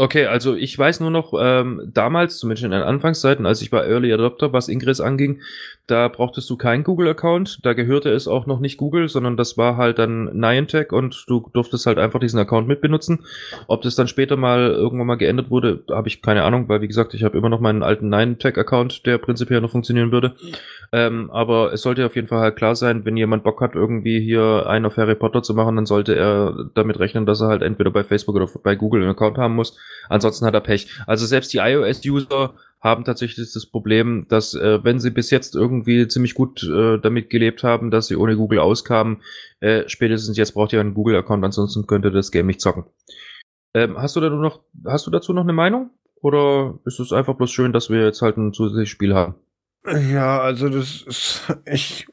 Okay, also ich weiß nur noch, ähm, damals, zumindest in den Anfangszeiten, als ich war Early Adopter, was Ingress anging, da brauchtest du keinen Google-Account. Da gehörte es auch noch nicht Google, sondern das war halt dann Niantic und du durftest halt einfach diesen Account mitbenutzen. Ob das dann später mal irgendwann mal geändert wurde, habe ich keine Ahnung, weil wie gesagt, ich habe immer noch meinen alten Niantic-Account, der prinzipiell noch funktionieren würde. Ähm, aber es sollte auf jeden Fall halt klar sein, wenn jemand Bock hat, irgendwie hier einen auf Harry Potter zu machen, dann sollte er damit rechnen, dass er halt entweder bei Facebook oder bei Google einen Account haben muss. Ansonsten hat er Pech. Also selbst die iOS-User haben tatsächlich das Problem, dass äh, wenn sie bis jetzt irgendwie ziemlich gut äh, damit gelebt haben, dass sie ohne Google auskamen, äh, spätestens jetzt braucht ihr einen Google-Account, ansonsten könnte das Game nicht zocken. Ähm, hast du da noch, hast du dazu noch eine Meinung? Oder ist es einfach bloß schön, dass wir jetzt halt ein zusätzliches Spiel haben? Ja, also das ist, ich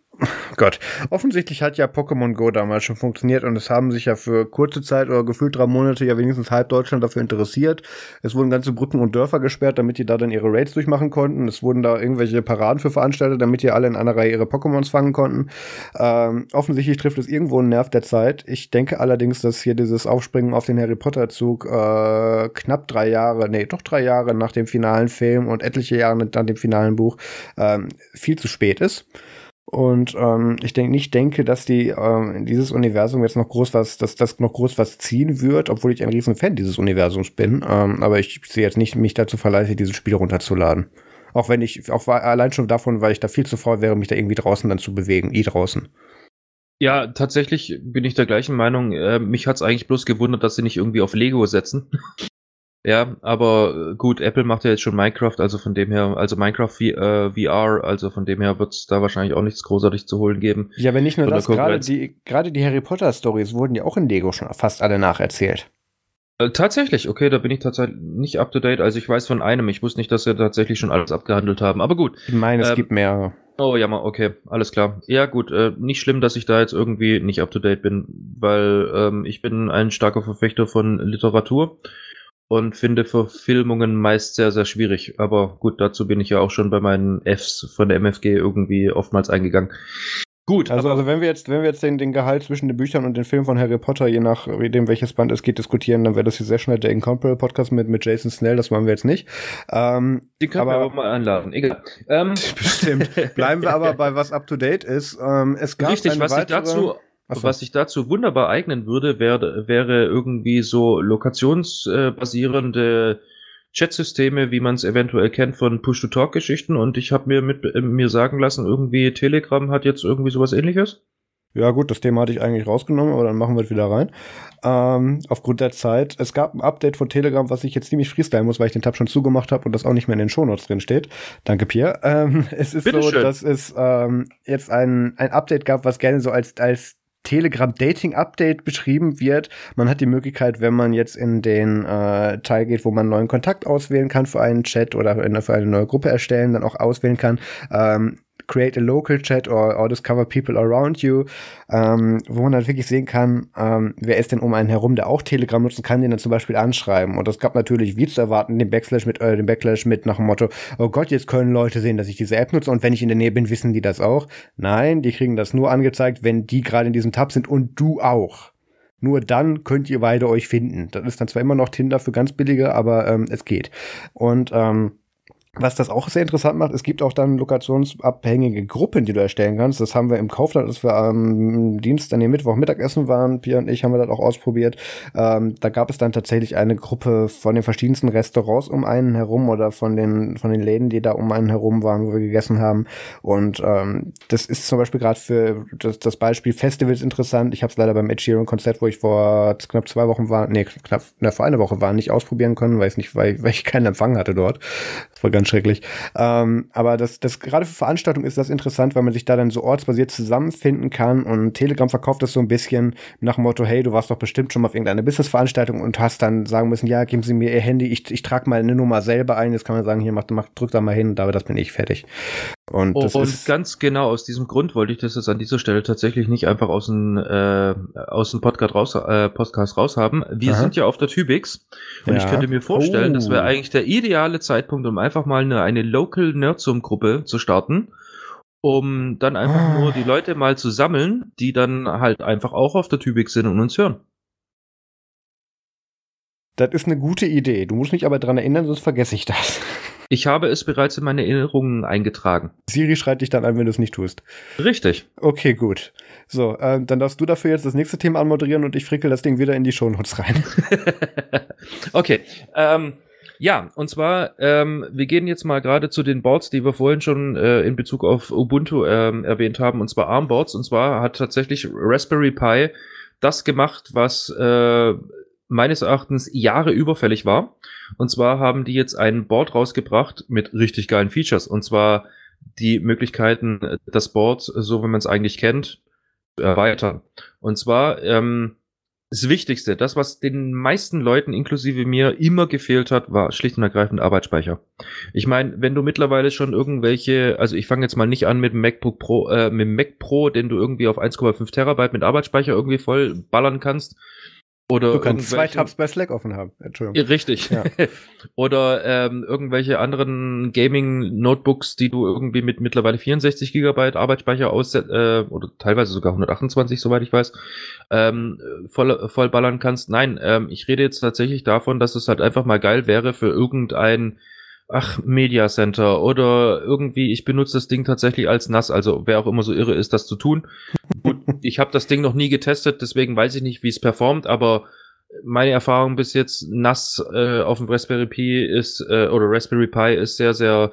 Gott, offensichtlich hat ja Pokémon Go damals schon funktioniert und es haben sich ja für kurze Zeit oder gefühlt drei Monate ja wenigstens halb Deutschland dafür interessiert. Es wurden ganze Brücken und Dörfer gesperrt, damit die da dann ihre Raids durchmachen konnten. Es wurden da irgendwelche Paraden für veranstaltet, damit die alle in einer Reihe ihre Pokémons fangen konnten. Ähm, offensichtlich trifft es irgendwo einen Nerv der Zeit. Ich denke allerdings, dass hier dieses Aufspringen auf den Harry Potter Zug äh, knapp drei Jahre, nee, doch drei Jahre nach dem finalen Film und etliche Jahre nach dem finalen Buch ähm, viel zu spät ist. Und ähm, ich denke nicht denke, dass die ähm, dieses Universum jetzt noch groß was, dass das noch groß was ziehen wird, obwohl ich ein riesen Fan dieses Universums bin. Ähm, aber ich sehe jetzt nicht mich dazu verleitet, dieses Spiel runterzuladen. Auch wenn ich, auch allein schon davon, weil ich da viel zu faul wäre, mich da irgendwie draußen dann zu bewegen, i draußen. Ja, tatsächlich bin ich der gleichen Meinung. Äh, mich hat's eigentlich bloß gewundert, dass sie nicht irgendwie auf Lego setzen. Ja, aber äh, gut, Apple macht ja jetzt schon Minecraft, also von dem her, also Minecraft v, äh, VR, also von dem her wird es da wahrscheinlich auch nichts großartig zu holen geben. Ja, wenn nicht nur das, gerade die, gerade die Harry Potter Stories wurden ja auch in Lego schon fast alle nacherzählt. Äh, tatsächlich, okay, da bin ich tatsächlich nicht up to date. Also ich weiß von einem, ich wusste nicht, dass sie tatsächlich schon alles abgehandelt haben. Aber gut. Ich meine, es ähm, gibt mehrere. Oh, ja, mal, okay, alles klar. Ja, gut, äh, nicht schlimm, dass ich da jetzt irgendwie nicht up to date bin, weil ähm, ich bin ein starker Verfechter von Literatur und finde Verfilmungen meist sehr, sehr schwierig. Aber gut, dazu bin ich ja auch schon bei meinen Fs von der MFG irgendwie oftmals eingegangen. Gut. Also, also wenn wir jetzt, wenn wir jetzt den, den Gehalt zwischen den Büchern und den Filmen von Harry Potter, je nachdem welches Band es geht, diskutieren, dann wäre das hier sehr schnell der Incomparable Podcast mit, mit Jason Snell, das wollen wir jetzt nicht. Ähm, Den können aber, wir aber mal einladen, egal. Ähm. Bestimmt. Bleiben wir aber bei was up to date ist. Ähm, es gab Richtig, was weitere, ich dazu so. Was sich dazu wunderbar eignen würde, wäre, wäre irgendwie so lokationsbasierende Chatsysteme, wie man es eventuell kennt von Push-to-Talk-Geschichten. Und ich habe mir mit äh, mir sagen lassen, irgendwie Telegram hat jetzt irgendwie sowas ähnliches. Ja, gut, das Thema hatte ich eigentlich rausgenommen, aber dann machen wir es wieder rein. Ähm, aufgrund der Zeit. Es gab ein Update von Telegram, was ich jetzt ziemlich freestylen muss, weil ich den Tab schon zugemacht habe und das auch nicht mehr in den Shownotes drin steht. Danke, Pierre. Ähm, es ist Bitte so, schön. dass es ähm, jetzt ein, ein Update gab, was gerne so als, als Telegram Dating Update beschrieben wird. Man hat die Möglichkeit, wenn man jetzt in den äh, Teil geht, wo man einen neuen Kontakt auswählen kann für einen Chat oder für eine neue Gruppe erstellen, dann auch auswählen kann, ähm, create a local chat or, or discover people around you, ähm, wo man dann wirklich sehen kann, ähm, wer ist denn um einen herum, der auch Telegram nutzen kann, den dann zum Beispiel anschreiben. Und das gab natürlich, wie zu erwarten, den Backslash mit, äh, den Backlash mit nach dem Motto, oh Gott, jetzt können Leute sehen, dass ich diese App nutze und wenn ich in der Nähe bin, wissen die das auch. Nein, die kriegen das nur angezeigt, wenn die gerade in diesem Tab sind und du auch. Nur dann könnt ihr beide euch finden. Das ist dann zwar immer noch Tinder für ganz billige, aber ähm, es geht. Und ähm, was das auch sehr interessant macht, es gibt auch dann lokationsabhängige Gruppen, die du erstellen kannst. Das haben wir im Kaufland, als wir am Dienstag, nee, Mittwoch Mittagessen waren, Pia und ich haben wir das auch ausprobiert. Ähm, da gab es dann tatsächlich eine Gruppe von den verschiedensten Restaurants um einen herum oder von den, von den Läden, die da um einen herum waren, wo wir gegessen haben. Und ähm, das ist zum Beispiel gerade für das, das Beispiel Festivals interessant. Ich habe es leider beim Ed Sheeran-Konzert, wo ich vor knapp zwei Wochen war, nee, knapp, na, vor einer Woche war, nicht ausprobieren können, weil ich nicht, weil, weil ich keinen Empfang hatte dort. Das war ganz schrecklich. Ähm, aber das, das gerade für Veranstaltungen ist das interessant, weil man sich da dann so ortsbasiert zusammenfinden kann und Telegram verkauft das so ein bisschen nach dem Motto, hey, du warst doch bestimmt schon mal auf irgendeiner Businessveranstaltung und hast dann sagen müssen, ja, geben Sie mir Ihr Handy, ich, ich trage mal eine Nummer selber ein. Jetzt kann man sagen, hier, mach, mach, drück da mal hin, da das bin ich fertig. Und, das und ganz genau aus diesem Grund wollte ich das jetzt an dieser Stelle tatsächlich nicht einfach aus dem, äh, aus dem Podcast, raus, äh, Podcast raushaben. Wir Aha. sind ja auf der Tübix und ja. ich könnte mir vorstellen, oh. das wäre eigentlich der ideale Zeitpunkt, um einfach mal eine, eine Local Nerdsum Gruppe zu starten, um dann einfach ah. nur die Leute mal zu sammeln, die dann halt einfach auch auf der Tübix sind und uns hören. Das ist eine gute Idee. Du musst mich aber daran erinnern, sonst vergesse ich das. Ich habe es bereits in meine Erinnerungen eingetragen. Siri schreit dich dann an, wenn du es nicht tust. Richtig. Okay, gut. So, ähm, dann darfst du dafür jetzt das nächste Thema anmoderieren und ich frickel das Ding wieder in die Shownotes rein. okay. Ähm, ja, und zwar, ähm, wir gehen jetzt mal gerade zu den Boards, die wir vorhin schon äh, in Bezug auf Ubuntu ähm, erwähnt haben, und zwar ARM-Boards. Und zwar hat tatsächlich Raspberry Pi das gemacht, was äh, meines Erachtens Jahre überfällig war. Und zwar haben die jetzt ein Board rausgebracht mit richtig geilen Features. Und zwar die Möglichkeiten, das Board, so wie man es eigentlich kennt, erweitern. Und zwar ähm, das Wichtigste, das, was den meisten Leuten, inklusive mir, immer gefehlt hat, war schlicht und ergreifend Arbeitsspeicher. Ich meine, wenn du mittlerweile schon irgendwelche, also ich fange jetzt mal nicht an mit dem MacBook Pro, äh, mit dem Mac Pro, den du irgendwie auf 1,5 Terabyte mit Arbeitsspeicher irgendwie voll ballern kannst, oder du kannst zwei Tabs bei Slack offen haben. Entschuldigung. Richtig. Ja. Oder ähm, irgendwelche anderen Gaming-Notebooks, die du irgendwie mit mittlerweile 64 Gigabyte Arbeitsspeicher aus äh, oder teilweise sogar 128, soweit ich weiß, ähm, voll, voll ballern kannst. Nein, ähm, ich rede jetzt tatsächlich davon, dass es halt einfach mal geil wäre für irgendein ach, Media Center oder irgendwie, ich benutze das Ding tatsächlich als nass, also wer auch immer so irre ist, das zu tun. Gut, ich habe das Ding noch nie getestet, deswegen weiß ich nicht, wie es performt, aber meine Erfahrung bis jetzt nass äh, auf dem Raspberry Pi ist, äh, oder Raspberry Pi ist sehr, sehr,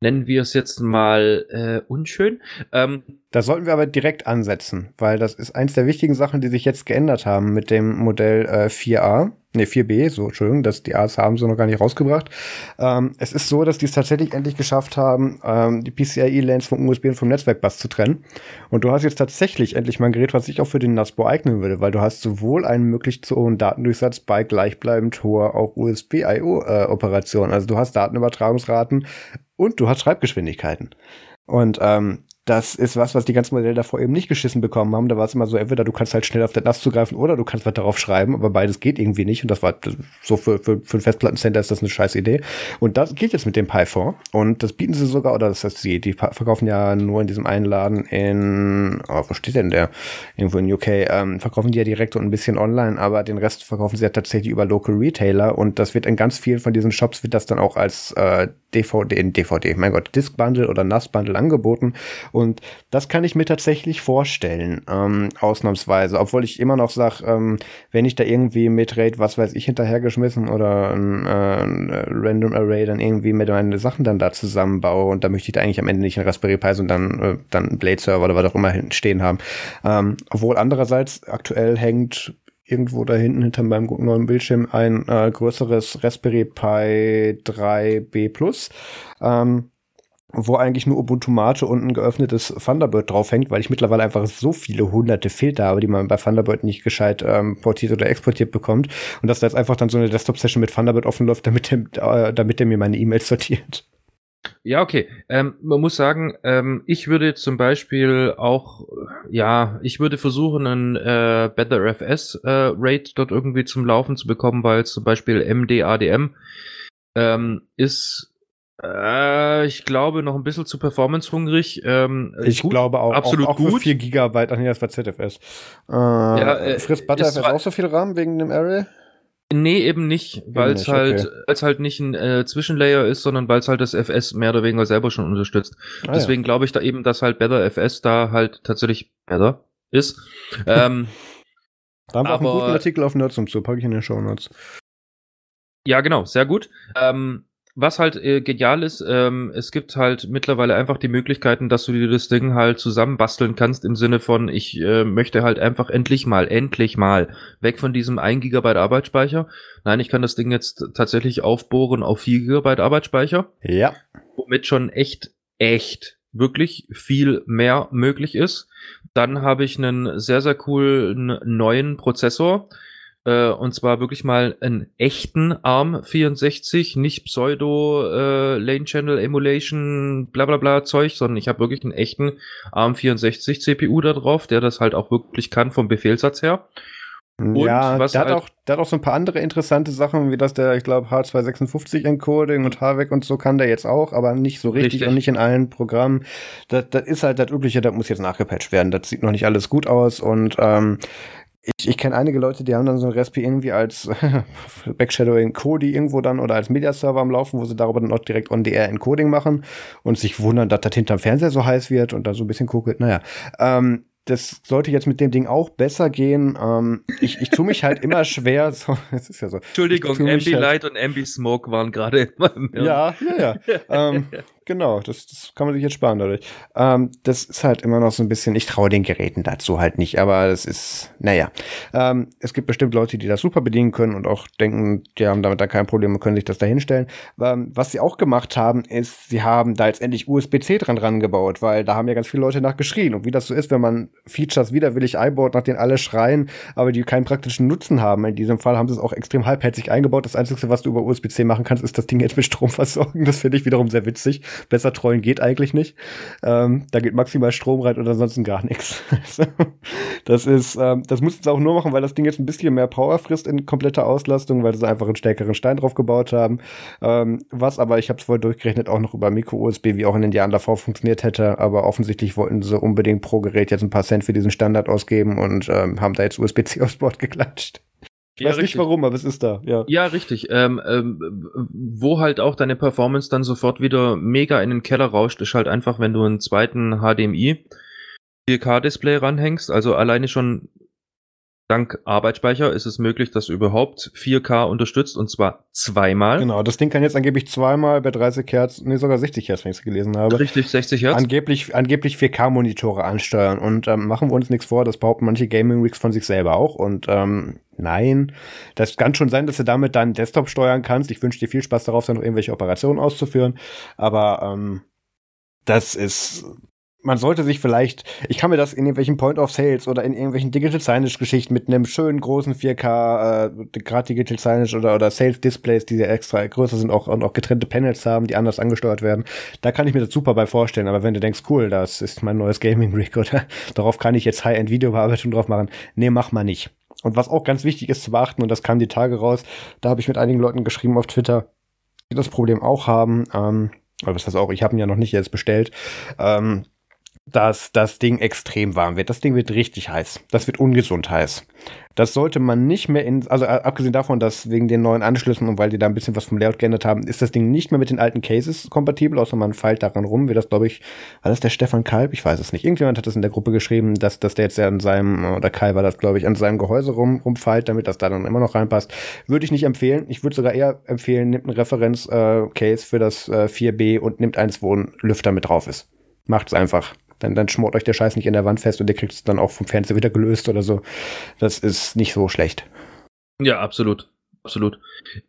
nennen wir es jetzt mal äh, unschön. Ähm, da sollten wir aber direkt ansetzen, weil das ist eins der wichtigen Sachen, die sich jetzt geändert haben mit dem Modell äh, 4a. Ne, 4b, so, Entschuldigung, das, die A's haben sie noch gar nicht rausgebracht. Ähm, es ist so, dass die es tatsächlich endlich geschafft haben, ähm, die PCIe-Lanes vom USB und vom Netzwerkbus zu trennen. Und du hast jetzt tatsächlich endlich mal ein Gerät, was sich auch für den NASBO eignen würde, weil du hast sowohl einen möglich zu hohen Datendurchsatz bei gleichbleibend hoher auch USB-IO-Operation. Äh, also du hast Datenübertragungsraten und du hast Schreibgeschwindigkeiten. Und ähm, das ist was, was die ganzen Modelle davor eben nicht geschissen bekommen haben. Da war es immer so, entweder du kannst halt schnell auf das NAS zugreifen oder du kannst was darauf schreiben, aber beides geht irgendwie nicht. Und das war so für, für, für ein Festplattencenter ist das eine scheiß Idee. Und das geht jetzt mit dem Pi-Phone. Und das bieten sie sogar, oder das heißt sie, die verkaufen ja nur in diesem einen Laden in, oh, wo steht denn der? Irgendwo in UK, ähm, verkaufen die ja direkt und ein bisschen online, aber den Rest verkaufen sie ja tatsächlich über Local Retailer und das wird in ganz vielen von diesen Shops wird das dann auch als äh, DVD, in DVD, mein Gott, Disk Bundle oder NAS Bundle angeboten. Und das kann ich mir tatsächlich vorstellen, ähm, ausnahmsweise. Obwohl ich immer noch sage, ähm, wenn ich da irgendwie mit RAID, was weiß ich, hinterhergeschmissen oder ein, äh, ein Random Array dann irgendwie mit meinen Sachen dann da zusammenbaue und da möchte ich da eigentlich am Ende nicht ein Raspberry Pi, sondern äh, dann einen Blade Server oder was auch immer stehen haben. Ähm, obwohl andererseits aktuell hängt irgendwo da hinten hinter meinem neuen Bildschirm ein äh, größeres Raspberry Pi 3B Plus. Ähm, wo eigentlich nur Ubuntu Mate und ein geöffnetes Thunderbird draufhängt, weil ich mittlerweile einfach so viele hunderte Filter habe, die man bei Thunderbird nicht gescheit ähm, portiert oder exportiert bekommt. Und dass da jetzt einfach dann so eine Desktop-Session mit Thunderbird offen läuft, damit der, äh, damit der mir meine E-Mails sortiert. Ja, okay. Ähm, man muss sagen, ähm, ich würde zum Beispiel auch, ja, ich würde versuchen, einen äh, BetterFS äh, dort irgendwie zum Laufen zu bekommen, weil zum Beispiel MDADM ähm, ist Äh, ich glaube, noch ein bisschen zu performance-hungrig. Ähm, ich gut, glaube auch. Absolut auch, auch gut. Für 4 Gigabyte, ach nee, das war ZFS. Äh, ja, äh, frisst ButterFS auch so viel RAM wegen dem Array? Nee, eben nicht, weil es halt, okay. weil's halt nicht ein äh, Zwischenlayer ist, sondern weil es halt das FS mehr oder weniger selber schon unterstützt. Ah, Deswegen ja. glaube ich da eben, dass halt Better FS da halt tatsächlich better ist. ähm, da haben wir auch einen guten Artikel auf Nerds zu, packe ich in den Show Notes. Ja, genau, sehr gut. Ähm, was halt äh, genial ist, ähm, es gibt halt mittlerweile einfach die Möglichkeiten, dass du dir das Ding halt zusammenbasteln kannst im Sinne von, ich äh, möchte halt einfach endlich mal, endlich mal weg von diesem 1 GB Arbeitsspeicher. Nein, ich kann das Ding jetzt tatsächlich aufbohren auf 4 GB Arbeitsspeicher. Ja. Womit schon echt, echt wirklich viel mehr möglich ist. Dann habe ich einen sehr, sehr coolen neuen Prozessor äh, und zwar wirklich mal einen echten ARM64, nicht Pseudo äh, Lane Channel Emulation, bla bla bla Zeug, sondern ich habe wirklich einen echten ARM64 CPU da drauf, der das halt auch wirklich kann vom Befehlssatz her. Und ja, was der hat, halt auch, der hat auch so ein paar andere interessante Sachen, wie das der, ich glaube, H256 Encoding und HVEC und so kann der jetzt auch, aber nicht so richtig, richtig. und nicht in allen Programmen. Das, das ist halt das Übliche, das muss jetzt nachgepatcht werden. Das sieht noch nicht alles gut aus und ähm, ich, ich kenne einige Leute, die haben dann so ein Raspi irgendwie als Backshadowing Kodi irgendwo dann oder als Media-Server am Laufen, wo sie darüber dann auch direkt on-the-air Encoding machen und sich wundern, dass das hinterm Fernseher so heiß wird und dann so ein bisschen guckt. Naja, ähm, das sollte jetzt mit dem Ding auch besser gehen. Ähm, ich, ich tue mich halt immer schwer. So, es ist ja so. Entschuldigung, MB Light und MB Smoke waren gerade. Ja, ja, ja. ähm, Genau, das, das kann man sich jetzt sparen dadurch. Ähm, das ist halt immer noch so ein bisschen, ich traue den Geräten dazu halt nicht, aber das ist, naja. Ähm, es gibt bestimmt Leute, die das super bedienen können und auch denken, die haben damit dann kein Problem und können sich das da hinstellen. Ähm, was sie auch gemacht haben, ist, sie haben da jetzt endlich USB-C dran rangebaut, weil da haben ja ganz viele Leute nachgeschrien. Und wie das so ist, wenn man Features widerwillig einbaut, nach denen alle schreien, aber die keinen praktischen Nutzen haben. In diesem Fall haben sie es auch extrem halbherzig eingebaut. Das Einzige, was du über USB-C machen kannst, ist das Ding jetzt mit Strom versorgen. Das finde ich wiederum sehr witzig Besser trollen geht eigentlich nicht. Ähm, da geht maximal Strom rein und ansonsten gar nichts. das ist, ähm, das mussten sie auch nur machen, weil das Ding jetzt ein bisschen mehr Power frisst in kompletter Auslastung, weil sie einfach einen stärkeren Stein drauf gebaut haben. Ähm, was aber, ich habe es vorher durchgerechnet, auch noch über Micro-USB, wie auch in den Jahren davor funktioniert hätte. Aber offensichtlich wollten sie unbedingt pro Gerät jetzt ein paar Cent für diesen Standard ausgeben und ähm, haben da jetzt USB-C aufs Board geklatscht. Ich ja, weiß richtig. nicht warum, aber es ist da, ja. Ja, richtig. Ähm, ähm, wo halt auch deine Performance dann sofort wieder mega in den Keller rauscht, ist halt einfach, wenn du einen zweiten HDMI 4K-Display ranhängst. Also alleine schon dank Arbeitsspeicher ist es möglich, dass überhaupt 4K unterstützt und zwar zweimal. Genau, das Ding kann jetzt angeblich zweimal bei 30 Hertz, nee, sogar 60 Hertz, wenn ich es gelesen habe. Richtig, 60 Hertz. Angeblich, angeblich 4K-Monitore ansteuern und ähm, machen wir uns nichts vor, das behaupten manche Gaming-Rigs von sich selber auch und ähm, nein, das kann schon sein, dass du damit deinen Desktop steuern kannst. Ich wünsche dir viel Spaß darauf, dann noch irgendwelche Operationen auszuführen, aber ähm, das ist man sollte sich vielleicht, ich kann mir das in irgendwelchen Point of Sales oder in irgendwelchen Digital Signage Geschichten mit einem schönen großen 4K, äh, gerade Digital Signage oder, oder Sales Displays, die ja extra größer sind auch, und auch getrennte Panels haben, die anders angesteuert werden. Da kann ich mir das super bei vorstellen. Aber wenn du denkst, cool, das ist mein neues Gaming Rig oder darauf kann ich jetzt High-End Videobearbeitung drauf machen. Nee, mach mal nicht. Und was auch ganz wichtig ist zu beachten, und das kam die Tage raus, da habe ich mit einigen Leuten geschrieben auf Twitter, die das Problem auch haben, ähm, aber das heißt auch, ich habe ihn ja noch nicht jetzt bestellt, ähm, dass das Ding extrem warm wird. Das Ding wird richtig heiß. Das wird ungesund heiß. Das sollte man nicht mehr in, also äh, abgesehen davon, dass wegen den neuen Anschlüssen und weil die da ein bisschen was vom Layout geändert haben, ist das Ding nicht mehr mit den alten Cases kompatibel, außer man feilt daran rum, wie das, glaube ich, war das der Stefan Kalb? Ich weiß es nicht. Irgendjemand hat das in der Gruppe geschrieben, dass, dass der jetzt ja an seinem, oder Kai war das, glaube ich, an seinem Gehäuse rum, rumfeilt, damit das da dann immer noch reinpasst. Würde ich nicht empfehlen. Ich würde sogar eher empfehlen, nimmt einen Referenz-Case äh, für das äh, 4B und nimmt eins, wo ein Lüfter mit drauf ist. Macht's einfach. Dann, dann schmort euch der Scheiß nicht in der Wand fest und ihr kriegt es dann auch vom Fernseher wieder gelöst oder so. Das ist nicht so schlecht. Ja, absolut. Absolut.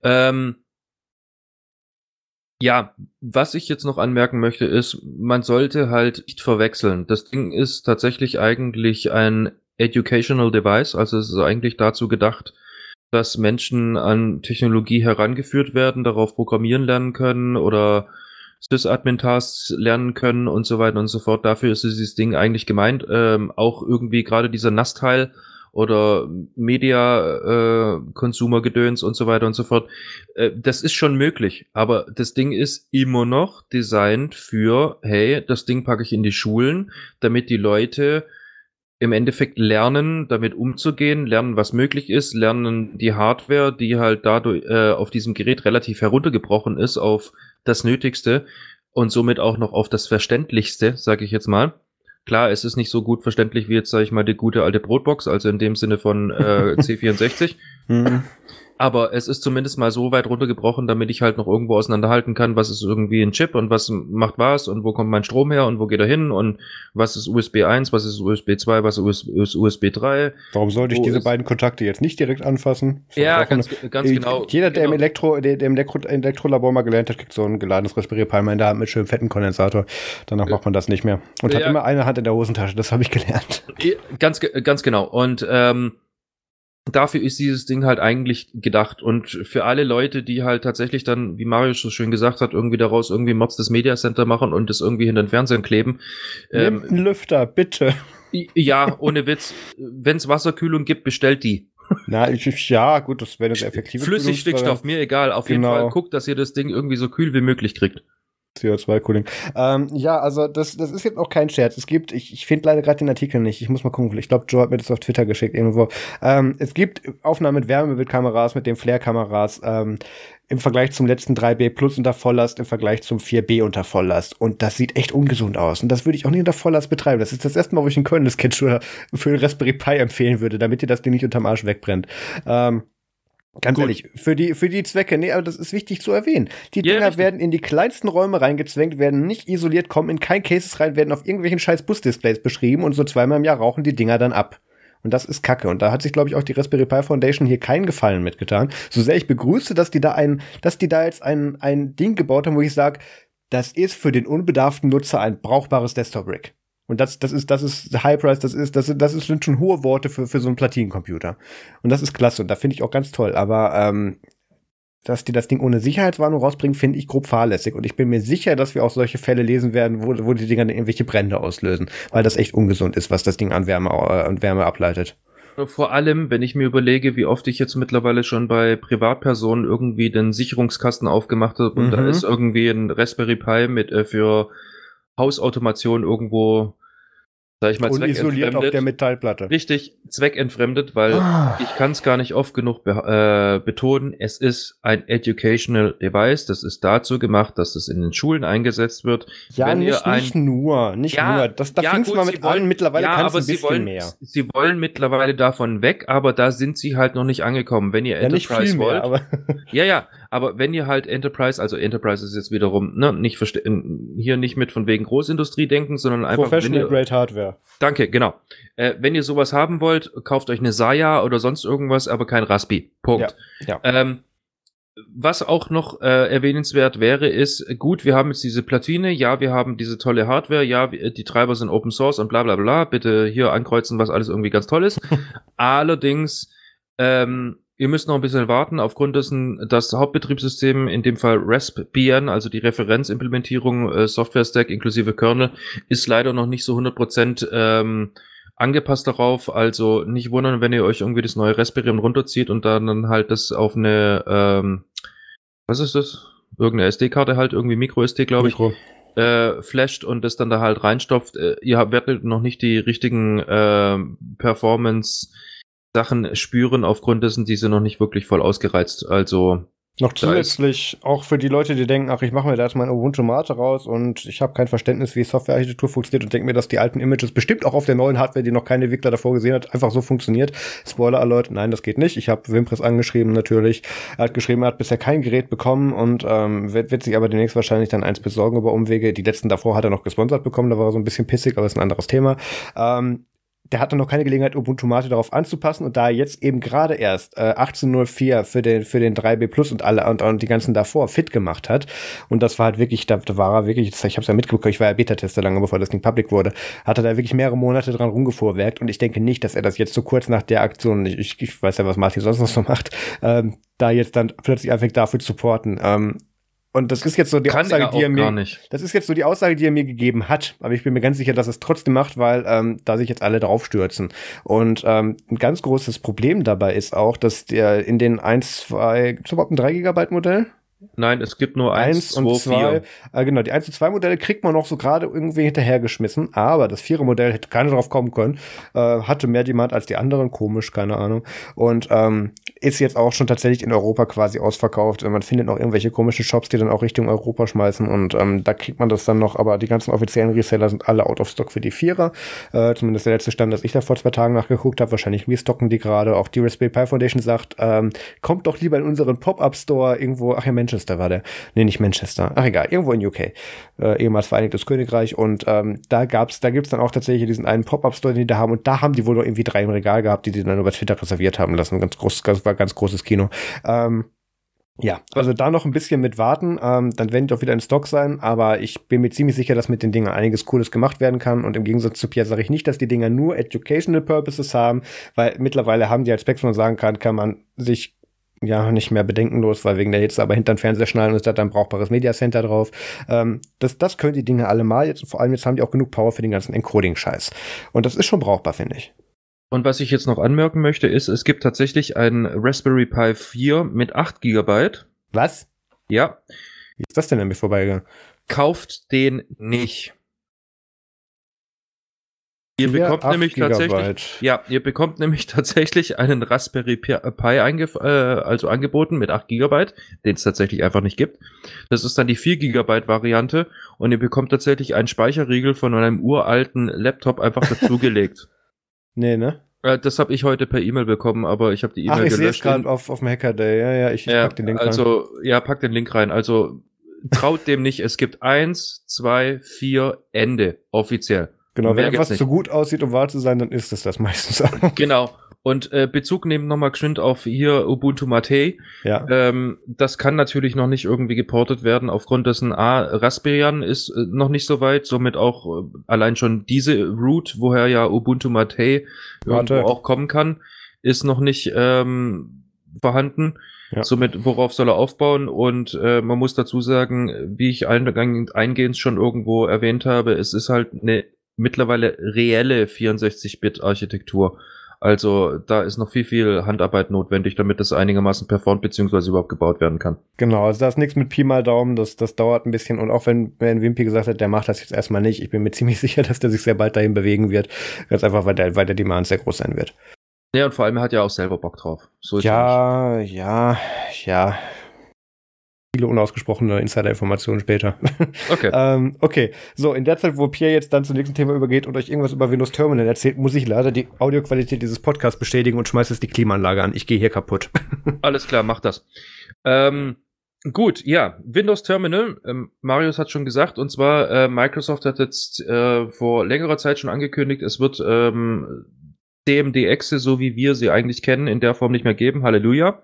Ähm, ja, was ich jetzt noch anmerken möchte, ist, man sollte halt nicht verwechseln. Das Ding ist tatsächlich eigentlich ein Educational Device, also es ist eigentlich dazu gedacht, dass Menschen an Technologie herangeführt werden, darauf programmieren lernen können oder Sys-Admin-Tasks lernen können und so weiter und so fort. Dafür ist dieses Ding eigentlich gemeint. Ähm, auch irgendwie gerade dieser NAS-Teil oder Media äh, und so weiter und so fort. Äh, das ist schon möglich, aber das Ding ist immer noch designt für, hey, das Ding packe ich in die Schulen, damit die Leute im Endeffekt lernen, damit umzugehen, lernen, was möglich ist, lernen die Hardware, die halt dadurch äh, auf diesem Gerät relativ heruntergebrochen ist, auf das Nötigste und somit auch noch auf das Verständlichste, sage ich jetzt mal. Klar, es ist nicht so gut verständlich wie jetzt, sage ich mal, die gute alte Brotbox, also in dem Sinne von äh, C64. Aber es ist zumindest mal so weit runtergebrochen, damit ich halt noch irgendwo auseinanderhalten kann, was ist irgendwie ein Chip und was macht was und wo kommt mein Strom her und wo geht er hin und was ist USB 1, was ist USB 2, was ist USB 3. Warum sollte ich diese beiden Kontakte jetzt nicht direkt anfassen? Ja, ganz, ganz genau. Jeder, der genau. im Elektro, der, der im Elektro Elektrolabor mal gelernt hat, kriegt so ein geladenes Raspberry Pi mal in der Hand mit schönem fetten Kondensator. Danach macht man das nicht mehr. Und ja. hat immer eine Hand in der Hosentasche, das habe ich gelernt. Ganz, ganz genau. Und ähm, dafür ist dieses Ding halt eigentlich gedacht. Und für alle Leute, die halt tatsächlich dann, wie Mario so schön gesagt hat, irgendwie daraus irgendwie Mods des Media Center machen und das irgendwie hinter den Fernsehen kleben. Ähm, einen Lüfter, bitte. Ja, ohne Witz. Wenn es Wasserkühlung gibt, bestellt die. Na, ich, ja, gut, das wäre eine effektive Flüssigstickstoff, mir egal. Auf genau. jeden Fall guckt, dass ihr das Ding irgendwie so kühl wie möglich kriegt. CO2-Cooling. Ähm, ja, also das, das ist jetzt auch kein Scherz. Es gibt, ich, ich finde leider gerade den Artikel nicht. Ich muss mal gucken. Ich glaube, Joe hat mir das auf Twitter geschickt irgendwo. Ähm, es gibt Aufnahmen mit Wärmebildkameras, mit den Flare-Kameras ähm, im Vergleich zum letzten 3B Plus unter Volllast, im Vergleich zum 4B unter Volllast. Und das sieht echt ungesund aus. Und das würde ich auch nicht unter Volllast betreiben. Das ist das erste Mal, wo ich in Köln das Sketch für den Raspberry Pi empfehlen würde, damit ihr das Ding nicht unterm Arsch wegbrennt. Ähm, Ganz Gut. ehrlich, für die, für die Zwecke, nee, aber das ist wichtig zu erwähnen. Die ja, Dinger richtig. werden in die kleinsten Räume reingezwängt, werden nicht isoliert, kommen in kein Cases rein, werden auf irgendwelchen scheiß Bus-Displays beschrieben und so zweimal im Jahr rauchen die Dinger dann ab. Und das ist Kacke. Und da hat sich, glaube ich, auch die Raspberry Pi Foundation hier keinen Gefallen mitgetan. So sehr ich begrüße, dass die da ein, dass die da jetzt ein, ein Ding gebaut haben, wo ich sage, das ist für den unbedarften Nutzer ein brauchbares Desktop-Rig. Und das, das ist, das ist High Price, das ist, das, das ist, sind schon hohe Worte für, für so einen Platinencomputer. Und das ist klasse und da finde ich auch ganz toll. Aber ähm, dass die das Ding ohne Sicherheitswarnung rausbringen, finde ich grob fahrlässig. Und ich bin mir sicher, dass wir auch solche Fälle lesen werden, wo, wo die Dinger dann irgendwelche Brände auslösen, weil das echt ungesund ist, was das Ding an Wärme, äh, an Wärme ableitet. Vor allem, wenn ich mir überlege, wie oft ich jetzt mittlerweile schon bei Privatpersonen irgendwie den Sicherungskasten aufgemacht habe und mhm. da ist irgendwie ein Raspberry Pi mit äh, für Hausautomation irgendwo, sag ich mal, isoliert auf der Metallplatte. Richtig, zweckentfremdet, weil ah. ich kann es gar nicht oft genug be äh, betonen. Es ist ein Educational Device. Das ist dazu gemacht, dass es in den Schulen eingesetzt wird. Ja, Wenn nicht, ein, nicht nur, nicht ja, nur. Das, da ja, fing's mal mit wollen, an. Mittlerweile ja, kannst du ein bisschen wollen, mehr. Sie wollen mittlerweile davon weg, aber da sind sie halt noch nicht angekommen. Wenn ihr ja, Enterprise wollt. Mehr, ja, ja, aber wenn ihr halt Enterprise, also Enterprise ist jetzt wiederum, ne, nicht hier nicht mit von wegen Großindustrie denken, sondern einfach. Professional ihr, Grade Hardware. Danke, genau. Äh, wenn ihr sowas haben wollt, kauft euch eine Saya oder sonst irgendwas, aber kein Raspi. Punkt. Ja, ja. Ähm, was auch noch äh, erwähnenswert wäre, ist, gut, wir haben jetzt diese Platine, ja, wir haben diese tolle Hardware, ja, die Treiber sind Open Source und bla bla bla, bitte hier ankreuzen, was alles irgendwie ganz toll ist. Allerdings ähm, Ihr müsst noch ein bisschen warten, aufgrund dessen das Hauptbetriebssystem, in dem Fall Raspbian, also die Referenzimplementierung äh, Software Stack inklusive Kernel, ist leider noch nicht so 100% ähm, angepasst darauf. Also nicht wundern, wenn ihr euch irgendwie das neue Raspberry runterzieht und dann, dann halt das auf eine, ähm, was ist das? Irgendeine SD-Karte halt, irgendwie Micro-SD, glaube ich. Äh, flasht und das dann da halt reinstopft. Äh, ihr werdet noch nicht die richtigen äh, Performance Sachen spüren, aufgrund dessen, die sind noch nicht wirklich voll ausgereizt. Also noch zusätzlich auch für die Leute, die denken, ach, ich mache mir da jetzt mein Ubuntu Mate raus und ich habe kein Verständnis, wie Softwarearchitektur funktioniert und denke mir, dass die alten Images bestimmt auch auf der neuen Hardware, die noch keine Entwickler davor gesehen hat, einfach so funktioniert. Spoiler Alert, nein, das geht nicht. Ich habe Wimpress angeschrieben natürlich. Er hat geschrieben, er hat bisher kein Gerät bekommen und ähm, wird, wird sich aber demnächst wahrscheinlich dann eins besorgen über Umwege. Die letzten davor hat er noch gesponsert bekommen, da war er so ein bisschen pissig, aber ist ein anderes Thema. Ähm, der hatte noch keine Gelegenheit, Ubuntu Mate darauf anzupassen und da er jetzt eben gerade erst äh, 1804 für den für den 3B Plus und alle und, und die ganzen davor fit gemacht hat und das war halt wirklich, da, da war er wirklich, ich habe es ja mitgeguckt, ich war ja Beta-Tester lange bevor das Ding public wurde, hat er da wirklich mehrere Monate dran rumgefuhrwerkt und ich denke nicht, dass er das jetzt so kurz nach der Aktion, ich, ich weiß ja, was Martin sonst noch so macht, ähm, da jetzt dann plötzlich anfängt dafür zu supporten. Ähm, Und das ist jetzt so die Kann Aussage, er die er mir, das ist jetzt so die Aussage, die er mir gegeben hat. Aber ich bin mir ganz sicher, dass er es trotzdem macht, weil ähm, da sich jetzt alle draufstürzen. Und ähm, ein ganz großes Problem dabei ist auch, dass der in den 1, 2, gibt's überhaupt ein 3 Gigabyte Modell? Nein, es gibt nur eins, zwei, und zwei. vier. Äh, genau, die 1 und 2 Modelle kriegt man noch so gerade irgendwie hinterhergeschmissen, aber das 4er Modell hätte keiner drauf kommen können, äh, hatte mehr Demand als die anderen, komisch, keine Ahnung. Und ähm, ist jetzt auch schon tatsächlich in Europa quasi ausverkauft. Man findet noch irgendwelche komischen Shops, die dann auch Richtung Europa schmeißen und ähm, da kriegt man das dann noch, aber die ganzen offiziellen Reseller sind alle out of stock für die Vierer. Äh, zumindest der letzte Stand, dass ich da vor zwei Tagen nachgeguckt habe, wahrscheinlich restocken die gerade. Auch die Raspberry Pi Foundation sagt, ähm, kommt doch lieber in unseren Pop-Up-Store irgendwo, ach ja, Manchester war der. Nee, nicht Manchester. Ach egal, irgendwo in UK. Äh, ehemals Vereinigtes Königreich. Und ähm, da gab's, da gibt's dann auch tatsächlich diesen einen Pop-Up-Store, den die da haben. Und da haben die wohl noch irgendwie drei im Regal gehabt, die die dann über Twitter reserviert haben lassen. Ganz groß, das war ganz großes Kino. Ähm, ja, also da noch ein bisschen mit warten, ähm, dann werden die doch wieder in Stock sein, aber ich bin mir ziemlich sicher, dass mit den Dingen einiges Cooles gemacht werden kann und im Gegensatz zu Pierre sage ich nicht, dass die Dinger nur educational purposes haben, weil mittlerweile haben die als Specs, wo man sagen kann, kann man sich ja nicht mehr bedenkenlos, weil wegen der Hitze aber hinter den Fernseher schnallen ist da dann ein brauchbares Media Center drauf. Ähm, das, das können die Dinge alle mal jetzt und vor allem jetzt haben die auch genug Power für den ganzen Encoding-Scheiß. Und das ist schon brauchbar, finde ich. Und was ich jetzt noch anmerken möchte, ist, es gibt tatsächlich einen Raspberry Pi 4 mit 8 GB. Was? Ja, Wie ist das denn an mir vorbeigegangen? kauft den nicht. Ihr bekommt nämlich Gigabyte. tatsächlich, ja, ihr bekommt nämlich tatsächlich einen Raspberry Pi, Pi eingef äh, also angeboten mit 8 GB, den es tatsächlich einfach nicht gibt. Das ist dann die 4 GB Variante und ihr bekommt tatsächlich einen Speicherriegel von einem uralten Laptop einfach dazugelegt. Nee, ne? Äh, das habe ich heute per E-Mail bekommen, aber ich habe die Ach, E-Mail ich sehe es gelöscht. gerade auf, auf dem Hacker Day. Ja, ja, ich, ich ja, pack den Link rein. also, ja, pack den Link rein. Also, traut dem nicht. Es gibt eins, zwei, vier, Ende. Offiziell. Genau, wenn etwas nicht. zu gut aussieht, um wahr zu sein, dann ist es das meistens auch. Genau. Und äh, Bezug nehmen nochmal geschwind auf hier Ubuntu Mate. ja. Ähm, das kann natürlich noch nicht irgendwie geportet werden, aufgrund dessen A, Raspbian ist äh, noch nicht so weit, somit auch äh, allein schon diese Root, woher ja Ubuntu Mate irgendwo auch kommen kann, ist noch nicht ähm, vorhanden. Ja. Somit, worauf soll er aufbauen? Und äh, man muss dazu sagen, wie ich eingang- eingehend schon irgendwo erwähnt habe, es ist halt eine mittlerweile reelle 64-Bit-Architektur. Also da ist noch viel, viel Handarbeit notwendig, damit das einigermaßen performt beziehungsweise überhaupt gebaut werden kann. Genau, also da ist nichts mit Pi mal Daumen, das, das dauert ein bisschen. Und auch wenn, wenn Wimpy gesagt hat, der macht das jetzt erstmal nicht, ich bin mir ziemlich sicher, dass der sich sehr bald dahin bewegen wird. Ganz einfach, weil der, weil der Demand sehr groß sein wird. Ja, und vor allem er hat ja auch selber Bock drauf. So ist Ja, ja, ja. Viele unausgesprochene Insider-Informationen später. er. Okay. ähm, okay, so, in der Zeit, wo Pierre jetzt dann zum nächsten Thema übergeht und euch irgendwas über Windows Terminal erzählt, muss ich leider die Audioqualität dieses Podcasts bestätigen und schmeiße jetzt die Klimaanlage an. Ich gehe hier kaputt. Alles klar, mach das. Ähm, gut, ja, Windows Terminal, ähm, Marius hat schon gesagt, und zwar äh, Microsoft hat jetzt äh, vor längerer Zeit schon angekündigt, es wird ähm, CMD-Exe, so wie wir sie eigentlich kennen, in der Form nicht mehr geben. Halleluja.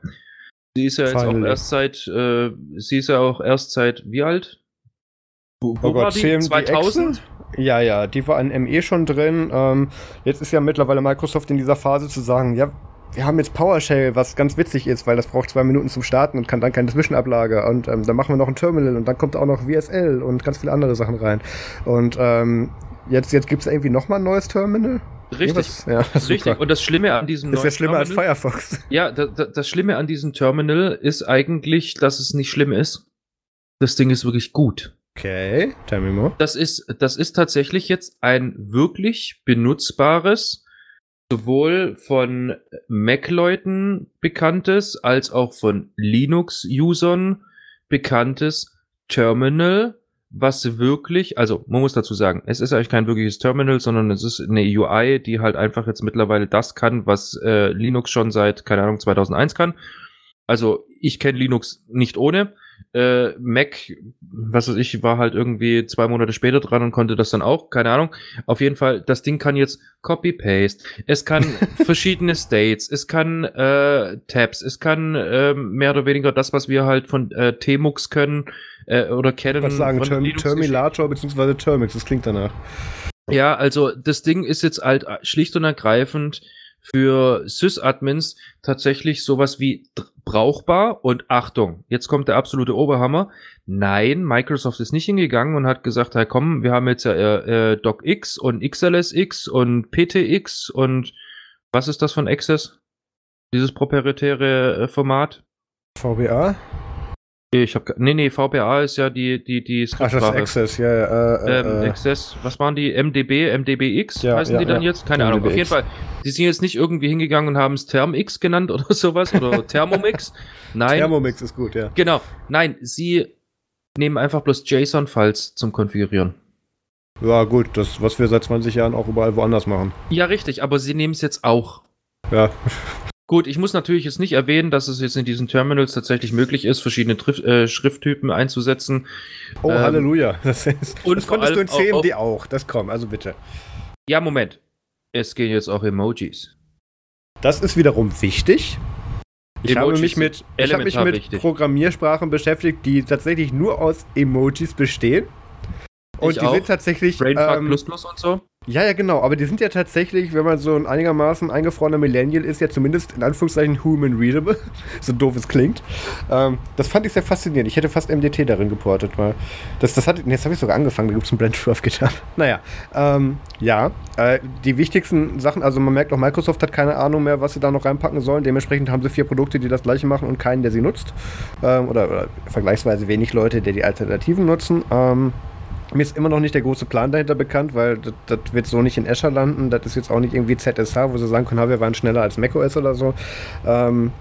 Sie ist ja jetzt Finally. auch erst seit, äh, sie ist ja auch erst seit, wie alt? Wo, wo war die? CMD 2000? Ja, ja, die war in ME schon drin. Ähm, jetzt ist ja mittlerweile Microsoft in dieser Phase zu sagen, ja, wir haben jetzt PowerShell, was ganz witzig ist, weil das braucht zwei Minuten zum Starten und kann dann keine Zwischenablage. Und ähm, dann machen wir noch ein Terminal und dann kommt auch noch VSL und ganz viele andere Sachen rein. Und ähm, jetzt, jetzt gibt es irgendwie noch mal ein neues Terminal. Richtig. Ja, Richtig. super. Und das Schlimme an diesem Ist ja schlimmer als Terminal- Firefox. Ja, da, da, das Schlimme an diesem Terminal ist eigentlich, dass es nicht schlimm ist. Das Ding ist wirklich gut. Okay, tell me more. Das ist, das ist tatsächlich jetzt ein wirklich benutzbares, sowohl von Mac-Leuten bekanntes, als auch von Linux-Usern bekanntes Terminal, was wirklich, also man muss dazu sagen, es ist eigentlich kein wirkliches Terminal, sondern es ist eine UI, die halt einfach jetzt mittlerweile das kann, was äh, Linux schon seit, keine Ahnung, 2001 kann. Also ich kenne Linux nicht ohne. Äh, Mac, was weiß ich, war halt irgendwie zwei Monate später dran und konnte das dann auch, keine Ahnung. Auf jeden Fall, das Ding kann jetzt Copy-Paste, es kann verschiedene States, es kann äh, Tabs, es kann äh, mehr oder weniger das, was wir halt von äh, Tmux können äh, oder kennen. Was sagen, Term Terminator bzw. Termix, das klingt danach. ja, also das Ding ist jetzt halt schlicht und ergreifend für Sys-Admins tatsächlich sowas wie brauchbar und Achtung, jetzt kommt der absolute Oberhammer. Nein, Microsoft ist nicht hingegangen und hat gesagt, hey komm, wir haben jetzt ja äh, äh DocX und XLSX und PTX und was ist das von Access? Dieses proprietäre äh, Format? VBA? Ich habe nee nee VBA ist ja die die die Ach das Access ja ja äh, ähm, äh, Access was waren die? MDB MDBX ja, heißen ja, die dann ja. jetzt? Keine MDBX. Ahnung. Auf jeden Fall die sind jetzt nicht irgendwie hingegangen und haben es Thermix genannt oder sowas oder Thermomix. Nein. Thermomix ist gut ja. Genau. Nein sie nehmen einfach bloß JSON Files zum konfigurieren. Ja gut das was wir seit 20 Jahren auch überall woanders machen. Ja richtig aber sie nehmen es jetzt auch. Ja Gut, ich muss natürlich jetzt nicht erwähnen, dass es jetzt in diesen Terminals tatsächlich möglich ist, verschiedene Trif äh, Schrifttypen einzusetzen. Oh, ähm, Halleluja. Das, ist, und das konntest du in CMD auch, auch. Das kommt, also bitte. Ja, Moment. Es gehen jetzt auch Emojis. Das ist wiederum wichtig. Ich Emojis habe mich mit, ich habe mich mit wichtig. Programmiersprachen beschäftigt, die tatsächlich nur aus Emojis bestehen. Und ich die auch. sind tatsächlich. Brainfuck ähm, Plus Plus und so. Ja, ja, genau. Aber die sind ja tatsächlich, wenn man so ein einigermaßen eingefrorener Millennial ist, ja zumindest in Anführungszeichen human readable. so doof es klingt. Ähm, das fand ich sehr faszinierend. Ich hätte fast MDT darin geportet, weil das, das hat, jetzt habe ich sogar angefangen, da gibt es einen Blend auf GitHub. Naja, ähm, ja, äh, die wichtigsten Sachen, also man merkt auch, Microsoft hat keine Ahnung mehr, was sie da noch reinpacken sollen. Dementsprechend haben sie vier Produkte, die das gleiche machen und keinen, der sie nutzt. Ähm, oder, oder, vergleichsweise wenig Leute, die die Alternativen nutzen. Ähm, mir ist immer noch nicht der große Plan dahinter bekannt, weil das, das, wird so nicht in Azure landen. Das ist jetzt auch nicht irgendwie ZSH, wo sie sagen können, wir waren schneller als macOS oder so. Ähm,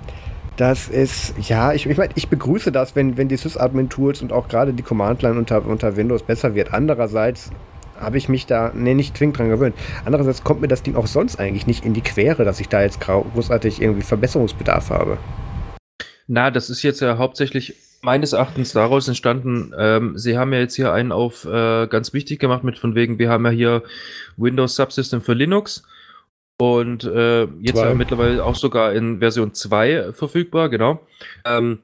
das ist, ja, ich, ich meine, ich begrüße das, wenn, wenn die Sysadmin-Tools und auch gerade die Command-Line unter, unter Windows besser wird. Andererseits habe ich mich da, nee, nicht zwingend dran gewöhnt. Andererseits kommt mir das Ding auch sonst eigentlich nicht in die Quere, dass ich da jetzt großartig irgendwie Verbesserungsbedarf habe. Na, das ist jetzt ja hauptsächlich meines Erachtens daraus entstanden, ähm, sie haben ja jetzt hier einen auf äh, ganz wichtig gemacht mit von wegen, wir haben ja hier Windows Subsystem für Linux und äh, jetzt ja mittlerweile auch sogar in Version 2 verfügbar, genau. Ähm,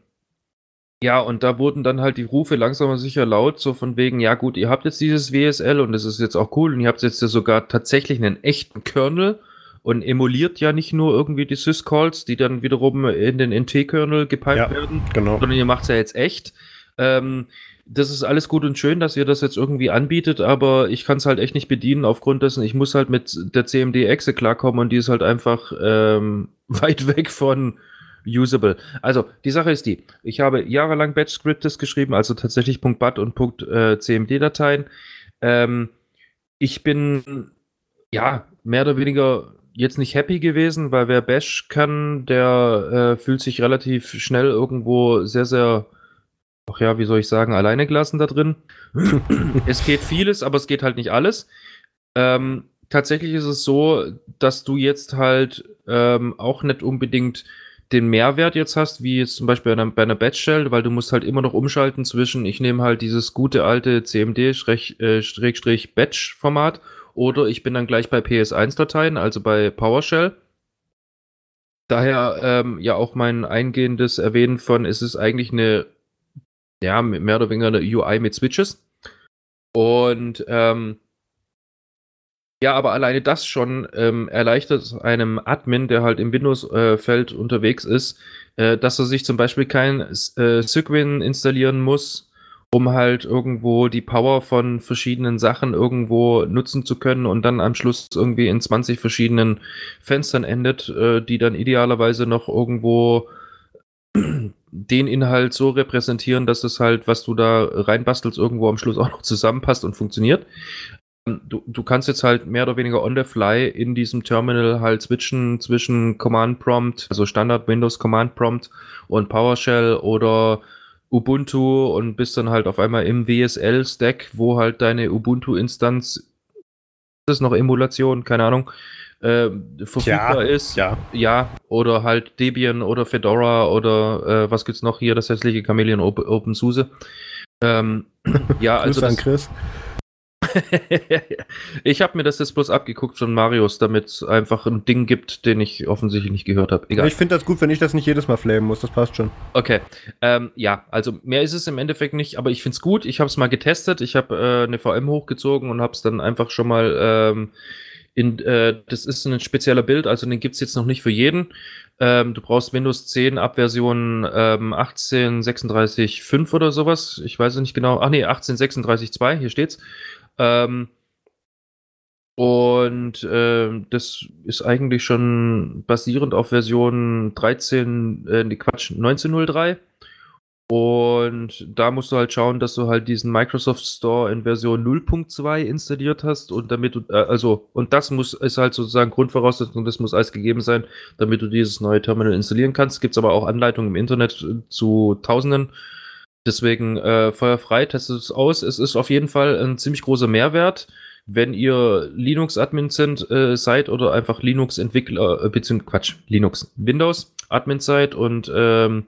ja, und da wurden dann halt die Rufe langsam aber sicher laut, so von wegen, ja gut, ihr habt jetzt dieses WSL und das ist jetzt auch cool und ihr habt jetzt ja sogar tatsächlich einen echten Kernel und emuliert ja nicht nur irgendwie die Syscalls, die dann wiederum in den NT-Kernel gepiped ja, werden, genau. sondern ihr macht es ja jetzt echt. Ähm, das ist alles gut und schön, dass ihr das jetzt irgendwie anbietet, aber ich kann es halt echt nicht bedienen aufgrund dessen, ich muss halt mit der CMD-Exe klarkommen und die ist halt einfach ähm, weit weg von usable. Also, die Sache ist die, ich habe jahrelang Batch-Scripts geschrieben, also tatsächlich .bat und äh, .cmd-Dateien. Ähm, ich bin, ja, mehr oder weniger jetzt nicht happy gewesen, weil wer Bash kann, der äh, fühlt sich relativ schnell irgendwo sehr, sehr, ach ja, wie soll ich sagen, alleine gelassen da drin. es geht vieles, aber es geht halt nicht alles. Ähm, tatsächlich ist es so, dass du jetzt halt ähm, auch nicht unbedingt den Mehrwert jetzt hast, wie jetzt zum Beispiel bei einer, bei einer Batch-Shell, weil du musst halt immer noch umschalten zwischen, ich nehme halt dieses gute alte CMD-Batch-Format oder ich bin dann gleich bei PS1-Dateien, also bei PowerShell. Daher ähm, ja auch mein eingehendes Erwähnen von, es ist eigentlich eine, ja, mehr oder weniger eine UI mit Switches. Und ähm, ja, aber alleine das schon ähm, erleichtert einem Admin, der halt im Windows-Feld äh, unterwegs ist, äh, dass er sich zum Beispiel kein äh, Cygwin installieren muss, um halt irgendwo die Power von verschiedenen Sachen irgendwo nutzen zu können und dann am Schluss irgendwie in 20 verschiedenen Fenstern endet, äh, die dann idealerweise noch irgendwo den Inhalt so repräsentieren, dass es halt, was du da reinbastelst, irgendwo am Schluss auch noch zusammenpasst und funktioniert. Ähm, du, du kannst jetzt halt mehr oder weniger on the fly in diesem Terminal halt switchen zwischen Command Prompt, also Standard Windows Command Prompt und PowerShell oder Ubuntu und bist dann halt auf einmal im WSL-Stack, wo halt deine Ubuntu-Instanz, das ist noch Emulation, keine Ahnung, äh, verfügbar ja, ist. Ja. ja, oder halt Debian oder Fedora oder äh, was gibt's noch hier, das hässliche Chameleon OpenSUSE. Ähm, ja, also. Das, an Chris. ich habe mir das jetzt bloß abgeguckt von Marius, damit es einfach ein Ding gibt, den ich offensichtlich nicht gehört habe. Egal. Ich finde das gut, wenn ich das nicht jedes Mal flamen muss, das passt schon. Okay. Ähm, ja, also mehr ist es im Endeffekt nicht, aber ich finde es gut. Ich habe es mal getestet, ich habe äh, eine VM hochgezogen und habe es dann einfach schon mal ähm, In, äh, das ist ein spezieller Bild, also den gibt es jetzt noch nicht für jeden. Ähm, du brauchst Windows 10 ab Version ähm, 18.36.5 oder sowas. Ich weiß nicht genau. Ach nee, 18.36.2, hier steht's. Ähm, und äh, das ist eigentlich schon basierend auf Version 13, äh, Quatsch, 1903. Und da musst du halt schauen, dass du halt diesen Microsoft Store in Version 0.2 installiert hast und damit du, äh, also, und das muss, ist halt sozusagen Grundvoraussetzung, das muss alles gegeben sein, damit du dieses neue Terminal installieren kannst. Gibt es aber auch Anleitungen im Internet zu Tausenden. Deswegen äh, feuerfrei, testet es aus. Es ist auf jeden Fall ein ziemlich großer Mehrwert wenn ihr Linux-Admin sind, äh, seid oder einfach Linux-Entwickler, äh, beziehungsweise Quatsch, Linux, Windows-Admin seid und ähm,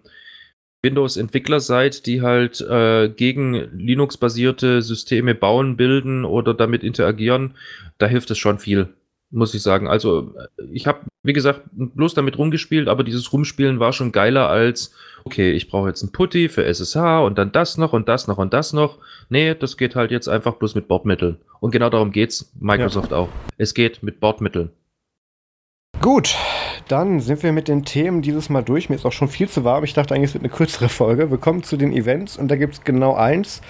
Windows-Entwickler seid, die halt äh, gegen Linux-basierte Systeme bauen, bilden oder damit interagieren, da hilft es schon viel, muss ich sagen. Also ich habe, wie gesagt, bloß damit rumgespielt, aber dieses Rumspielen war schon geiler als, okay, ich brauche jetzt ein Putty für SSH und dann das noch und das noch und das noch. Nee, das geht halt jetzt einfach bloß mit Bordmitteln. Und genau darum geht's Microsoft ja. auch. Es geht mit Bordmitteln. Gut, dann sind wir mit den Themen dieses Mal durch. Mir ist auch schon viel zu warm. Ich dachte eigentlich, es wird eine kürzere Folge. Wir kommen zu den Events und da gibt es genau eins.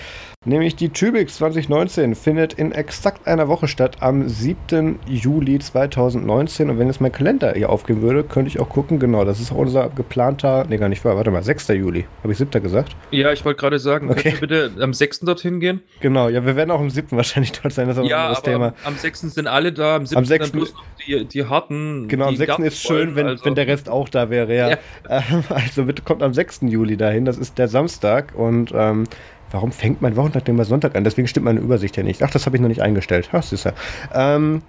Nämlich die Tübix 2019 findet in exakt einer Woche statt, am 7. Juli 2019. Und wenn jetzt mein Kalender hier aufgehen würde, könnte ich auch gucken. Genau, das ist auch unser geplanter, nee, gar nicht wahr, warte mal, 6. Juli. Habe ich 7. gesagt? Ja, ich wollte gerade sagen, okay. könnt ihr bitte am 6. dorthin gehen? Genau, ja, wir werden auch am 7. wahrscheinlich dort sein. Das ist ja, ein anderes Thema. Am 6. sind alle da, am 7. Am 6. dann bloß noch die, die harten. Genau, am 6. ist schön, wenn, also. wenn der Rest auch da wäre, ja. ja. also bitte kommt am 6. Juli dahin, das ist der Samstag und ähm, Warum fängt mein Wochentag mal Sonntag an? Deswegen stimmt meine Übersicht ja nicht. Ach, das habe ich noch nicht eingestellt. Ach, süßer. Ähm,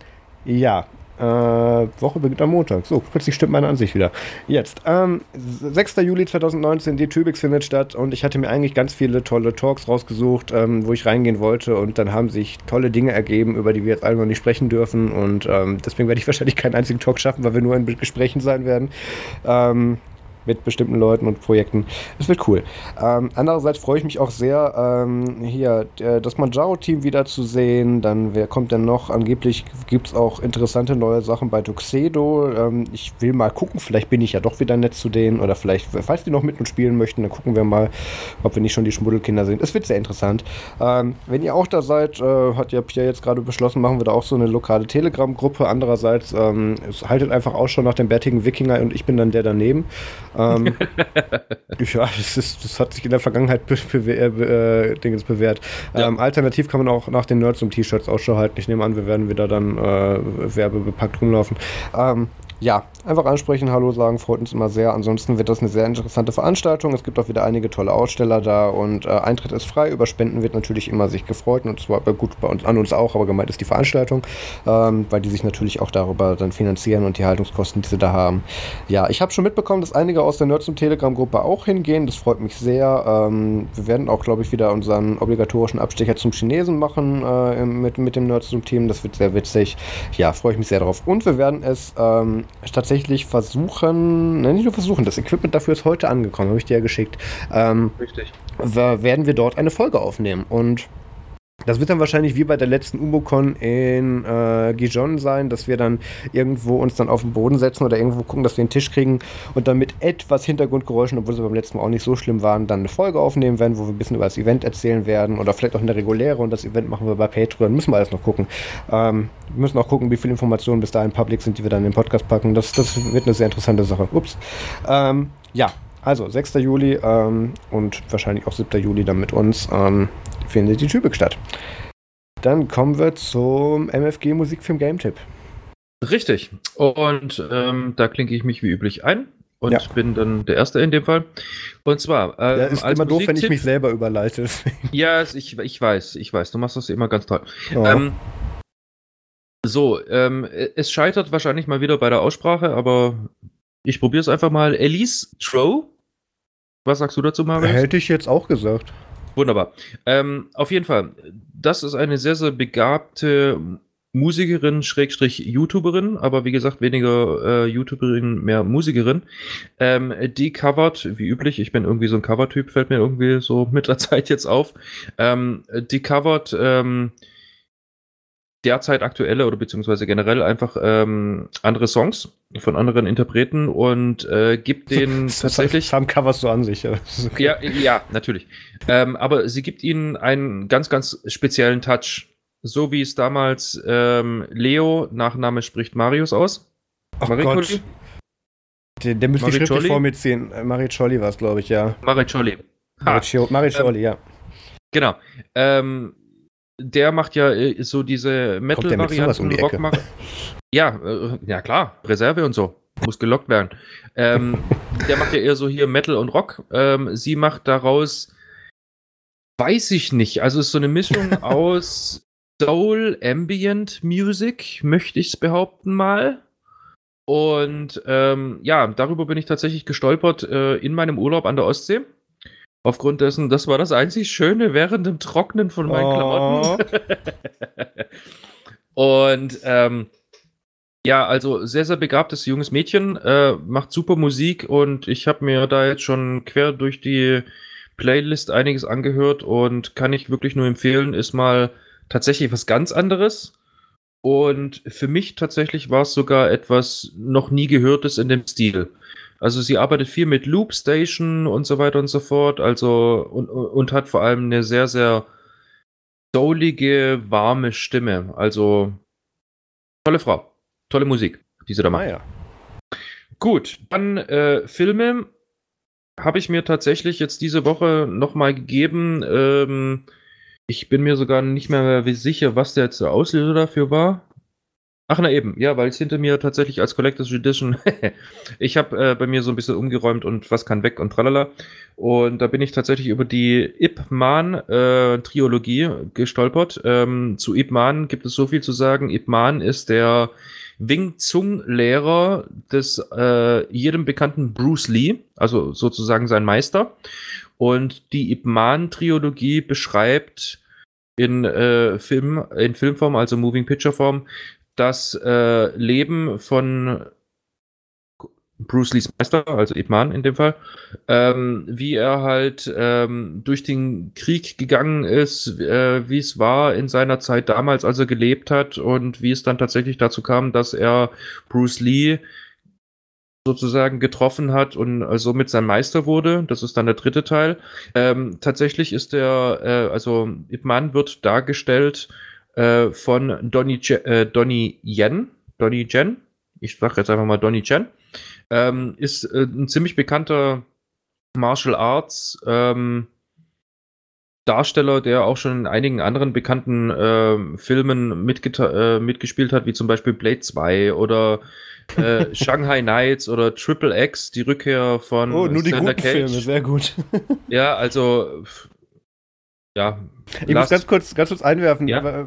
ja, äh, Woche beginnt am Montag. So, plötzlich stimmt meine Ansicht wieder. Jetzt, ähm, 6. Juli 2019, die Tübix findet statt und ich hatte mir eigentlich ganz viele tolle Talks rausgesucht, ähm, wo ich reingehen wollte und dann haben sich tolle Dinge ergeben, über die wir jetzt alle noch nicht sprechen dürfen und ähm, deswegen werde ich wahrscheinlich keinen einzigen Talk schaffen, weil wir nur in Gesprächen sein werden. Ähm, mit bestimmten Leuten und Projekten. Es wird cool. Ähm, andererseits freue ich mich auch sehr, ähm, hier äh, das Manjaro-Team wieder zu sehen. Dann, wer kommt denn noch? Angeblich gibt es auch interessante neue Sachen bei Tuxedo. Ähm, ich will mal gucken, vielleicht bin ich ja doch wieder nett zu denen oder vielleicht, falls die noch mit uns spielen möchten, dann gucken wir mal, ob wir nicht schon die Schmuddelkinder sind. Es wird sehr interessant. Ähm, wenn ihr auch da seid, äh, hat ja Pierre jetzt gerade beschlossen, machen wir da auch so eine lokale Telegram-Gruppe. Andererseits, ähm, haltet einfach Ausschau nach dem bärtigen Wikinger und ich bin dann der daneben. Ähm, ja, das, ist, das hat sich in der Vergangenheit be be äh, bewährt. Ja. Ähm, alternativ kann man auch nach den Nerds und T-Shirts Ausschau halten. Ich nehme an, wir werden wieder dann äh, werbebepackt rumlaufen. Ähm, ja, einfach ansprechen, Hallo sagen, freut uns immer sehr. Ansonsten wird das eine sehr interessante Veranstaltung. Es gibt auch wieder einige tolle Aussteller da und äh, Eintritt ist frei. Über Spenden wird natürlich immer sich gefreut und zwar gut bei uns, an uns auch, aber gemeint ist die Veranstaltung, ähm, weil die sich natürlich auch darüber dann finanzieren und die Haltungskosten, die sie da haben. Ja, ich habe schon mitbekommen, dass einige aus der Nerds und Telegram-Gruppe auch hingehen. Das freut mich sehr. Ähm, wir werden auch, glaube ich, wieder unseren obligatorischen Abstecher zum Chinesen machen äh, mit, mit dem Nerds Team. Das wird sehr witzig. Ja, freue ich mich sehr darauf. Und wir werden es ähm, tatsächlich versuchen, nein, nicht nur versuchen, das Equipment dafür ist heute angekommen, habe ich dir ja geschickt. Ähm, Richtig. Werden wir dort eine Folge aufnehmen und das wird dann wahrscheinlich wie bei der letzten Umocon in äh, Gijon sein, dass wir dann irgendwo uns dann auf den Boden setzen oder irgendwo gucken, dass wir einen Tisch kriegen und dann mit etwas Hintergrundgeräuschen, obwohl sie beim letzten Mal auch nicht so schlimm waren, dann eine Folge aufnehmen werden, wo wir ein bisschen über das Event erzählen werden oder vielleicht auch eine reguläre und das Event machen wir bei Patreon. Müssen wir alles noch gucken. Ähm, wir müssen auch gucken, wie viele Informationen bis dahin public sind, die wir dann in den Podcast packen. Das, das wird eine sehr interessante Sache. Ups. Ähm, ja, also 6. Juli ähm, und wahrscheinlich auch 7. Juli dann mit uns. Ähm, findet die Tübig statt. Dann kommen wir zum MFG Musikfilm Game Tipp. Richtig. Und ähm, da klinke ich mich wie üblich ein und ja. bin dann der Erste in dem Fall. Und zwar. Ähm, ja, ist immer doof, wenn ich mich selber überleite. ja, ich, ich weiß, ich weiß. Du machst das immer ganz toll. Oh. Ähm, so, ähm, es scheitert wahrscheinlich mal wieder bei der Aussprache, aber ich probiere es einfach mal. Elise Trow. Was sagst du dazu, Marius? Hätte ich jetzt auch gesagt. Wunderbar. Ähm, auf jeden Fall, das ist eine sehr, sehr begabte Musikerin, Schrägstrich YouTuberin, aber wie gesagt, weniger äh, YouTuberin, mehr Musikerin. Ähm, die covert, wie üblich, ich bin irgendwie so ein Cover-Typ, fällt mir irgendwie so mit der Zeit jetzt auf. Ähm, die covert ähm, derzeit aktuelle oder beziehungsweise generell einfach ähm, andere Songs von anderen Interpreten und äh, gibt den das tatsächlich. Das haben Covers so an sich. Ja, okay. ja, ja, natürlich. Ähm, aber sie gibt ihnen einen ganz, ganz speziellen Touch. So wie es damals ähm, Leo, Nachname spricht Marius aus. Ach Gott. Der, der müsste die Schrift vor mir ziehen. Äh, Maricolli war es, glaube ich, ja. Maricolli. Maricolli, ähm, ja. Genau. Ähm, der macht ja äh, so diese Metal-Varianten, um Rock macht. Ja, äh, ja klar, Reserve und so. Muss gelockt werden. Ähm, der macht ja eher so hier Metal und Rock. Ähm, sie macht daraus, weiß ich nicht, also ist so eine Mischung aus Soul Ambient Music, möchte ich es behaupten mal. Und ähm, ja, darüber bin ich tatsächlich gestolpert äh, in meinem Urlaub an der Ostsee. Aufgrund dessen, das war das einzig Schöne während dem Trocknen von meinen oh. Klamotten. und ähm, ja, also sehr, sehr begabtes junges Mädchen, äh, macht super Musik und ich habe mir da jetzt schon quer durch die Playlist einiges angehört und kann ich wirklich nur empfehlen, ist mal tatsächlich was ganz anderes. Und für mich tatsächlich war es sogar etwas noch nie gehörtes in dem Stil. Also sie arbeitet viel mit Loopstation und so weiter und so fort. Also und, und hat vor allem eine sehr, sehr soulige, warme Stimme. Also tolle Frau. Tolle Musik, die sie da macht. Ah, ja. Gut, dann äh, Filme habe ich mir tatsächlich jetzt diese Woche nochmal gegeben. Ähm, ich bin mir sogar nicht mehr sicher, was der jetzt der Auslöser dafür war. Ach na eben, ja, weil es hinter mir tatsächlich als Collectors Edition, ich habe äh, bei mir so ein bisschen umgeräumt und was kann weg und tralala. Und da bin ich tatsächlich über die Ip Man äh, Triologie gestolpert. Ähm, zu Ip Man gibt es so viel zu sagen. Ip Man ist der Wing Zung Lehrer des äh, jedem bekannten Bruce Lee, also sozusagen sein Meister. Und die Ip Man Triologie beschreibt in äh, Film, in Filmform, also Moving Picture Form, das äh, Leben von Bruce Lees Meister, also Ip Man in dem Fall, ähm, wie er halt ähm, durch den Krieg gegangen ist, äh, wie es war in seiner Zeit damals, als er gelebt hat und wie es dann tatsächlich dazu kam, dass er Bruce Lee sozusagen getroffen hat und äh, somit sein Meister wurde. Das ist dann der dritte Teil. Ähm, tatsächlich ist der, äh, also Ip Man wird dargestellt äh, von Donny, äh, Donny Yen, Donny Jen, ich sage jetzt einfach mal Donny Chen, ähm, ist äh, ein ziemlich bekannter Martial Arts ähm, Darsteller, der auch schon in einigen anderen bekannten äh, Filmen äh, mitgespielt hat, wie zum Beispiel Blade 2 oder äh, Shanghai Nights oder Triple X, die Rückkehr von Oh, nur die Sander guten Cage. Filme, sehr gut. ja, also ja. Ich muss ganz kurz, ganz kurz einwerfen. Ja? Äh,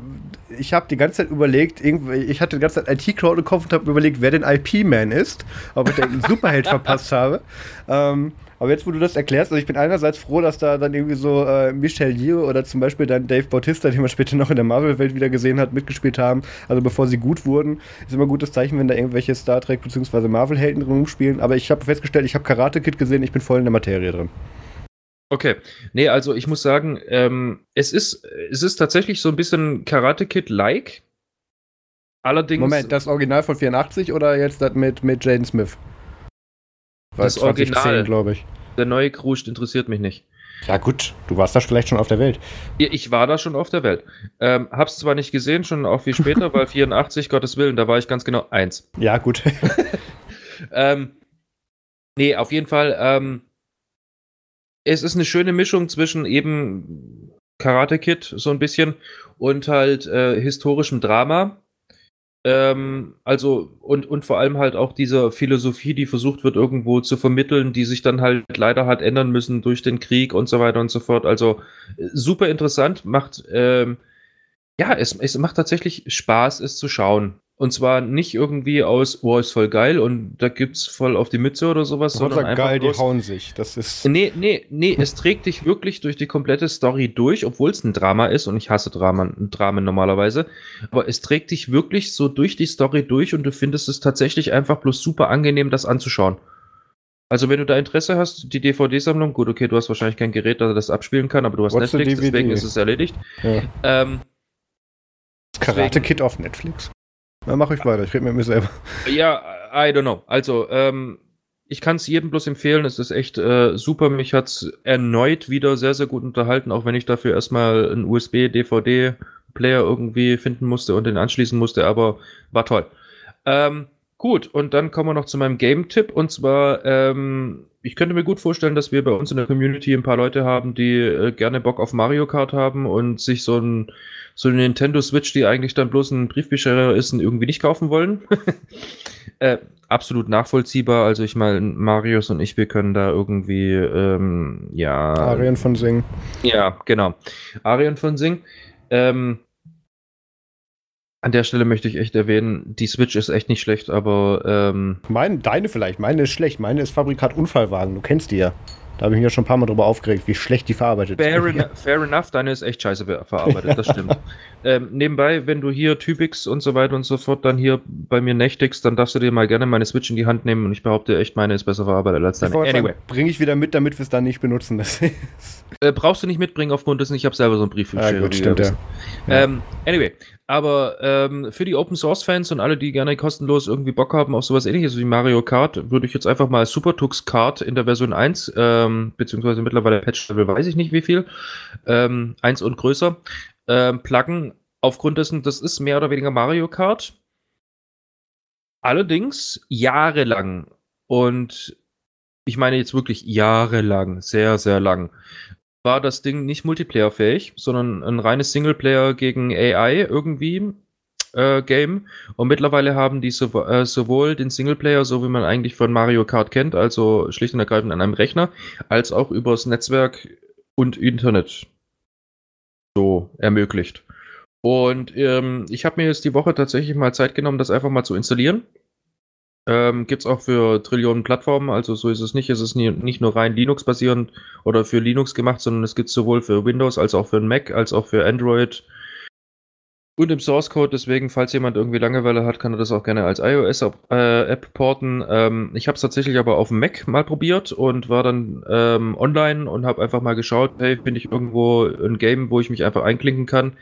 ich habe die ganze Zeit überlegt, ich hatte die ganze Zeit IT-Crowd im Kopf und habe überlegt, wer den IP-Man ist, ob ich den Superheld verpasst habe. Ähm, aber jetzt, wo du das erklärst, also ich bin einerseits froh, dass da dann irgendwie so äh, Michel Yeoh oder zum Beispiel dann Dave Bautista, den man später noch in der Marvel-Welt wieder gesehen hat, mitgespielt haben, also bevor sie gut wurden. Ist immer ein gutes Zeichen, wenn da irgendwelche Star Trek bzw. Marvel-Helden drin rumspielen. Aber ich habe festgestellt, ich habe Karate Kid gesehen, ich bin voll in der Materie drin. Okay. Nee, also ich muss sagen, ähm, es, ist, es ist tatsächlich so ein bisschen Karate Kid-like. Allerdings. Moment, das Original von 84 oder jetzt das mit, mit Jaden Smith? das 2010, Original, glaube ich. Der neue Kruscht interessiert mich nicht. Ja, gut, du warst da vielleicht schon auf der Welt. Ich war da schon auf der Welt. Ähm, hab's zwar nicht gesehen, schon auch viel später, weil 84, Gottes Willen, da war ich ganz genau eins. Ja, gut. ähm, nee, auf jeden Fall, ähm, es ist eine schöne Mischung zwischen eben Karate Kid so ein bisschen und halt äh, historischem Drama. Ähm, also und, und vor allem halt auch dieser Philosophie, die versucht wird irgendwo zu vermitteln, die sich dann halt leider hat ändern müssen durch den Krieg und so weiter und so fort. Also äh, super interessant, macht ähm, ja, es, es macht tatsächlich Spaß, es zu schauen. Und zwar nicht irgendwie aus, oh, ist voll geil und da gibt's voll auf die Mütze oder sowas, sondern einfach geil, bloß, die hauen sich. Das ist. Nee, nee, nee, es trägt dich wirklich durch die komplette Story durch, obwohl es ein Drama ist und ich hasse Drama, Dramen normalerweise. Aber es trägt dich wirklich so durch die Story durch und du findest es tatsächlich einfach bloß super angenehm, das anzuschauen. Also, wenn du da Interesse hast, die DVD-Sammlung, gut, okay, du hast wahrscheinlich kein Gerät, das das abspielen kann, aber du hast What's Netflix, deswegen ist es erledigt. Ja. Ähm, Karate Kid auf Netflix? Na, mach ich weiter, ich rede mit mir selber. Ja, I don't know. Also, ähm, ich kann es jedem bloß empfehlen. Es ist echt äh, super. Mich hat es erneut wieder sehr, sehr gut unterhalten, auch wenn ich dafür erstmal einen USB-DVD-Player irgendwie finden musste und den anschließen musste, aber war toll. Ähm, gut, und dann kommen wir noch zu meinem Game-Tipp. Und zwar, ähm, ich könnte mir gut vorstellen, dass wir bei uns in der Community ein paar Leute haben, die äh, gerne Bock auf Mario Kart haben und sich so ein so eine Nintendo Switch, die eigentlich dann bloß ein Briefbescherer ist, irgendwie nicht kaufen wollen. äh, absolut nachvollziehbar. Also ich meine, Marius und ich, wir können da irgendwie, ähm, ja. Arien von Sing. Ja, genau. Arien von Sing. Ähm, an der Stelle möchte ich echt erwähnen, die Switch ist echt nicht schlecht, aber. Ähm, meine, deine vielleicht, meine ist schlecht. Meine ist Fabrikat Unfallwagen, du kennst die ja. Da habe ich mich ja schon ein paar Mal drüber aufgeregt, wie schlecht die verarbeitet fair ist. Fair enough, deine ist echt scheiße verarbeitet, das stimmt. ähm, nebenbei, wenn du hier Typix und so weiter und so fort dann hier bei mir nächtigst, dann darfst du dir mal gerne meine Switch in die Hand nehmen und ich behaupte echt, meine ist besser verarbeitet als deine. Anyway. Bringe ich wieder mit, damit wir es dann nicht benutzen. äh, brauchst du nicht mitbringen aufgrund dessen, ich habe selber so einen Brief für ja, gut, stimmt, ja. Ähm, anyway, aber ähm, für die Open Source Fans und alle, die gerne kostenlos irgendwie Bock haben auf sowas ähnliches wie Mario Kart, würde ich jetzt einfach mal Supertux Kart in der Version 1, ähm, beziehungsweise mittlerweile Patch Level weiß ich nicht wie viel, ähm, 1 und größer, ähm, pluggen. Aufgrund dessen, das ist mehr oder weniger Mario Kart. Allerdings jahrelang und ich meine jetzt wirklich jahrelang, sehr, sehr lang, war das Ding nicht multiplayerfähig, sondern ein reines Singleplayer gegen AI irgendwie äh, Game. Und mittlerweile haben die so, äh, sowohl den Singleplayer, so wie man eigentlich von Mario Kart kennt, also schlicht und ergreifend an einem Rechner, als auch übers Netzwerk und Internet so ermöglicht. Und ähm, ich habe mir jetzt die Woche tatsächlich mal Zeit genommen, das einfach mal zu installieren. Ähm, Gibt es auch für Trillionen Plattformen, also so ist es nicht. Es ist nie, nicht nur rein Linux-basierend oder für Linux gemacht, sondern es gibt sowohl für Windows als auch für Mac, als auch für Android und im Source Code. Deswegen, falls jemand irgendwie Langeweile hat, kann er das auch gerne als iOS-App äh, porten. Ähm, ich habe es tatsächlich aber auf dem Mac mal probiert und war dann ähm, online und habe einfach mal geschaut, hey, finde ich irgendwo ein Game, wo ich mich einfach einklinken kann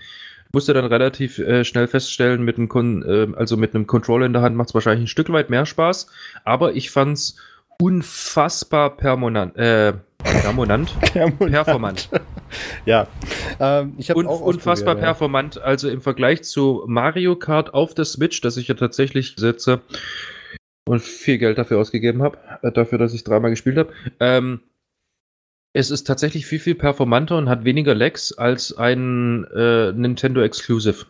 musste dann relativ äh, schnell feststellen, mit einem, Kon äh, also mit einem Controller in der Hand macht es wahrscheinlich ein Stück weit mehr Spaß, aber ich fand es unfassbar permanent, äh, permanent, performant. ja, ähm, ich habe auch unfassbar ja. performant. Also im Vergleich zu Mario Kart auf der Switch, das ich ja tatsächlich setze und viel Geld dafür ausgegeben habe, äh, dafür, dass ich dreimal gespielt habe. Ähm, es ist tatsächlich viel, viel performanter und hat weniger Lags als ein äh, Nintendo Exclusive,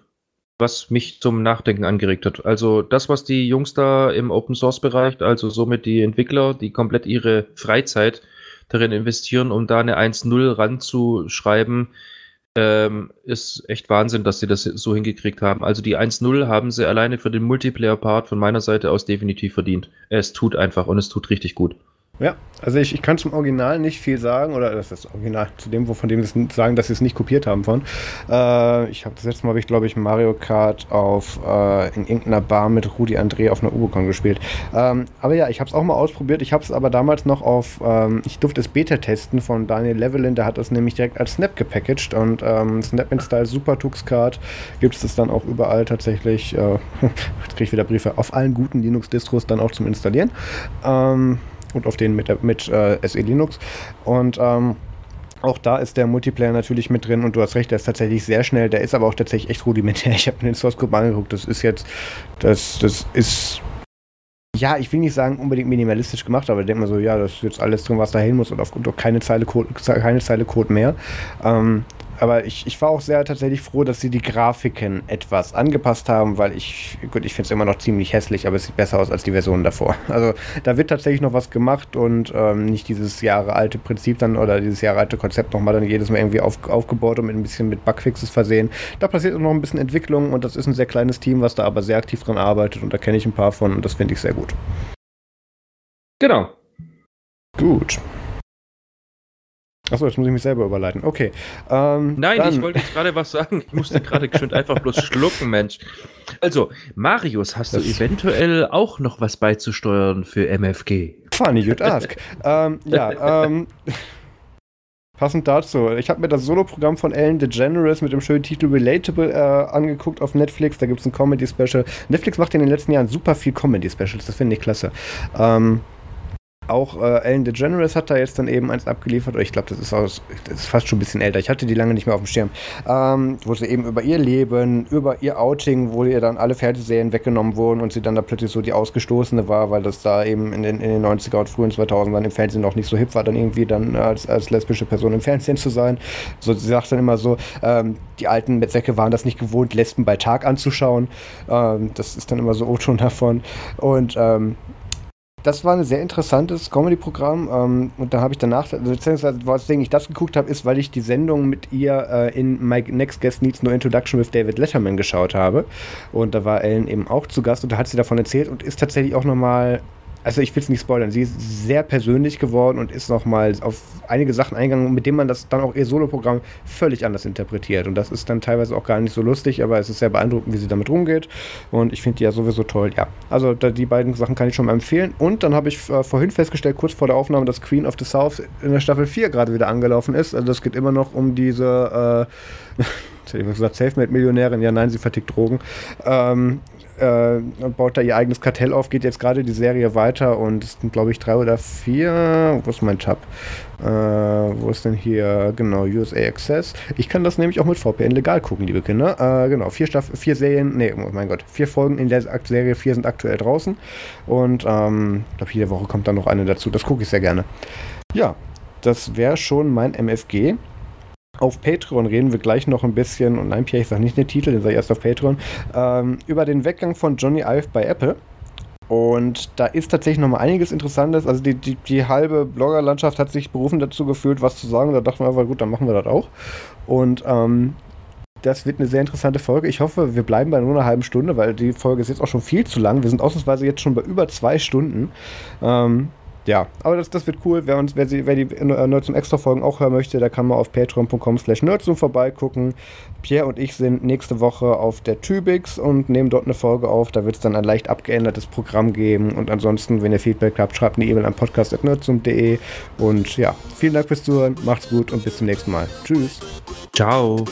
was mich zum Nachdenken angeregt hat. Also das, was die Jungs da im Open Source Bereich, also somit die Entwickler, die komplett ihre Freizeit darin investieren, um da eine 1.0 ranzuschreiben, ähm, ist echt Wahnsinn, dass sie das so hingekriegt haben. Also die 1.0 haben sie alleine für den Multiplayer-Part von meiner Seite aus definitiv verdient. Es tut einfach und es tut richtig gut. Ja, also ich, ich kann zum Original nicht viel sagen, oder das ist das Original, zu dem, von dem sie sagen, dass sie es nicht kopiert haben von. Äh, ich habe das letzte Mal, ich glaube ich Mario Kart auf äh, in irgendeiner Bar mit Rudi André auf einer Ubicon gespielt. Ähm, aber ja, ich habe es auch mal ausprobiert. Ich habe es aber damals noch auf, ähm, ich durfte es Beta testen von Daniel Levelin, der hat das nämlich direkt als Snap gepackaged und ähm, Snap Install Super Tux Card gibt es dann auch überall tatsächlich, äh, jetzt kriege ich wieder Briefe, auf allen guten Linux-Distros dann auch zum Installieren. Ähm, und auf den mit, mit äh, SE Linux. Und ähm, auch da ist der Multiplayer natürlich mit drin und du hast recht, der ist tatsächlich sehr schnell, der ist aber auch tatsächlich echt rudimentär. Ich habe mir den Source Code angeguckt, das ist jetzt, das, das ist, ja, ich will nicht sagen unbedingt minimalistisch gemacht, aber ich denke mal so, ja, das ist jetzt alles drin, was da hin muss und auf keine Zeile Code, keine Zeile Code mehr. Ähm, aber ich, ich war auch sehr tatsächlich froh, dass sie die Grafiken etwas angepasst haben, weil ich, gut, ich finde es immer noch ziemlich hässlich, aber es sieht besser aus als die Version davor. Also da wird tatsächlich noch was gemacht und ähm, nicht dieses jahrealte Prinzip dann oder dieses jahrealte Konzept nochmal dann jedes Mal irgendwie auf, aufgebaut und mit ein bisschen mit Bugfixes versehen. Da passiert noch ein bisschen Entwicklung und das ist ein sehr kleines Team, was da aber sehr aktiv dran arbeitet und da kenne ich ein paar von und das finde ich sehr gut. Genau. Gut. Achso, jetzt muss ich mich selber überleiten. Okay. Ähm, Nein, dann. ich wollte jetzt gerade was sagen. Ich musste gerade geschwind einfach bloß schlucken, Mensch. Also, Marius, hast das du eventuell auch noch was beizusteuern für MFG? Funny, you'd ask. ähm, ja, ähm, passend dazu. Ich habe mir das Soloprogramm von Ellen DeGeneres mit dem schönen Titel Relatable äh, angeguckt auf Netflix. Da gibt es ein Comedy-Special. Netflix macht in den letzten Jahren super viel Comedy-Specials. Das finde ich klasse. Ähm, auch äh, Ellen DeGeneres hat da jetzt dann eben eins abgeliefert. Ich glaube, das, ist das ist fast schon ein bisschen älter. Ich hatte die lange nicht mehr auf dem Schirm. Ähm, wo sie eben über ihr Leben, über ihr Outing, wo ihr dann alle Fernsehserien weggenommen wurden und sie dann da plötzlich so die Ausgestoßene war, weil das da eben in den, in den 90er und frühen 2000ern im Fernsehen noch nicht so hip war, dann irgendwie dann als, als lesbische Person im Fernsehen zu sein. So, sie sagt dann immer so, ähm, die alten Metzecke waren das nicht gewohnt, Lesben bei Tag anzuschauen. Ähm, das ist dann immer so O-Ton davon. Und ähm, das war ein sehr interessantes Comedy-Programm. Ähm, und da habe ich danach, also weswegen ich das geguckt habe, ist, weil ich die Sendung mit ihr äh, in My Next Guest Needs No Introduction with David Letterman geschaut habe. Und da war Ellen eben auch zu Gast und da hat sie davon erzählt und ist tatsächlich auch nochmal also ich will es nicht spoilern, sie ist sehr persönlich geworden und ist nochmal auf einige Sachen eingegangen, mit denen man das dann auch ihr Soloprogramm völlig anders interpretiert. Und das ist dann teilweise auch gar nicht so lustig, aber es ist sehr beeindruckend, wie sie damit rumgeht. Und ich finde die ja sowieso toll. Ja, also die beiden Sachen kann ich schon mal empfehlen. Und dann habe ich äh, vorhin festgestellt, kurz vor der Aufnahme, dass Queen of the South in der Staffel 4 gerade wieder angelaufen ist. Also es geht immer noch um diese, äh, ich gesagt, Selfmade-Millionärin. Ja, nein, sie vertickt Drogen. Ähm, äh, baut da ihr eigenes Kartell auf, geht jetzt gerade die Serie weiter und es sind, glaube ich, drei oder vier. Wo ist mein Tab? Äh, wo ist denn hier? Genau, USA Access. Ich kann das nämlich auch mit VPN legal gucken, liebe Kinder. Äh, genau, vier, Staff vier Serien, nee, oh mein Gott, vier Folgen in der Serie, vier sind aktuell draußen. Und ähm, ich glaube, jede Woche kommt dann noch eine dazu. Das gucke ich sehr gerne. Ja, das wäre schon mein MFG. Auf Patreon reden wir gleich noch ein bisschen, und nein, Pierre, ich sage nicht den Titel, den sage ich erst auf Patreon, ähm, über den Weggang von Johnny Ive bei Apple. Und da ist tatsächlich noch mal einiges Interessantes. Also die, die, die halbe Bloggerlandschaft hat sich berufen dazu gefühlt, was zu sagen. Da dachten wir einfach, gut, dann machen wir das auch. Und ähm, das wird eine sehr interessante Folge. Ich hoffe, wir bleiben bei nur einer halben Stunde, weil die Folge ist jetzt auch schon viel zu lang. Wir sind ausnahmsweise jetzt schon bei über zwei Stunden. Ähm, ja, aber das, das wird cool. Wer, uns, wer, sie, wer die Nerdsum Extra Folgen auch hören möchte, der kann mal auf patreon.com slash nerdsum vorbeigucken. Pierre und ich sind nächste Woche auf der Tübix und nehmen dort eine Folge auf. Da wird es dann ein leicht abgeändertes Programm geben. Und ansonsten, wenn ihr Feedback habt, schreibt eine E-Mail an podcast.nerdsum.de. Und ja, vielen Dank fürs Zuhören. Macht's gut und bis zum nächsten Mal. Tschüss. Ciao.